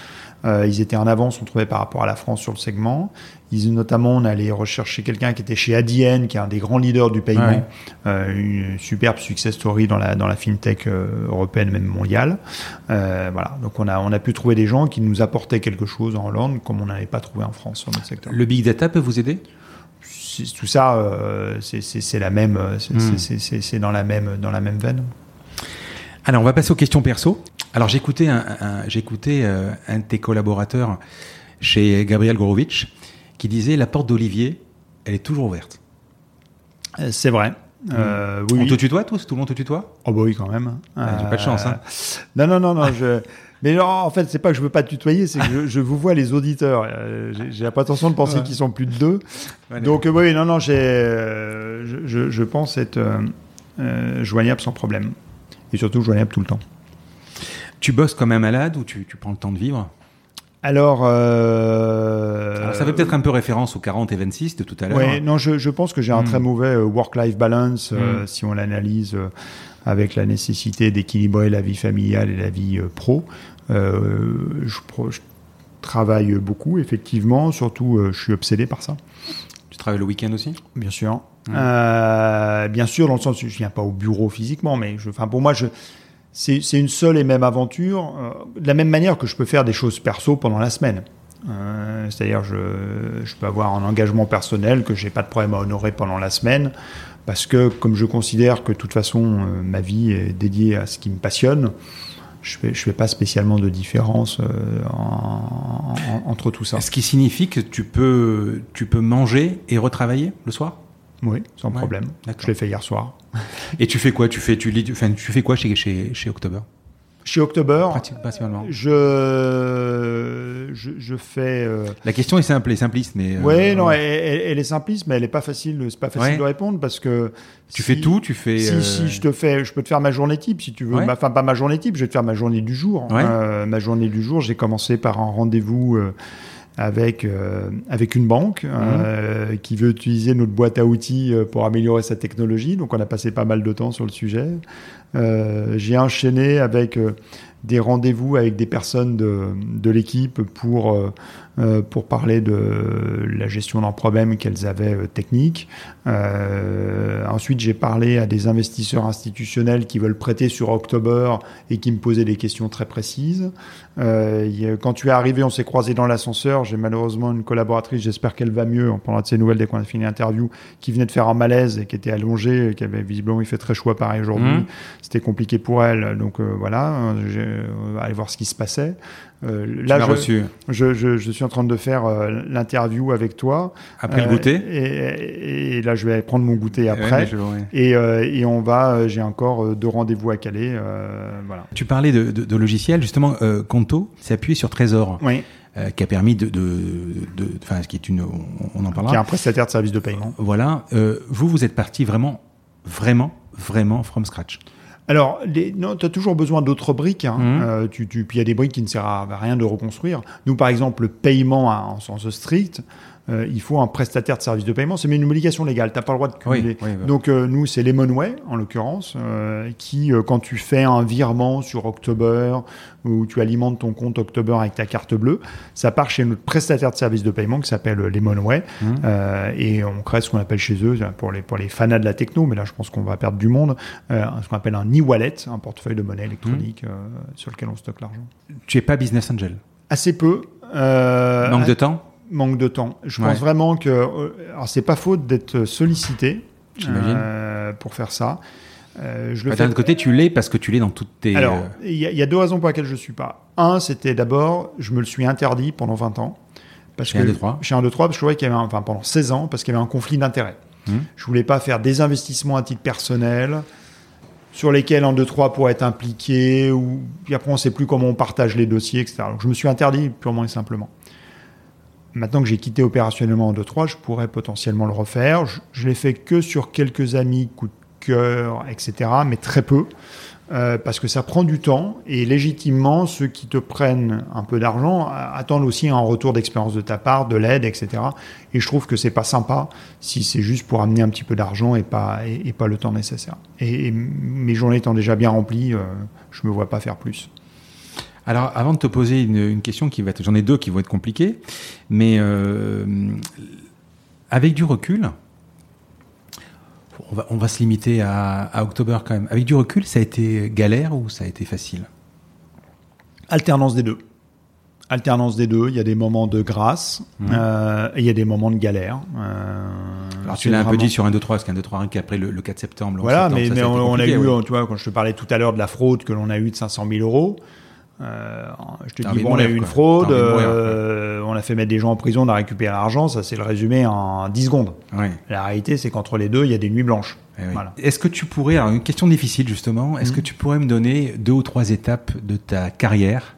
Ils étaient en avance, on trouvait par rapport à la France sur le segment. Ils, notamment, on allait rechercher quelqu'un qui était chez Adyen, qui est un des grands leaders du paiement, Ouais. Euh, une superbe success story dans la dans la fintech euh, européenne, même mondiale. Euh, voilà, donc on a on a pu trouver des gens qui nous apportaient quelque chose en Hollande, comme on n'avait pas trouvé en France sur notre secteur. Le big data peut vous aider? Tout ça, euh, c'est- la même, c'est Hmm. c'est- dans la même dans la même veine. Alors, on va passer aux questions perso. Alors, j'écoutais un, un- un de tes collaborateurs chez Gabriel Gorovitch qui disait la porte d'Olivier, elle est toujours ouverte. Euh, C'est vrai. Euh, oui, On oui. te tutoie tous Tout le monde te tutoie? Oh bah oui, quand même. Ah, j'ai pas de chance, hein. Non, non, non, non. Je... Mais non, en fait, c'est pas que je veux pas te tutoyer, c'est que je, je vous vois les auditeurs. Euh, j'ai- la prétention de penser Ouais. qu'ils sont plus de deux. Ouais, Donc euh, oui, non, non, j'ai, euh, je, je, je pense être euh, euh, joignable sans problème. Et surtout joignable tout le temps. Tu bosses comme un malade ou tu, tu prends le temps de vivre? Alors, euh, Alors, Ça fait peut-être un peu référence aux 40 et 26 de tout à l'heure. Ouais, non, je, je pense que j'ai un très mauvais euh, work-life balance euh, Mm. si on l'analyse euh, avec la nécessité d'équilibrer la vie familiale et la vie pro. Je, pro- je travaille beaucoup, effectivement. Surtout, je suis obsédé par ça, Tu travailles le week-end aussi? Bien sûr. Bien sûr, dans le sens où je viens pas au bureau physiquement, mais je, pour moi, je, c'est, une seule et même aventure, euh, de la même manière que je peux faire des choses perso pendant la semaine. Euh, c'est-à-dire, je, je peux avoir un engagement personnel que j'ai pas de problème à honorer pendant la semaine, parce que comme je considère que de toute façon euh, ma vie est dédiée à ce qui me passionne, je fais, je fais pas spécialement de différence en- en- entre tout ça. Ce qui signifie que tu peux, tu peux manger et retravailler le soir? Oui, sans Ouais, problème. Je l'ai fait hier soir. Et tu fais quoi? Tu fais, tu, lis, enfin, tu fais quoi chez, chez, chez October? Chez October, Principalement. je, je, je fais. euh, La question est simple et simpliste, mais. euh, ouais, non, elle, est simpliste, mais elle est pas facile. C'est pas facile Ouais. de répondre parce que Tu si- fais tout, tu fais. Si, euh, si je te fais, je peux te faire ma journée type si tu veux. Ouais. Enfin, pas ma journée type, je vais te faire ma journée du jour. Ouais. Ma journée du jour, j'ai commencé par un rendez-vous avec euh, avec une banque Mhm. euh, qui veut utiliser notre boîte à outils euh, pour améliorer sa technologie. Donc, on a passé pas mal de temps sur le sujet. Euh, j'ai enchaîné avec euh, des rendez-vous avec des personnes de, de l'équipe pour, euh, euh, pour parler de la gestion d'un problème qu'elles avaient euh, technique. Euh, ensuite, j'ai parlé à des investisseurs institutionnels qui veulent prêter sur October et qui me posaient des questions très précises. Quand tu es arrivé, on s'est croisé dans l'ascenseur. J'ai malheureusement une collaboratrice, j'espère qu'elle va mieux en parlant de ses nouvelles dès qu'on a fini l'interview, qui venait de faire un malaise et qui était allongée, et qui avait visiblement, il fait très chaud à Paris aujourd'hui. Mhm. C'était compliqué pour elle, donc voilà, j'ai- on aller voir ce qui se passait. Euh, Tu là, l'as je, reçu je, je, je suis en train de faire euh, l'interview avec toi. après Euh, le goûter et, et là, je vais prendre mon goûter Ouais, après. ouais. Et, euh, et on va, euh, j'ai encore euh, deux rendez-vous à caler. euh, voilà. Tu parlais de, de, de logiciels, justement, euh, Conto s'est appuyé sur Trésor, Oui, euh, qui a permis de, enfin, ce qui est une, on, on en qui est parlera. un prestataire de service de paiement. Voilà, euh, vous, vous êtes parti vraiment, vraiment, vraiment from scratch. Alors, les, non, tu as toujours besoin d'autres briques. Hein. Mhm. Euh, tu, tu, puis il y a des briques qui ne servent à rien de reconstruire. Nous, par exemple, le paiement en sens strict, euh, il faut un prestataire de service de paiement. C'est une obligation légale. Tu n'as pas le droit de cumuler. oui, oui. Donc, euh, nous, c'est Lemonway, en l'occurrence, euh, qui, quand tu fais un virement sur October, ou tu alimentes ton compte October avec ta carte bleue, ça part chez notre prestataire de service de paiement qui s'appelle Lemonway. Euh, et on crée ce qu'on appelle chez eux, pour les, pour les fanats de la techno, mais là je pense qu'on va perdre du monde, ce qu'on appelle un e-wallet, un portefeuille de monnaie électronique euh, sur lequel on stocke l'argent. Tu es pas business angel? Assez peu. Manque de temps? Manque de temps. Je Ouais. pense vraiment que. euh, Alors c'est pas faute d'être sollicité euh, pour faire ça. Euh, je le Bah, D'un autre côté, tu l'es parce que tu l'es dans toutes tes. alors, euh, il y, a- il y a deux raisons pour lesquelles je ne suis pas. Un, c'était d'abord, je me le suis interdit pendant 20 ans. Parce Chez que, 1, 2, 3. Chez 1, 2, 3, parce que je trouvais qu'il y avait un, enfin, pendant 16 ans, parce qu'il y avait un conflit d'intérêts. Mhm. Je voulais pas faire des investissements à titre personnel sur lesquels 1, 2, 3 pourrait être impliqué, ou puis après on ne sait plus comment on partage les dossiers, etc. Donc je me suis interdit purement et simplement. Maintenant que j'ai quitté opérationnellement 1, 2, 3, je pourrais potentiellement le refaire. Je, je l'ai fait que sur quelques amis, coup de cœur, etc., mais très peu. Euh, parce que ça prend du temps et légitimement ceux qui te prennent un peu d'argent euh, attendent aussi un retour d'expérience de ta part, de l'aide, etc. Et je trouve que c'est pas sympa si c'est juste pour amener un petit peu d'argent et pas et, pas le temps nécessaire. Et, et mes journées étant déjà bien remplies, euh, je me vois pas faire plus. Alors, avant de te poser une, une question qui va être, j'en ai deux qui vont être compliquées, mais euh, avec du recul, on va, on va se limiter à, à October quand même. Avec du recul, ça a été galère ou ça a été facile? Alternance des deux. Alternance des deux. Il y a des moments de grâce Mhm. euh, et il y a des moments de galère. Euh, Alors, tu l'as un peu vraiment- dit sur 1, 2, 3, parce qu'un 2, 3, rien qu'après le, le 4 septembre. le 11 Voilà, septembre, mais, ça, mais ça a on, on a eu, ouais. tu vois, quand je te parlais tout à l'heure de la fraude que l'on a eue de 500 000 euros, euh, je te dis, bon, on a eu une fraude, euh, on a fait mettre des gens en prison, on a récupéré l'argent, ça c'est le résumé en 10 secondes. La réalité, c'est qu'entre les deux, il y a des nuits blanches. Eh oui. Voilà. Est-ce que tu pourrais, alors une question difficile justement, est-ce Mhm. que tu pourrais me donner deux ou trois étapes de ta carrière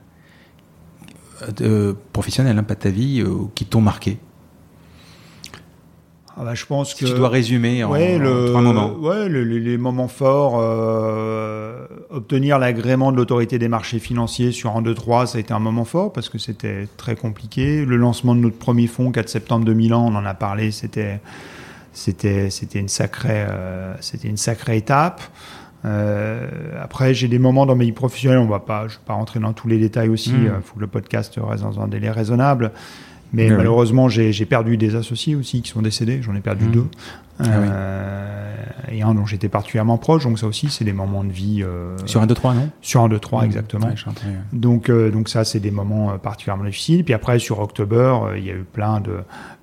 euh, professionnelle, hein, pas de ta vie, qui t'ont marqué? Ah bah, je pense Si que tu dois résumer en, ouais, en le, trois moments. ouais, le- les, les moments forts, euh, obtenir l'agrément de l'autorité des marchés financiers sur 1, 2, 3, ça a été un moment fort parce que c'était très compliqué. Le lancement de notre premier fonds, 4 septembre 2001, on en a parlé, c'était, c'était, c'était une sacrée, euh, c'était une sacrée étape. Euh, après, j'ai des moments dans ma vie professionnelle, on va pas, je vais pas rentrer dans tous les détails aussi, il Mm. faut que le podcast reste dans un délai raisonnable. Mais ouais. malheureusement, j'ai j'ai perdu des associés aussi qui sont décédés, j'en ai perdu Mm. deux. ah euh, et un dont j'étais particulièrement proche. Donc ça aussi, c'est des moments de vie. Euh, sur un 2-3, non? Sur un 2-3, mmh. exactement. donc, euh, donc ça, c'est des moments particulièrement difficiles. Puis après, sur October, il y a eu plein de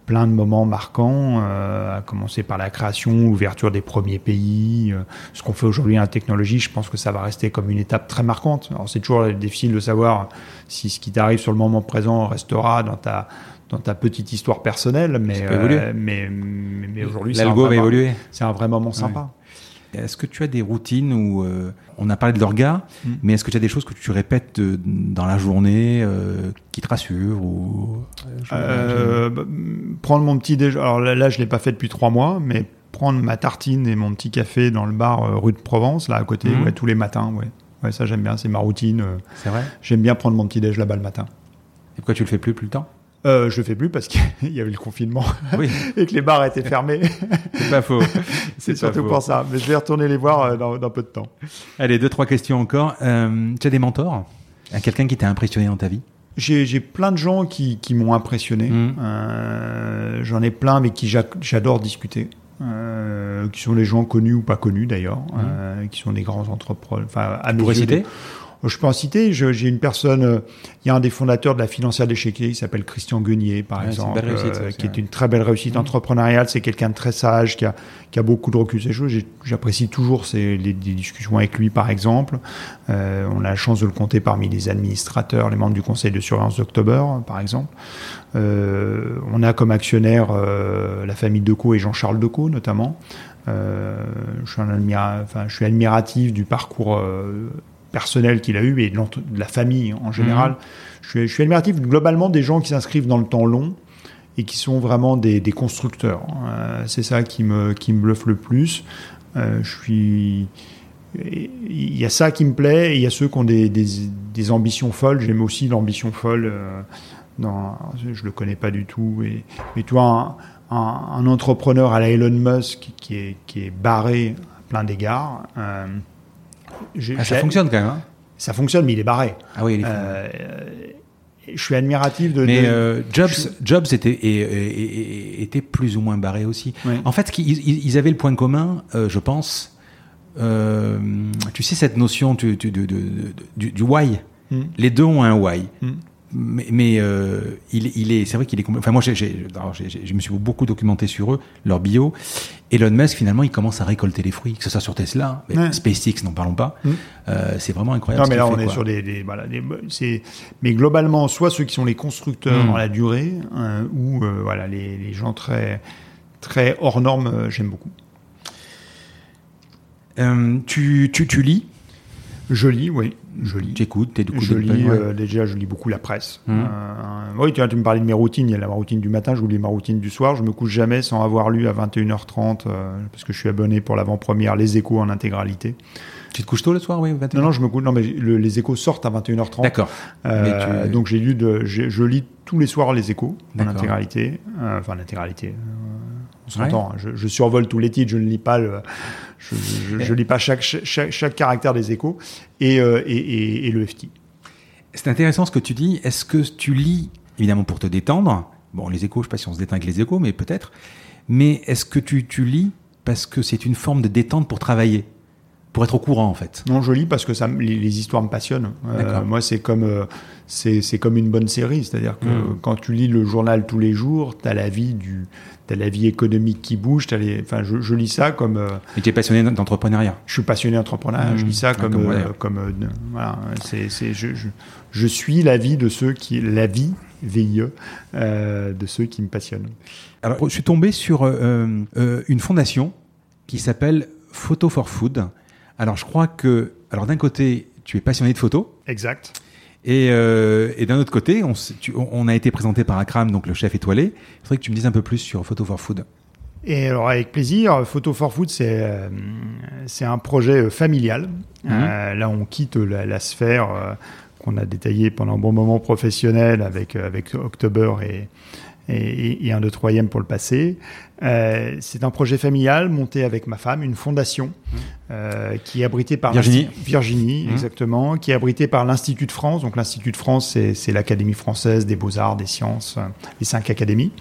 plein de moments marquants, à commencer par la création, l'ouverture des premiers pays, ce qu'on fait aujourd'hui en technologie, je pense que ça va rester comme une étape très marquante. Alors c'est toujours difficile de savoir si ce qui t'arrive sur le moment présent restera dans ta dans ta petite histoire personnelle, mais, euh, mais, mais, aujourd'hui, l'algo va évoluer. C'est un vrai moment sympa. Est-ce que tu as des routines où euh, on a parlé de l'orga, mm. mais est-ce que tu as des choses que tu répètes dans la journée euh, qui te rassurent ou bah, prendre mon petit déjeuner. Alors là, je l'ai pas fait depuis trois mois, mais prendre ma tartine et mon petit café dans le bar rue de Provence là à côté, mm. tous les matins, ouais. Ouais, ça j'aime bien, c'est ma routine. c'est vrai. J'aime bien prendre mon petit déj là-bas le matin. Et pourquoi tu le fais plus plus le temps? Euh, je le fais plus parce qu'il y avait le confinement et que les bars étaient fermés. C'est pas faux. C'est surtout pour ça. Mais je vais retourner les voir euh, dans, peu de temps. Allez, deux, trois questions encore. Euh, tu as des mentors? Quelqu'un qui t'a impressionné dans ta vie? J'ai plein de gens qui, qui m'ont impressionné. Mmh. Euh, J'en ai plein, mais qui j'adore discuter. Euh, qui sont des gens connus ou pas connus d'ailleurs, mmh. euh, qui sont des grands entrepreneurs. Enfin, à mes citer? Je peux en citer. J'ai une personne, euh, il y a un des fondateurs de la financière d'échiquier, il s'appelle Christian Guenier, par exemple, euh, qui est une très belle réussite mmh. entrepreneuriale. C'est quelqu'un de très sage, qui a, qui a beaucoup de recul. Ces choses, j'apprécie toujours ces, les, discussions avec lui, par exemple. Euh, on a la chance de le compter parmi les administrateurs, les membres du conseil de surveillance d'October, par exemple. On a comme actionnaire la famille Decaux et Jean-Charles Decaux, notamment. Euh, je, suis un enfin, je suis admiratif du parcours personnel qu'il a eu et de, la famille en général. Mhm. Je, suis, admiratif globalement des gens qui s'inscrivent dans le temps long et qui sont vraiment des, constructeurs. Euh, c'est ça qui me, qui me bluffe le plus. Euh, je suis. Il y a ça qui me plaît et il y a ceux qui ont des, des, ambitions folles. J'aime aussi l'ambition folle. Euh, dans, je le connais pas du tout. Et, mais toi, un, un, entrepreneur à la Elon Musk qui est, qui est barré à plein d'égards. Ah, ça fonctionne quand même. Hein ça fonctionne, mais il est barré. Ah oui, il est euh, je suis admiratif de. Mais euh, Jobs, Jobs était, et, était plus ou moins barré aussi. En fait, ils, ils, avaient le point commun, euh, je pense. Tu sais cette notion du, du, du, du why? Hmm. Les deux ont un why. Hmm mais, euh, il, il, est, c'est vrai qu'il est. Enfin, moi, je me suis beaucoup documenté sur eux, leur bio. Elon Musk, finalement, il commence à récolter les fruits, que ce soit sur Tesla, mais SpaceX, n'en parlons pas. Mm. Euh, c'est vraiment incroyable. Non, mais là, on est sur des, voilà, c'est, mais globalement, soit ceux qui sont les constructeurs mm. dans la durée, hein, ou euh, voilà, les, les, gens très, très hors normes, j'aime beaucoup. tu, tu, tu lis? Je lis, oui. Je lis. J'écoute, t'es Je lis, euh, déjà, je lis beaucoup la presse. Mmh. Euh, oui, tu, tu, me parlais de mes routines. Il y a la routine du matin, je lis ma routine du soir. Je me couche jamais sans avoir lu à 21h30, euh, parce que je suis abonné pour l'avant-première Les Échos en intégralité. Tu te couches tôt le soir, oui 21 Non, non, je me couche. Non, mais les Échos sortent à 21h30. D'accord. Donc j'ai lu, de, je lis tous les soirs Les Échos en intégralité. enfin, l'intégralité on s'entend. Hein. Je, survole tous les titres, je ne lis pas le, je, lis pas chaque, chaque, caractère des échos et, euh, et, et, le FT. C'est intéressant ce que tu dis. Est-ce que tu lis évidemment pour te détendre? Bon, les échos, je ne sais pas si on se détend avec les échos, mais peut-être. Mais est-ce que tu, tu lis parce que c'est une forme de détente pour travailler? Pour être au courant en fait. Non, je lis parce que ça, les, histoires me passionnent. Euh, moi, c'est comme euh, c'est comme une bonne série, c'est-à-dire que hmm. quand tu lis le journal tous les jours, tu as la vie du as la vie économique qui bouge, as les, enfin je, lis ça comme euh, Et tu es passionné d'entrepreneuriat. Je suis passionné d'entrepreneuriat, je lis ça comme comme, voilà, c'est je, je, je, suis la vie de ceux qui la vie VIE de ceux qui me passionnent. Alors, je suis tombé sur une fondation qui s'appelle Photo for Food alors, je crois que, alors d'un côté, tu es passionné de photos. Exact. Et, euh, et d'un autre côté, on, on, a été présenté par Akram, donc le chef étoilé. Il faudrait que tu me dises un peu plus sur Photo for Food. Et alors avec plaisir, Photo for Food, c'est euh, c'est un projet euh, familial. Euh, là, on quitte la, la sphère qu'on a détaillée pendant un bon moment professionnel avec avec October et et, et, un de troisième pour le passé. Euh, c'est un projet familial monté avec ma femme, une fondation mmh. euh, qui est abritée par Virginie, Virginie mmh. exactement, qui est abritée par l'Institut de France. Donc l'Institut de France, c'est l'Académie française des beaux-arts, des sciences, euh, les cinq académies.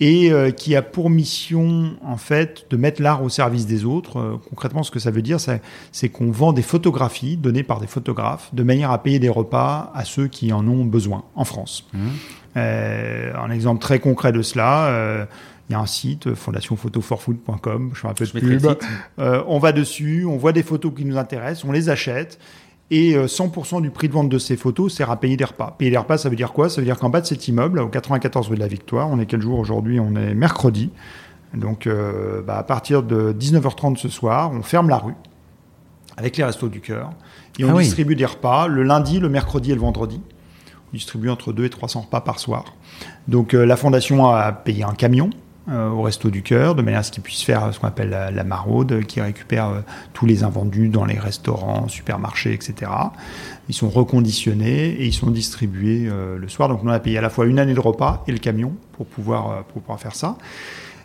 et euh, qui a pour mission en fait de mettre l'art au service des autres. Euh, concrètement, ce que ça veut dire, c'est qu'on vend des photographies données par des photographes de manière à payer des repas à ceux qui en ont besoin en France. Mmh. Euh, un exemple très concret de cela. il y a un site, fondationphotoforfood.com, je fais un peu de pub. on va dessus, on voit des photos qui nous intéressent, on les achète et 100% euh, du prix de vente de ces photos sert à payer des repas. Payer des repas, ça veut dire quoi? Ça veut dire qu'en bas de cet immeuble, au 94 rue de la Victoire, on est quel jour? Aujourd'hui On est mercredi. Donc euh, bah, à partir de 19h30 ce soir, on ferme la rue avec les restos du cœur et on ah distribue des repas le lundi, le mercredi et le vendredi. Distribue entre 2 et 300 repas par soir. Donc euh, la fondation a payé un camion euh, au Resto du Cœur, de manière à ce qu'ils puissent faire ce qu'on appelle la, maraude, qui récupère euh, tous les invendus dans les restaurants, supermarchés, etc. Ils sont reconditionnés et ils sont distribués euh, le soir. Donc on a payé à la fois une année de repas et le camion pour pouvoir, pour pouvoir faire ça.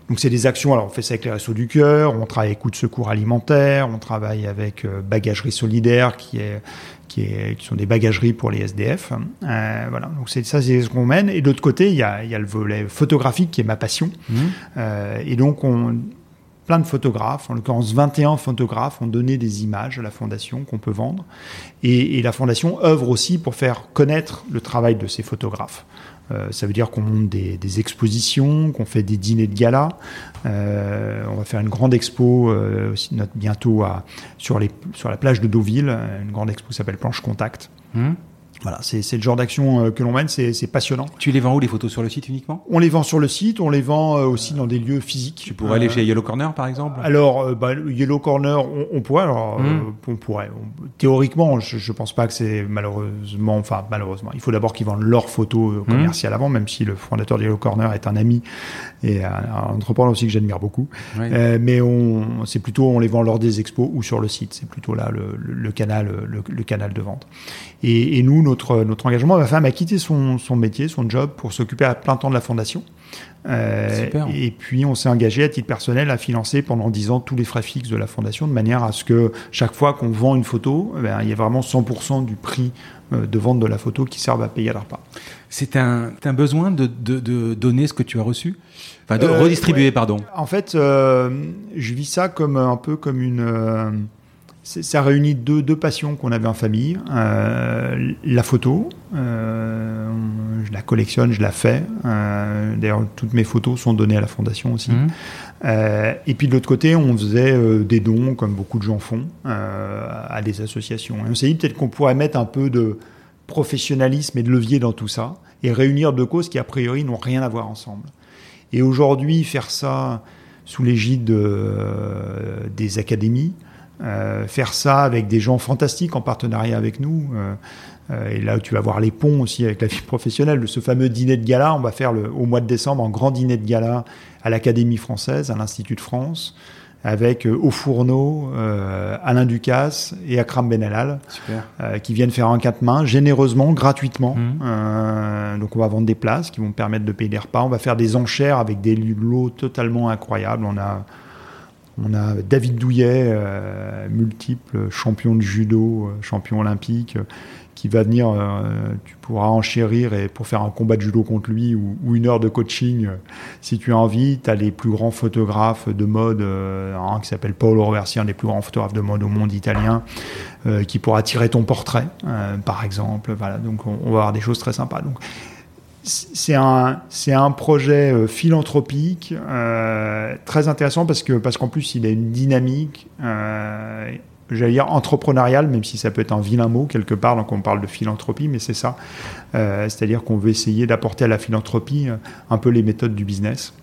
Donc c'est des actions, alors on fait ça avec les Restos du Cœur, on travaille avec Coup de Secours Alimentaire, on travaille avec Bagagerie Solidaire qui est qui, sont des bagageries pour les SDF. Euh, voilà, donc c'est ça, c'est ce qu'on mène. Et de l'autre côté, il y a, le volet photographique qui est ma passion. Mmh. Euh, et donc, on, plein de photographes, en l'occurrence 21 photographes, ont donné des images à la fondation qu'on peut vendre. Et, la fondation œuvre aussi pour faire connaître le travail de ces photographes. Euh, ça veut dire qu'on monte des, expositions, qu'on fait des dîners de gala. Euh, on va faire une grande expo euh, aussi bientôt à, sur, la plage de Deauville, une grande expo s'appelle Planche Contact. Mmh. Voilà, c'est le genre d'action euh, que l'on mène, c'est passionnant. Tu les vends où les photos? Sur le site uniquement? On les vend sur le site, on les vend euh, aussi dans des lieux physiques. Tu pourrais aller euh, chez Yellow Corner par exemple? Alors, bah, Yellow Corner, on, pourrait. Alors, hmm. on pourrait. théoriquement, je, je pense pas que c'est malheureusement, enfin malheureusement, il faut d'abord qu'ils vendent leurs photos hmm. commerciales avant, même si le fondateur de Yellow Corner est un ami et un, entrepreneur aussi que j'admire beaucoup. mais on, c'est plutôt, on les vend lors des expos ou sur le site. C'est plutôt là le, le, canal, le, canal de vente. Et, et nous, notre, notre engagement. Ma femme a quitté son, son métier, son job, pour s'occuper à plein temps de la fondation. Euh, et puis on s'est engagé à titre personnel à financer pendant 10 ans tous les frais fixes de la fondation, de manière à ce que chaque fois qu'on vend une photo, eh ben, il y ait vraiment 100% du prix euh, de vente de la photo qui servent à payer le repas. C'est un, un, besoin de, de, de, donner ce que tu as reçu? Enfin, de euh, redistribuer, pardon. En fait, je vis ça comme un peu comme une ça réunit deux, deux passions qu'on avait en famille. Euh, la photo, euh, je la collectionne, je la fais. Euh, d'ailleurs, toutes mes photos sont données à la fondation aussi. Mmh. et puis de l'autre côté, on faisait des dons, comme beaucoup de gens font, à des associations. Et on s'est dit peut-être qu'on pourrait mettre un peu de professionnalisme et de levier dans tout ça et réunir deux causes qui a priori n'ont rien à voir ensemble. Et aujourd'hui, faire ça sous l'égide des académies, euh, faire ça avec des gens fantastiques en partenariat avec nous. Euh, euh, et là, tu vas voir les ponts aussi avec la vie professionnelle. De ce fameux dîner de gala, on va faire le, au mois de décembre un grand dîner de gala à l'Académie française, à l'Institut de France, avec Au Fourneau, Alain Ducasse et Akram Benalal, qui viennent faire un quatre mains généreusement, gratuitement. Mmh. donc on va vendre des places qui vont permettre de payer des repas. On va faire des enchères avec des lots totalement incroyables. On a on a David Douillet, euh, multiple champion de judo, euh, champion olympique, euh, qui va venir, tu pourras enchérir et pour faire un combat de judo contre lui ou, une heure de coaching si tu as envie. Tu as les plus grands photographes de mode, qui s'appelle Paolo Roversi, un des plus grands photographes de mode au monde italien, qui pourra tirer ton portrait, par exemple. Voilà, donc on, va avoir des choses très sympas. C'est un, c'est un projet euh, philanthropique euh, très intéressant parce que parce qu'en plus il a une dynamique, euh, j'allais dire entrepreneuriale, même si ça peut être un vilain mot quelque part, donc on parle de philanthropie, mais c'est ça. c'est-à-dire qu'on veut essayer d'apporter à la philanthropie un peu les méthodes du business,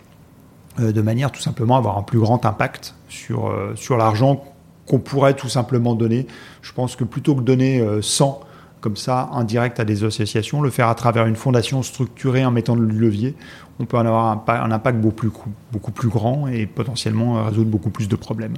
de manière tout simplement à avoir un plus grand impact sur, sur l'argent qu'on pourrait tout simplement donner. Je pense que plutôt que donner 100 comme ça, indirect à des associations, le faire à travers une fondation structurée en mettant du levier, on peut en avoir un, impact beaucoup plus, beaucoup plus grand et potentiellement résoudre beaucoup plus de problèmes.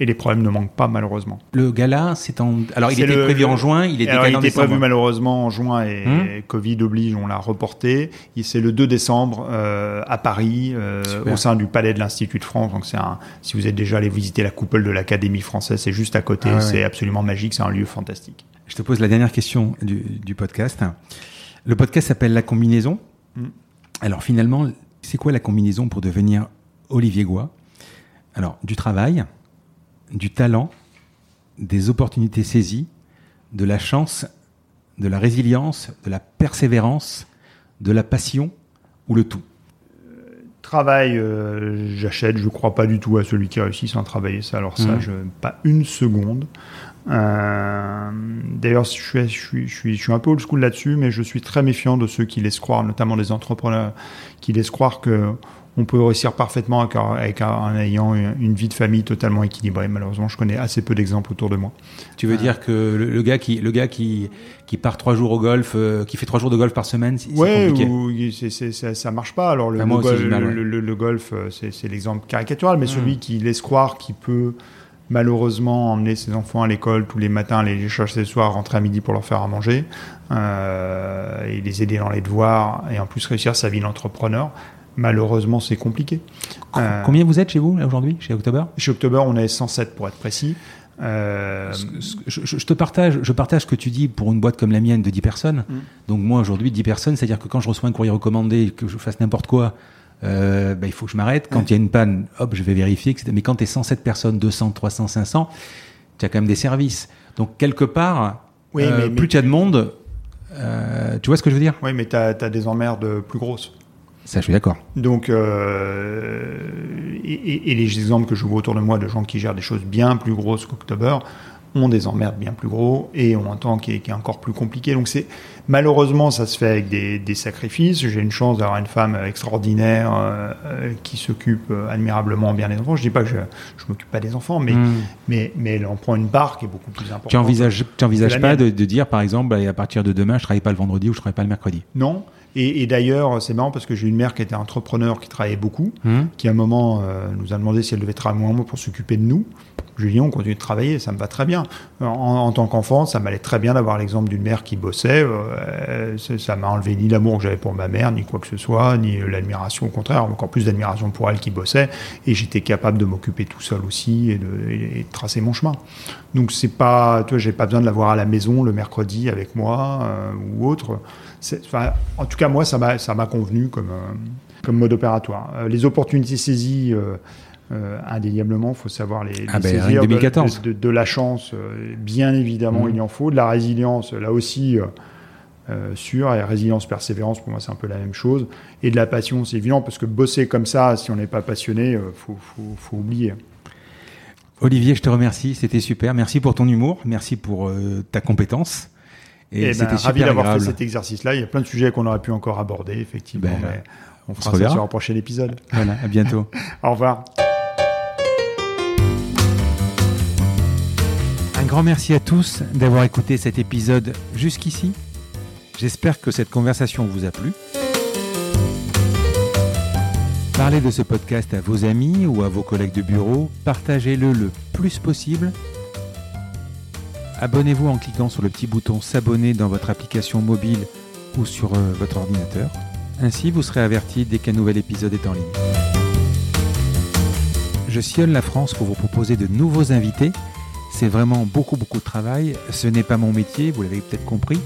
Et les problèmes ne manquent pas malheureusement. Le gala, c'est en. Alors il était prévu en juin, il, était prévu malheureusement en juin et hum Covid oblige, on l'a reporté. C'est le 2 décembre euh, à Paris, euh, au sein du Palais de l'Institut de France. Donc c'est un. Si vous êtes déjà allé visiter la coupole de l'Académie française, c'est juste à côté. Ah c'est absolument magique. C'est un lieu fantastique. Je te pose la dernière question du, podcast. Le podcast s'appelle La combinaison. Mm. Alors finalement, C'est quoi la combinaison pour devenir Olivier Goua Alors, du travail, du talent, des opportunités saisies, de la chance, de la résilience, de la persévérance, de la passion ou le tout Travail, euh, j'achète, je ne crois pas du tout à celui qui réussit sans travailler ça. Alors ça, mmh. je, pas une seconde. Euh, D'ailleurs, je suis, je, suis, je, suis, je suis un peu old school là-dessus, mais je suis très méfiant de ceux qui laissent croire, notamment des entrepreneurs, qui laissent croire que on peut réussir parfaitement avec, avec en ayant une vie de famille totalement équilibrée. Malheureusement, je connais assez peu d'exemples autour de moi. Tu veux euh, dire que le, le, gars qui, le gars qui, qui part trois jours au golf, euh, qui fait trois jours de golf par semaine, c'est ouais, compliqué. ou c'est, c'est, ça, ça marche pas. Alors le, Ah, moi le, aussi, gol- j'ai mal, ouais. le- le- le golf, euh, c'est, l'exemple caricatural, mais Mm. celui qui laisse croire qu'il peut malheureusement emmener ses enfants à l'école tous les matins, aller les chercher le soir, rentrer à midi pour leur faire à manger, euh, et les aider dans les devoirs, et en plus réussir sa vie d'entrepreneur. Malheureusement, c'est compliqué. Euh, Combien vous êtes chez vous aujourd'hui, chez October? Chez October, on est 107 pour être précis. Euh, je, je- je te partage, je partage ce que tu dis pour une boîte comme la mienne de 10 personnes. Mm. Donc moi aujourd'hui 10 personnes, c'est-à-dire que quand je reçois un courrier recommandé que je fasse n'importe quoi, euh, bah, il faut que je m'arrête. Quand il y a une panne, hop, je vais vérifier. Mais quand tu es 107 personnes, 200, 300, 500, tu as quand même des services. Donc quelque part, Oui, euh, mais- mais- plus tu as de monde, tu vois ce que je veux dire? Oui, mais tu as, des emmerdes plus grosses. Ça, je suis d'accord. Donc, euh, et, les exemples que je vois autour de moi de gens qui gèrent des choses bien plus grosses qu'October ont des emmerdes bien plus gros et ont un temps qui est, qui est encore plus compliqué. Donc, c'est malheureusement, ça se fait avec des, des sacrifices. J'ai une chance d'avoir une femme extraordinaire euh, qui s'occupe euh, admirablement bien des enfants. Je dis pas que je, je m'occupe pas des enfants, mais, Mm. mais, mais elle en prend une part qui est beaucoup plus importante. Tu envisages, tu envisages pas de, de dire, par exemple, bah, à partir de demain, je travaille pas le vendredi ou je travaille pas le mercredi? Non. Et, et d'ailleurs, c'est marrant parce que j'ai une mère qui était entrepreneur, qui travaillait beaucoup. Hum qui à un moment euh, nous a demandé si elle devait travailler moins pour s'occuper de nous. Je lui ai dit on continue de travailler, ça me va très bien. En, en tant qu'enfant, ça m'allait très bien d'avoir l'exemple d'une mère qui bossait. euh, ça m'a enlevé ni l'amour que j'avais pour ma mère, ni quoi que ce soit, ni euh, l'admiration, au contraire, encore plus d'admiration pour elle qui bossait. Et j'étais capable de m'occuper tout seul aussi et de, et de tracer mon chemin. Donc c'est pas, toi, j'ai pas besoin de l'avoir à la maison le mercredi avec moi euh, ou autre. Enfin, en tout cas, moi, ça m'a, convenu comme, euh, comme mode opératoire. Euh, les opportunités saisies, euh, euh, indéniablement, il faut savoir les, les Ah ben, saisir. rien que De- 2014. De, de- de la chance, euh, bien évidemment, il y en faut. De la résilience, là aussi, euh, euh, sûr. Et résilience, persévérance, pour moi, c'est un peu la même chose. Et de la passion, c'est évident, parce que bosser comme ça, si on n'est pas passionné, il faut, faut, faut oublier. Olivier, je te remercie, c'était super. Merci pour ton humour, merci pour ta compétence. Et, Et, ben, c'était ravi d'avoir fait cet exercice-là. Il y a plein de sujets qu'on aurait pu encore aborder, effectivement. Ben, mais on fera ça sur un prochain épisode. Voilà, à bientôt. Au revoir. Un grand merci à tous d'avoir écouté cet épisode jusqu'ici. J'espère que cette conversation vous a plu. Parlez de ce podcast à vos amis ou à vos collègues de bureau. Partagez-le le plus possible. Abonnez-vous en cliquant sur le petit bouton s'abonner dans votre application mobile ou sur euh, votre ordinateur. Ainsi, vous serez averti dès qu'un nouvel épisode est en ligne. Je sillonne la France pour vous proposer de nouveaux invités. C'est vraiment beaucoup beaucoup de travail. Ce n'est pas mon métier, vous l'avez peut-être compris.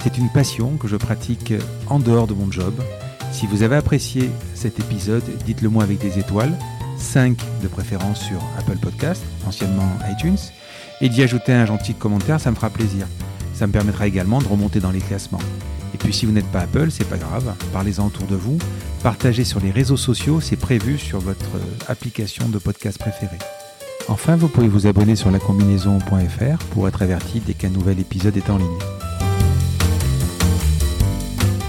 C'est une passion que je pratique en dehors de mon job. Si vous avez apprécié cet épisode, dites-le moi avec des étoiles, 5 de préférence sur Apple Podcast, anciennement iTunes, et d'y ajouter un gentil commentaire, ça me fera plaisir. Ça me permettra également de remonter dans les classements. Et puis si vous n'êtes pas Apple, c'est pas grave, parlez-en autour de vous, partagez sur les réseaux sociaux, c'est prévu sur votre euh, application de podcast préférée. Enfin, vous pouvez vous abonner sur lacombinaison.fr pour être averti dès qu'un nouvel épisode est en ligne.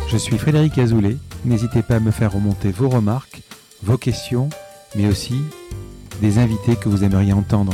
Je suis Frédéric Azoulay. N'hésitez pas à me faire remonter vos remarques, vos questions, mais aussi des invités que vous aimeriez entendre.